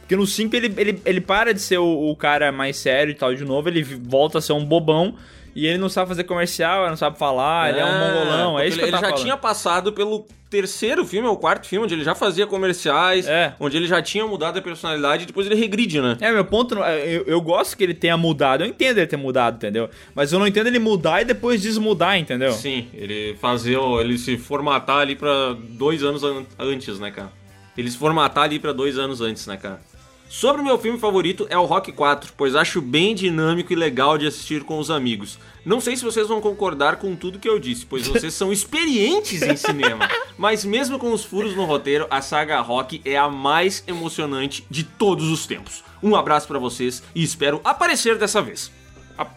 C: Porque no 5 ele, ele, ele para de ser o, o cara mais sério e tal de novo, ele volta a ser um bobão e ele não sabe fazer comercial, ele não sabe falar, ele é um mongolão,
A: porque
C: é isso
A: ele, ele já
C: falando.
A: tinha passado pelo terceiro filme, ou quarto filme, onde ele já fazia comerciais,
C: É.
A: onde ele já tinha mudado a personalidade e depois ele regride, né?
C: É, meu ponto, não- eu, eu gosto que ele tenha mudado, eu entendo ele ter mudado, entendeu? Mas eu não entendo ele mudar e depois desmudar, entendeu?
A: Sim, ele fazer, ele se formatar ali pra dois anos an- antes, né, cara? Ele se formatar ali pra dois anos antes, né, cara? Sobre o meu filme favorito é o Rock 4, pois acho bem dinâmico e legal de assistir com os amigos. Não sei se vocês vão concordar com tudo que eu disse, pois <laughs> vocês são experientes em cinema. Mas mesmo com os furos no roteiro, a saga Rock é a mais emocionante de todos os tempos. Um abraço pra vocês e espero aparecer dessa vez.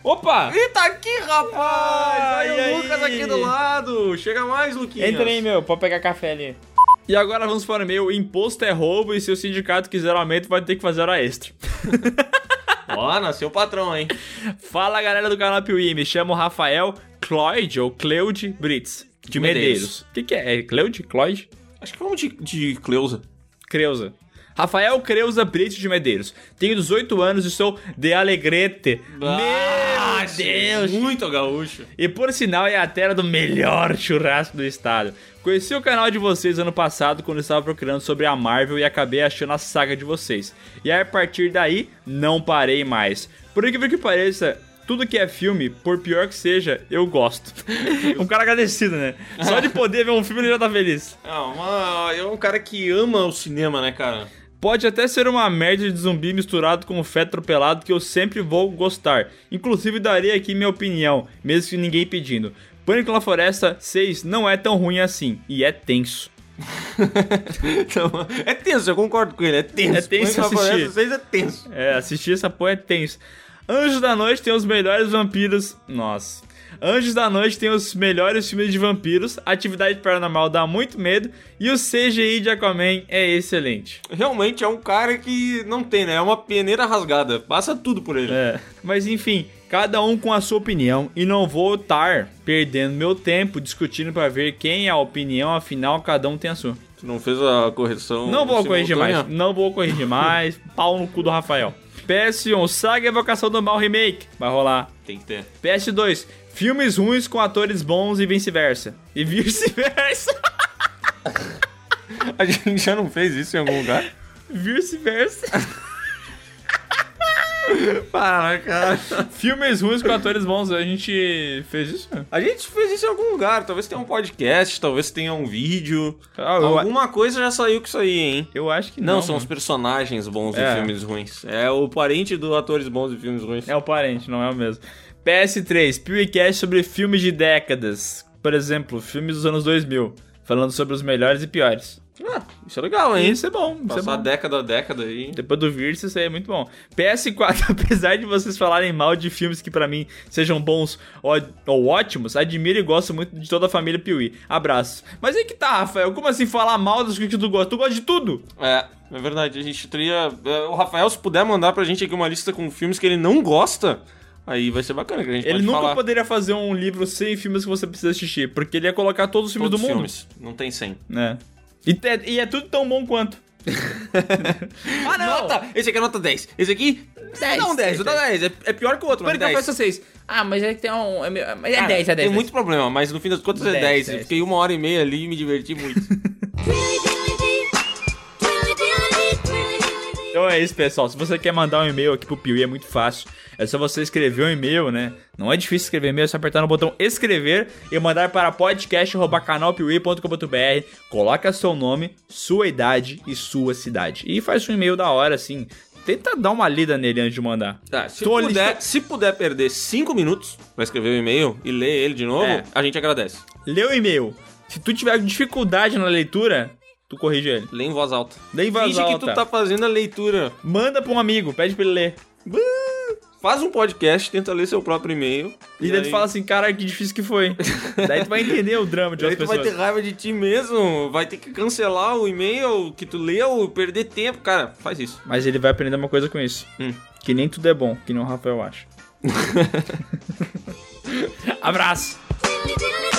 C: Opa!
A: E tá aqui, rapaz!
C: Ai,
A: Olha o. Lucas aqui do lado! Chega mais, Luquinhas!
C: Entra aí, meu, pode pegar café ali. E agora vamos para o e-mail. Imposto é roubo e se o sindicato quiser aumento vai ter que fazer hora extra. <laughs>
A: Ó, nasceu o patrão, hein?
C: Fala galera do canal Piuí, me chamo Rafael Cloyd ou Cleude Brits, de
A: Medeiros.
C: O que, que é? É Cleude? Cloyd?
A: Acho que vamos de, de Cleusa.
C: Creuza. Rafael Creuza Brito de Medeiros. Tenho 18 anos e sou de Alegrete.
A: Ah,
C: Meu Deus!
A: Muito gaúcho.
C: E por sinal é a terra do melhor churrasco do estado. Conheci o canal de vocês ano passado quando estava procurando sobre a Marvel e acabei achando a saga de vocês. E aí, a partir daí, não parei mais. Por incrível que pareça, tudo que é filme, por pior que seja, eu gosto. <laughs> um cara agradecido, né? Só de poder ver um filme ele já tá feliz.
A: É, uma, é um cara que ama o cinema, né, cara?
C: Pode até ser uma merda de zumbi misturado com feto atropelado que eu sempre vou gostar. Inclusive daria aqui minha opinião, mesmo que ninguém pedindo. Pânico na Floresta 6 não é tão ruim assim, e é tenso. <laughs>
A: Então, é tenso, eu concordo com ele. É tenso.
C: É tenso
A: Pânico na Floresta
C: assistir.
A: 6 é tenso.
C: É, assistir essa porra é tenso. Anjos da Noite tem os melhores vampiros. Nossa. Anjos da Noite tem os melhores filmes de vampiros. Atividade Paranormal dá muito medo. E o CGI de Aquaman é excelente.
A: Realmente é um cara que não tem, né? É uma peneira rasgada. Passa tudo por ele.
C: É. Mas enfim, Cada um com a sua opinião e não vou estar perdendo meu tempo discutindo pra ver quem é a opinião, afinal cada um tem a sua.
A: Tu não fez a correção
C: Não vou corrigir mais, não vou corrigir mais. <laughs> Pau no cu do Rafael. PS1, Saga Evocação do Mal Remake. Vai rolar.
A: Tem que ter.
C: PS2, filmes ruins com atores bons e vice-versa. E vice-versa. <laughs>
A: A gente já não fez isso em algum lugar?
C: Vice-versa.
A: Para, cara.
C: Filmes ruins com atores bons. A gente fez isso?
A: A gente fez isso em algum lugar. Talvez tenha um podcast, talvez tenha um vídeo.
C: Ah,
A: Alguma coisa já saiu com isso aí, hein?
C: Eu acho que
A: Não,
C: não.
A: são os
C: mano.
A: personagens bons
C: É.
A: de filmes ruins. É o parente do atores bons de filmes ruins.
C: É o parente, não é o mesmo. PS3, PewCast sobre filmes de décadas. Por exemplo, filmes dos anos 2000. Falando sobre os melhores e piores.
A: Ah, isso é legal, hein?
C: Isso é bom, isso é
A: Passar
C: bom.
A: década a década aí.
C: Depois do Virtus, isso aí é muito bom. PS4, <laughs> apesar de vocês falarem mal de filmes que pra mim sejam bons ou, ou ótimos, admiro e gosto muito de toda a família Piuí. Abraço. Mas aí que tá, Rafael, como assim falar mal coisas que tu gosta? Tu gosta de tudo?
A: É, é verdade. A gente teria. é, O Rafael, se puder mandar pra gente aqui uma lista com filmes que ele não gosta, aí vai ser bacana que a gente
C: Ele
A: pode
C: nunca
A: falar.
C: poderia fazer um livro sem filmes que você precisa assistir, porque ele ia colocar todos os filmes
A: Todos
C: do mundo.
A: filmes. Não tem 100.
C: né? E, te- e é tudo tão bom quanto. <laughs> ah, não!
A: Nota! Esse aqui é nota 10. Esse aqui.
C: 10,
A: não, 10, nota 10. É, é pior que o outro, mas
C: Pânico
A: 10.
C: Café 6. Ah, mas é que tem um. É, meio- mas é
A: Cara,
C: 10, é 10.
A: Tem muito problema, mas no fim das contas é
C: 10,
A: 10.
C: 10.
A: Eu fiquei uma hora e meia ali e me diverti muito. <laughs>
C: Então é isso, pessoal. Se você quer mandar um e-mail aqui pro Piuí, é muito fácil. É só você escrever um e-mail, né? Não é difícil escrever e-mail, é só apertar no botão escrever e mandar para podcast.canalpiuí.com.br. Coloca seu nome, sua idade e sua cidade. E faz um e-mail da hora, assim. Tenta dar uma lida nele antes de mandar.
A: Tá, se,
C: Tô
A: puder,
C: lista-
A: se puder perder 5 minutos pra escrever o e-mail e ler ele de novo,
C: É.
A: a gente agradece.
C: Lê o e-mail. Se tu tiver dificuldade na leitura, tu corrige ele.
A: Lê em voz alta.
C: Lê em voz
A: Finge
C: alta.
A: que tu tá fazendo a leitura.
C: Manda pra um amigo, pede pra ele ler.
A: Faz um podcast, tenta ler seu próprio e-mail.
C: E, daí tu fala assim, cara, que difícil que foi. <laughs> daí tu vai entender o drama de
A: Daí
C: outras
A: tu vai
C: pessoas.
A: ter raiva de ti mesmo, vai ter que cancelar o e-mail que tu leu, perder tempo. Cara, faz isso.
C: Mas ele vai aprender uma coisa com isso.
A: Hum.
C: Que nem tudo é bom, que nem o Rafael acha. <laughs> Abraço! <laughs>